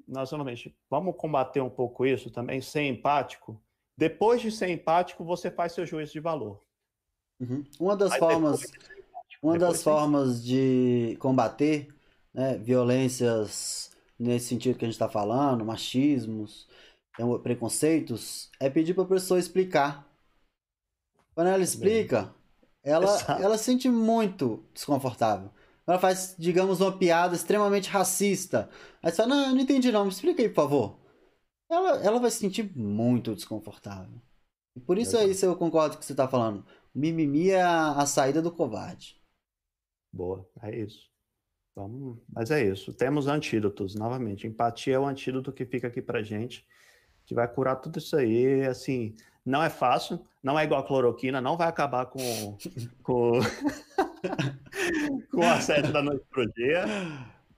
nacionalmente, vamos combater um pouco isso também, ser empático. Depois de ser empático, você faz seu juízo de valor. Uhum. Uma das Aí formas, de uma das formas de combater né, violências nesse sentido que a gente está falando, machismos, preconceitos, é pedir para a pessoa explicar. Quando ela explica, ela, ela se sente muito desconfortável. Ela faz, digamos, uma piada extremamente racista. Aí você fala, não, eu não entendi não, me explica aí, por favor. Ela, ela vai se sentir muito desconfortável. E por isso é isso eu concordo com o que você está falando. Mimimi é a, a saída do covarde. Boa, é isso. Vamos... Mas é isso. Temos antídotos, novamente. Empatia é o antídoto que fica aqui pra gente, que vai curar tudo isso aí. Assim, não é fácil, não é igual a cloroquina, não vai acabar com, (laughs) com, com a sete da noite pro dia,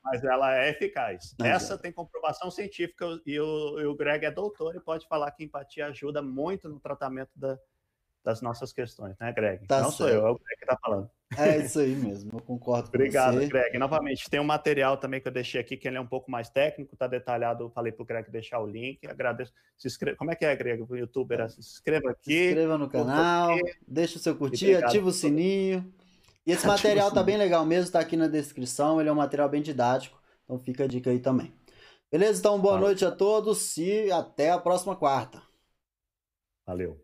mas ela é eficaz. Essa tem comprovação científica e o, e o Greg é doutor e pode falar que empatia ajuda muito no tratamento da, das nossas questões, né, Greg? Tá não certo. sou eu, é o Greg que está falando. É isso aí mesmo, eu concordo com Obrigado, você. Greg. Novamente, tem um material também que eu deixei aqui, que ele é um pouco mais técnico, está detalhado. Eu falei para o Greg deixar o link. Agradeço. Se inscreva... Como é que é, Greg? O youtuber, é. se inscreva aqui. Se inscreva no canal, deixa o seu curtir, ativa o sininho. E esse material tá bem legal mesmo, está aqui na descrição. Ele é um material bem didático, então fica a dica aí também. Beleza? Então, boa Valeu. noite a todos e até a próxima quarta. Valeu.